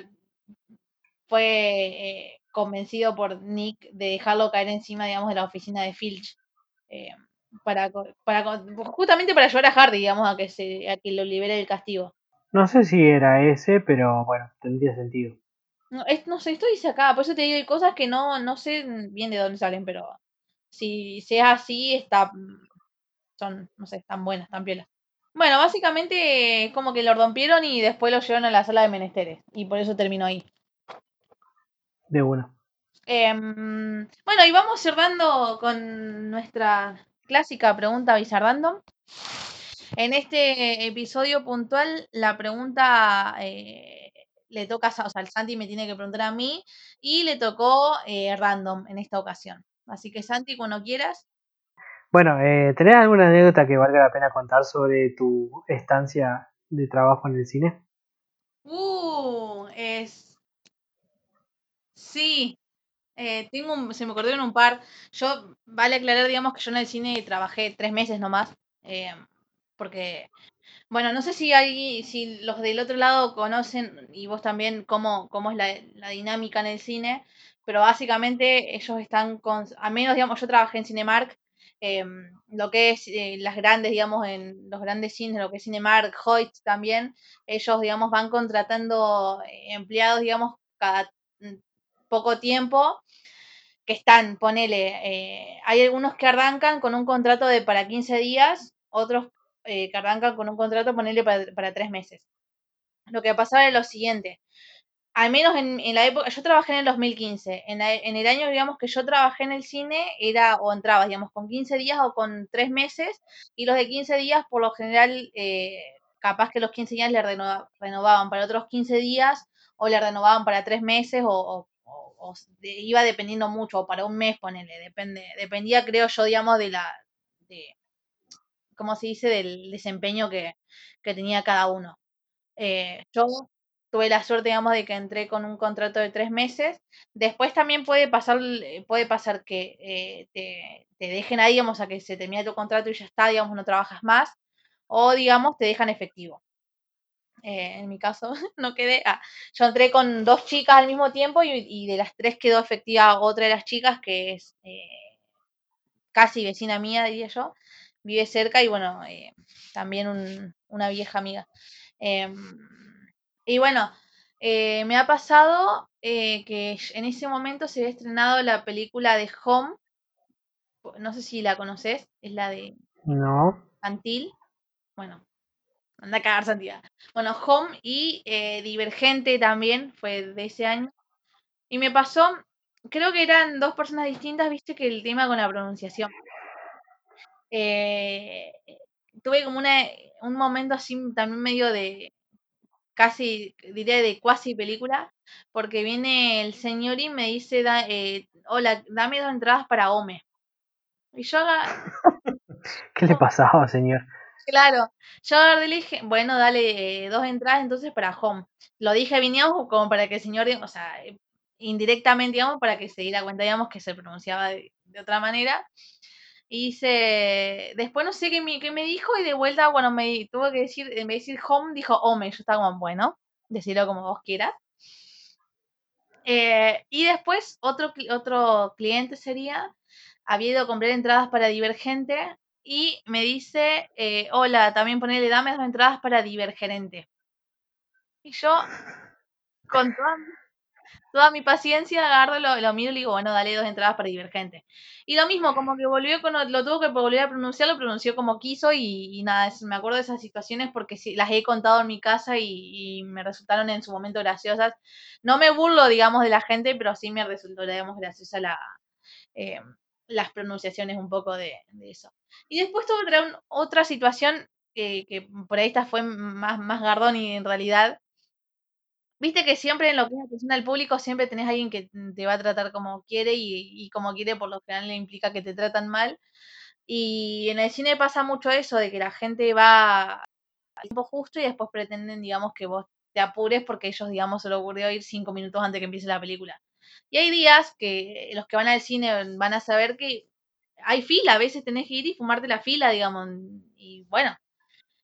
Speaker 2: fue eh, convencido por Nick de dejarlo caer encima, digamos, de la oficina de Filch. Eh, para, para, justamente para ayudar a Hardy, digamos, a que, se, a que lo libere del castigo.
Speaker 1: No sé si era ese, pero bueno, tendría sentido.
Speaker 2: No, es, no sé, esto dice acá, por eso te digo, hay cosas que no, no sé bien de dónde salen, pero si, si es así, está, son, no sé, están buenas, están piolas. Bueno, básicamente es como que lo rompieron y después lo llevaron a la sala de menesteres, y por eso terminó ahí.
Speaker 1: De uno.
Speaker 2: Em, bueno, y vamos cerrando con nuestra clásica pregunta Bizarrandom. En este episodio puntual, la pregunta eh, le toca, o sea, el Santi me tiene que preguntar a mí y le tocó eh, random en esta ocasión. Así que Santi, cuando quieras.
Speaker 1: Bueno, eh, ¿tenés alguna anécdota que valga la pena contar sobre tu estancia de trabajo en el cine?
Speaker 2: Uh, es... Sí, eh, tengo se me acordaron un par. Yo, vale aclarar, digamos, que yo en el cine trabajé tres meses nomás. Eh, porque, bueno, no sé si hay, si los del otro lado conocen, y vos también, cómo, cómo es la, la dinámica en el cine, pero básicamente ellos están con, a menos, digamos, yo trabajé en Cinemark, eh, lo que es eh, las grandes, digamos, en los grandes cines, lo que es Cinemark, Hoyt también, ellos, digamos, van contratando empleados, digamos, cada mm, poco tiempo que están, ponele, eh, hay algunos que arrancan con un contrato de para 15 días, otros eh, que arrancan con un contrato, ponele para, para tres meses. Lo que pasaba es lo siguiente, al menos en, en, la época, yo trabajé en el 2015, en, la, en, el año, digamos, que yo trabajé en el cine, era o entrabas, digamos, con 15 días o con tres meses, y los de 15 días, por lo general, eh, capaz que los 15 días le renova, renovaban para otros 15 días, o le renovaban para tres meses, o, o o de, iba dependiendo mucho, o para un mes, ponele, depende, dependía, creo yo, digamos, de la, de, ¿cómo se dice?, del desempeño que, que tenía cada uno. Eh, yo tuve la suerte, digamos, de que entré con un contrato de tres meses. Después también puede pasar, puede pasar que eh, te, dejen ahí, digamos, a que se termine tu contrato y ya está, digamos, no trabajas más. O, digamos, te dejan efectivo. Eh, en mi caso no quedé. Ah, yo entré con dos chicas al mismo tiempo y, de las tres quedó efectiva otra de las chicas que es eh, casi vecina mía, diría yo. Vive cerca y bueno, eh, también un, una vieja amiga. Y bueno, eh, me ha pasado que en ese momento se había estrenado la película de Home. No sé si la conoces, es la de
Speaker 1: no.
Speaker 2: Antil. Bueno, Anda a cagar Santiago. Bueno, Home y eh, Divergente también fue de ese año. Y me pasó, creo que eran dos personas distintas, viste que el tema con la pronunciación. Eh, tuve como una, un momento así también medio de casi, diría de cuasi película, porque viene el señor y me dice, da, eh, hola, dame dos entradas para Home. Y yo...
Speaker 1: ¿Qué le pasaba, señor?
Speaker 2: Claro, yo le dije, bueno, dale eh, dos entradas entonces para home. Lo dije bien, digamos, como para que el señor, o sea, indirectamente, digamos, para que se diera cuenta, digamos, que se pronunciaba de, de otra manera. Y dice, después no sé qué me, qué me, dijo y de vuelta, bueno, me tuvo que decir, en vez de decir home, dijo home. Yo estaba como, bueno, decirlo como vos quieras. Eh, y después otro, otro cliente sería, había ido a comprar entradas para Divergente y me dice, eh, hola, también ponele, dame dos entradas para Divergerente. Y yo, con toda, toda mi paciencia, agarro, lo, lo, miro y le digo, bueno, dale dos entradas para Divergente. Y lo mismo, como que volvió, lo tuvo que volver a pronunciar, lo pronunció como quiso y, nada, me acuerdo de esas situaciones porque sí, las he contado en mi casa y, y, me resultaron en su momento graciosas. No me burlo, digamos, de la gente, pero sí me resultó, digamos, graciosa. Eh, las pronunciaciones un poco de, de eso. Y después tuve otra, otra situación eh, que por ahí esta fue más, más gardón y en realidad, viste que siempre en lo que es atención al público siempre tenés a alguien que te va a tratar como quiere y, y como quiere por lo general le implica que te tratan mal. Y en el cine pasa mucho eso, de que la gente va al tiempo justo y después pretenden, digamos, que vos te apures porque ellos, digamos, se le ocurrió ir cinco minutos antes que empiece la película. Y hay días que los que van al cine van a saber que hay fila, a veces tenés que ir y fumarte la fila, digamos, y bueno.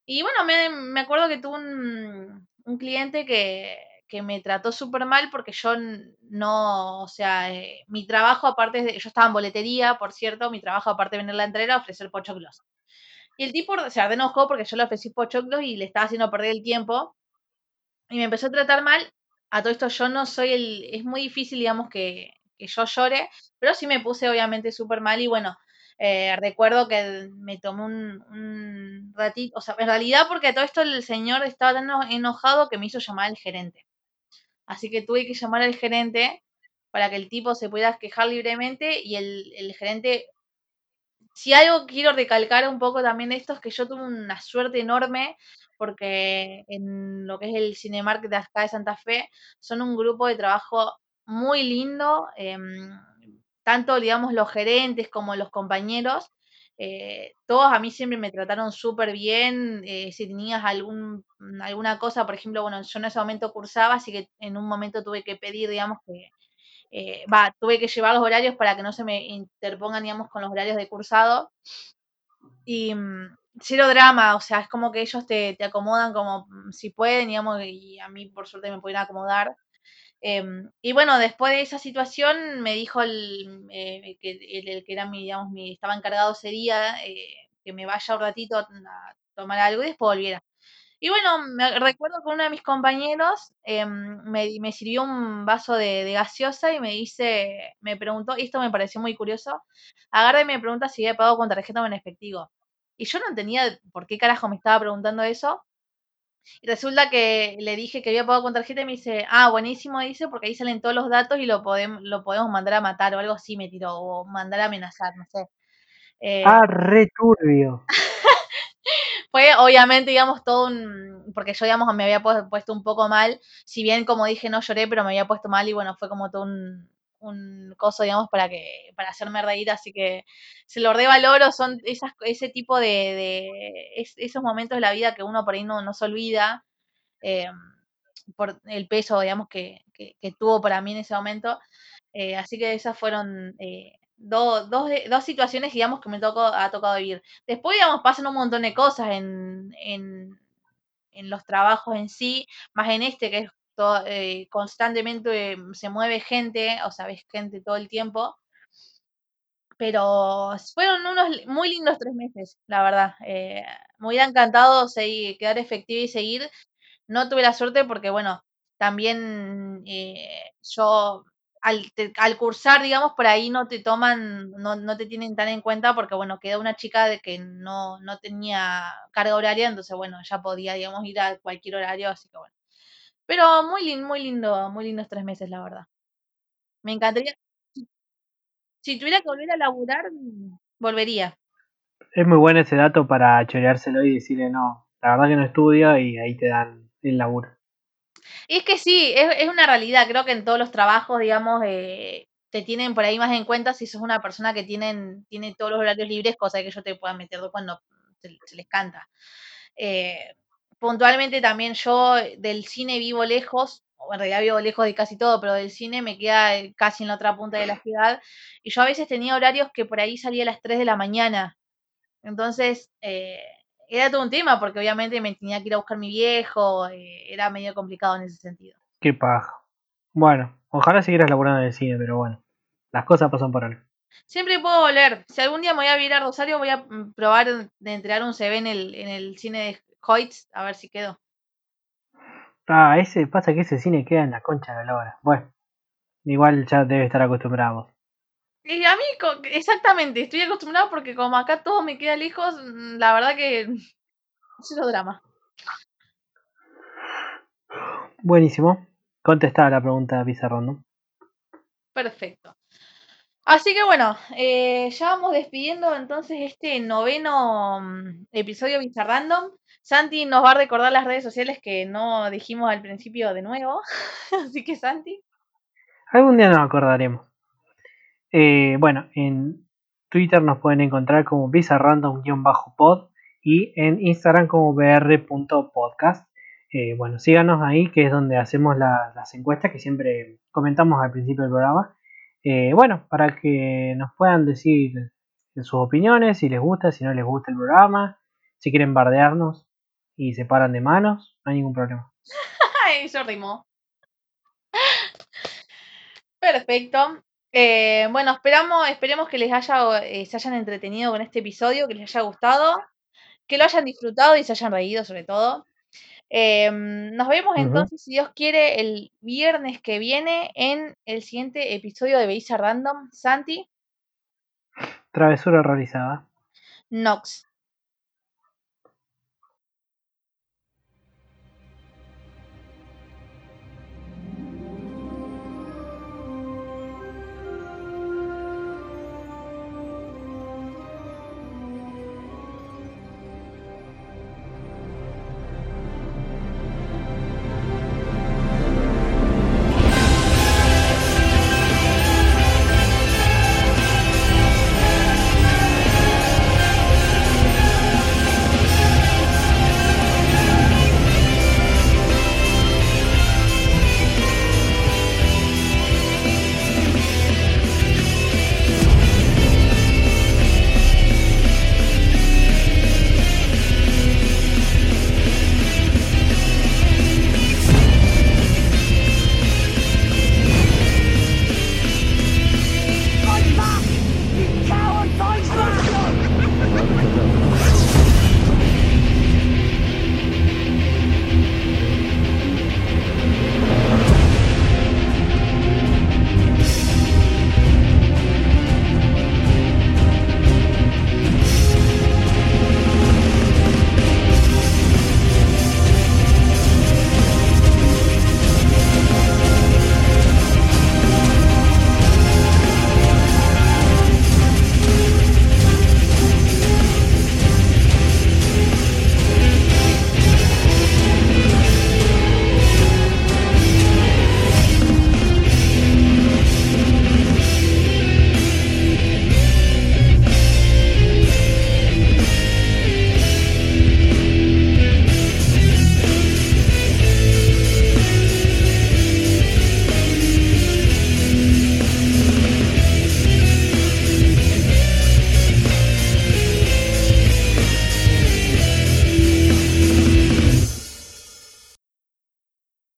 Speaker 2: Y bueno, me, me acuerdo que tuve un, un cliente que, que me trató súper mal porque yo no, o sea, eh, mi trabajo aparte de, yo estaba en boletería, por cierto, mi trabajo aparte de venir la entrega, ofrecer pochoclos. Y el tipo se enojó porque yo le ofrecí pochoclos y le estaba haciendo perder el tiempo. Y me empezó a tratar mal. A todo esto yo no soy el, es muy difícil, digamos, que, que yo llore, pero sí me puse obviamente súper mal y bueno, eh, recuerdo que me tomé un, un, ratito, o sea, en realidad porque todo esto el señor estaba tan enojado que me hizo llamar al gerente. Así que tuve que llamar al gerente para que el tipo se pudiera quejar libremente y el, el gerente si algo quiero recalcar un poco también de esto es que yo tuve una suerte enorme porque en lo que es el Cinemark de acá de Santa Fe son un grupo de trabajo muy lindo, eh, tanto digamos los gerentes como los compañeros, eh, todos a mí siempre me trataron súper bien, eh, si tenías algún, alguna cosa, por ejemplo, bueno, yo en ese momento cursaba, así que en un momento tuve que pedir, digamos, que, eh, va, tuve que llevar los horarios para que no se me interpongan, con los horarios de cursado. Y mm, cero drama, o sea, es como que ellos te, te acomodan como mm, si pueden, digamos, y a mí por suerte me pueden acomodar. Em, y bueno, después de esa situación me dijo el, eh, que, el, que era mi, digamos, mi, estaba encargado ese día, eh, que me vaya un ratito a, tomar algo y después volviera. Y bueno, me recuerdo que uno de mis compañeros eh, me, me, sirvió un vaso de, de, gaseosa y me dice, me preguntó, y esto me pareció muy curioso, agarra y me pregunta si había pagado con tarjeta o en efectivo. Y yo no entendía por qué carajo me estaba preguntando eso. Y resulta que le dije que había pagado con tarjeta y me dice, ah, buenísimo, dice, porque ahí salen todos los datos y lo podemos, lo podemos mandar a matar o algo así me tiró, o mandar a amenazar, no sé.
Speaker 1: Eh, ah, re turbio.
Speaker 2: fue obviamente, digamos, todo un, porque yo, digamos, me había puesto un poco mal, si bien, como dije, no lloré, pero me había puesto mal y bueno, fue como todo un, un coso, digamos, para que para hacerme reír, así que se lo revaloro, son esas, ese tipo de, de es, esos momentos de la vida que uno por ahí no, no se olvida eh, por el peso, digamos, que, que, tuvo para mí en ese momento. Eh, así que esas fueron eh, dos, dos, situaciones, digamos, que me tocó, ha tocado vivir. Después, digamos, pasan un montón de cosas en, en, en los trabajos en sí, más en este que es eh, constantemente eh, se mueve gente, o sea, ves gente todo el tiempo. Pero fueron unos muy lindos tres meses, la verdad. Eh, me hubiera encantado quedar efectiva y seguir. No tuve la suerte porque, bueno, también eh, yo al, cursar, digamos, por ahí no te toman, no, no, te tienen tan en cuenta porque, bueno, quedó una chica de que no, no tenía carga horaria, entonces, bueno, ya podía, digamos, ir a cualquier horario, así que, bueno. Pero muy lindo, muy lindo, muy lindos tres meses, la verdad. Me encantaría. Si tuviera que volver a laburar, volvería.
Speaker 1: Es muy bueno ese dato para choreárselo y decirle no, la verdad que no estudio y ahí te dan el laburo.
Speaker 2: Y es que sí, es, es una realidad. Creo que en todos los trabajos, digamos, eh, te tienen por ahí más en cuenta si sos una persona que tienen, tiene todos los horarios libres, cosa que ellos te puedan meter cuando se, se les canta. Eh, puntualmente también yo del cine vivo lejos, o en realidad vivo lejos de casi todo, pero del cine me queda casi en la otra punta de la ciudad, y yo a veces tenía horarios que por ahí salía a las 3 de la mañana. Entonces, eh, era todo un tema, porque obviamente me tenía que ir a buscar mi viejo, eh, era medio complicado en ese sentido.
Speaker 1: Qué paja. Bueno, ojalá siguieras laburando en el cine, pero bueno, las cosas pasan por algo.
Speaker 2: Siempre puedo volver. Si algún día me voy a vivir a Rosario, voy a probar de entregar un CV en el, en el cine Hoyts, a ver si quedó.
Speaker 1: Ah, ese pasa que ese cine queda en la concha de la hora. Bueno, igual ya debe estar acostumbrado.
Speaker 2: Y a mí, exactamente, estoy acostumbrado porque como acá todo me queda lejos, la verdad que cero drama.
Speaker 1: Buenísimo. Contestada la pregunta Pizarrón, ¿no?
Speaker 2: Perfecto. Así que bueno, eh, ya vamos despidiendo entonces este noveno um, episodio Bizarrandom. Santi nos va a recordar las redes sociales que no dijimos al principio de nuevo. Así que Santi.
Speaker 1: Algún día nos acordaremos. Eh, bueno, en Twitter nos pueden encontrar como bizarrandom-pod y en Instagram como br.podcast. Eh, bueno, síganos ahí, que es donde hacemos la, las encuestas que siempre comentamos al principio del programa. Eh, bueno, para que nos puedan decir sus opiniones, si les gusta, si no les gusta el programa, si quieren bardearnos y se paran de manos, no hay ningún problema.
Speaker 2: Ay, eso rimó. Perfecto. Eh, bueno, esperamos, esperemos que les haya, eh, se hayan entretenido con este episodio, que les haya gustado, que lo hayan disfrutado y se hayan reído sobre todo. Em, nos vemos entonces, si Dios quiere, el viernes que viene en el siguiente episodio de Belleza Random. Santi.
Speaker 1: Travesura realizada.
Speaker 2: Nox.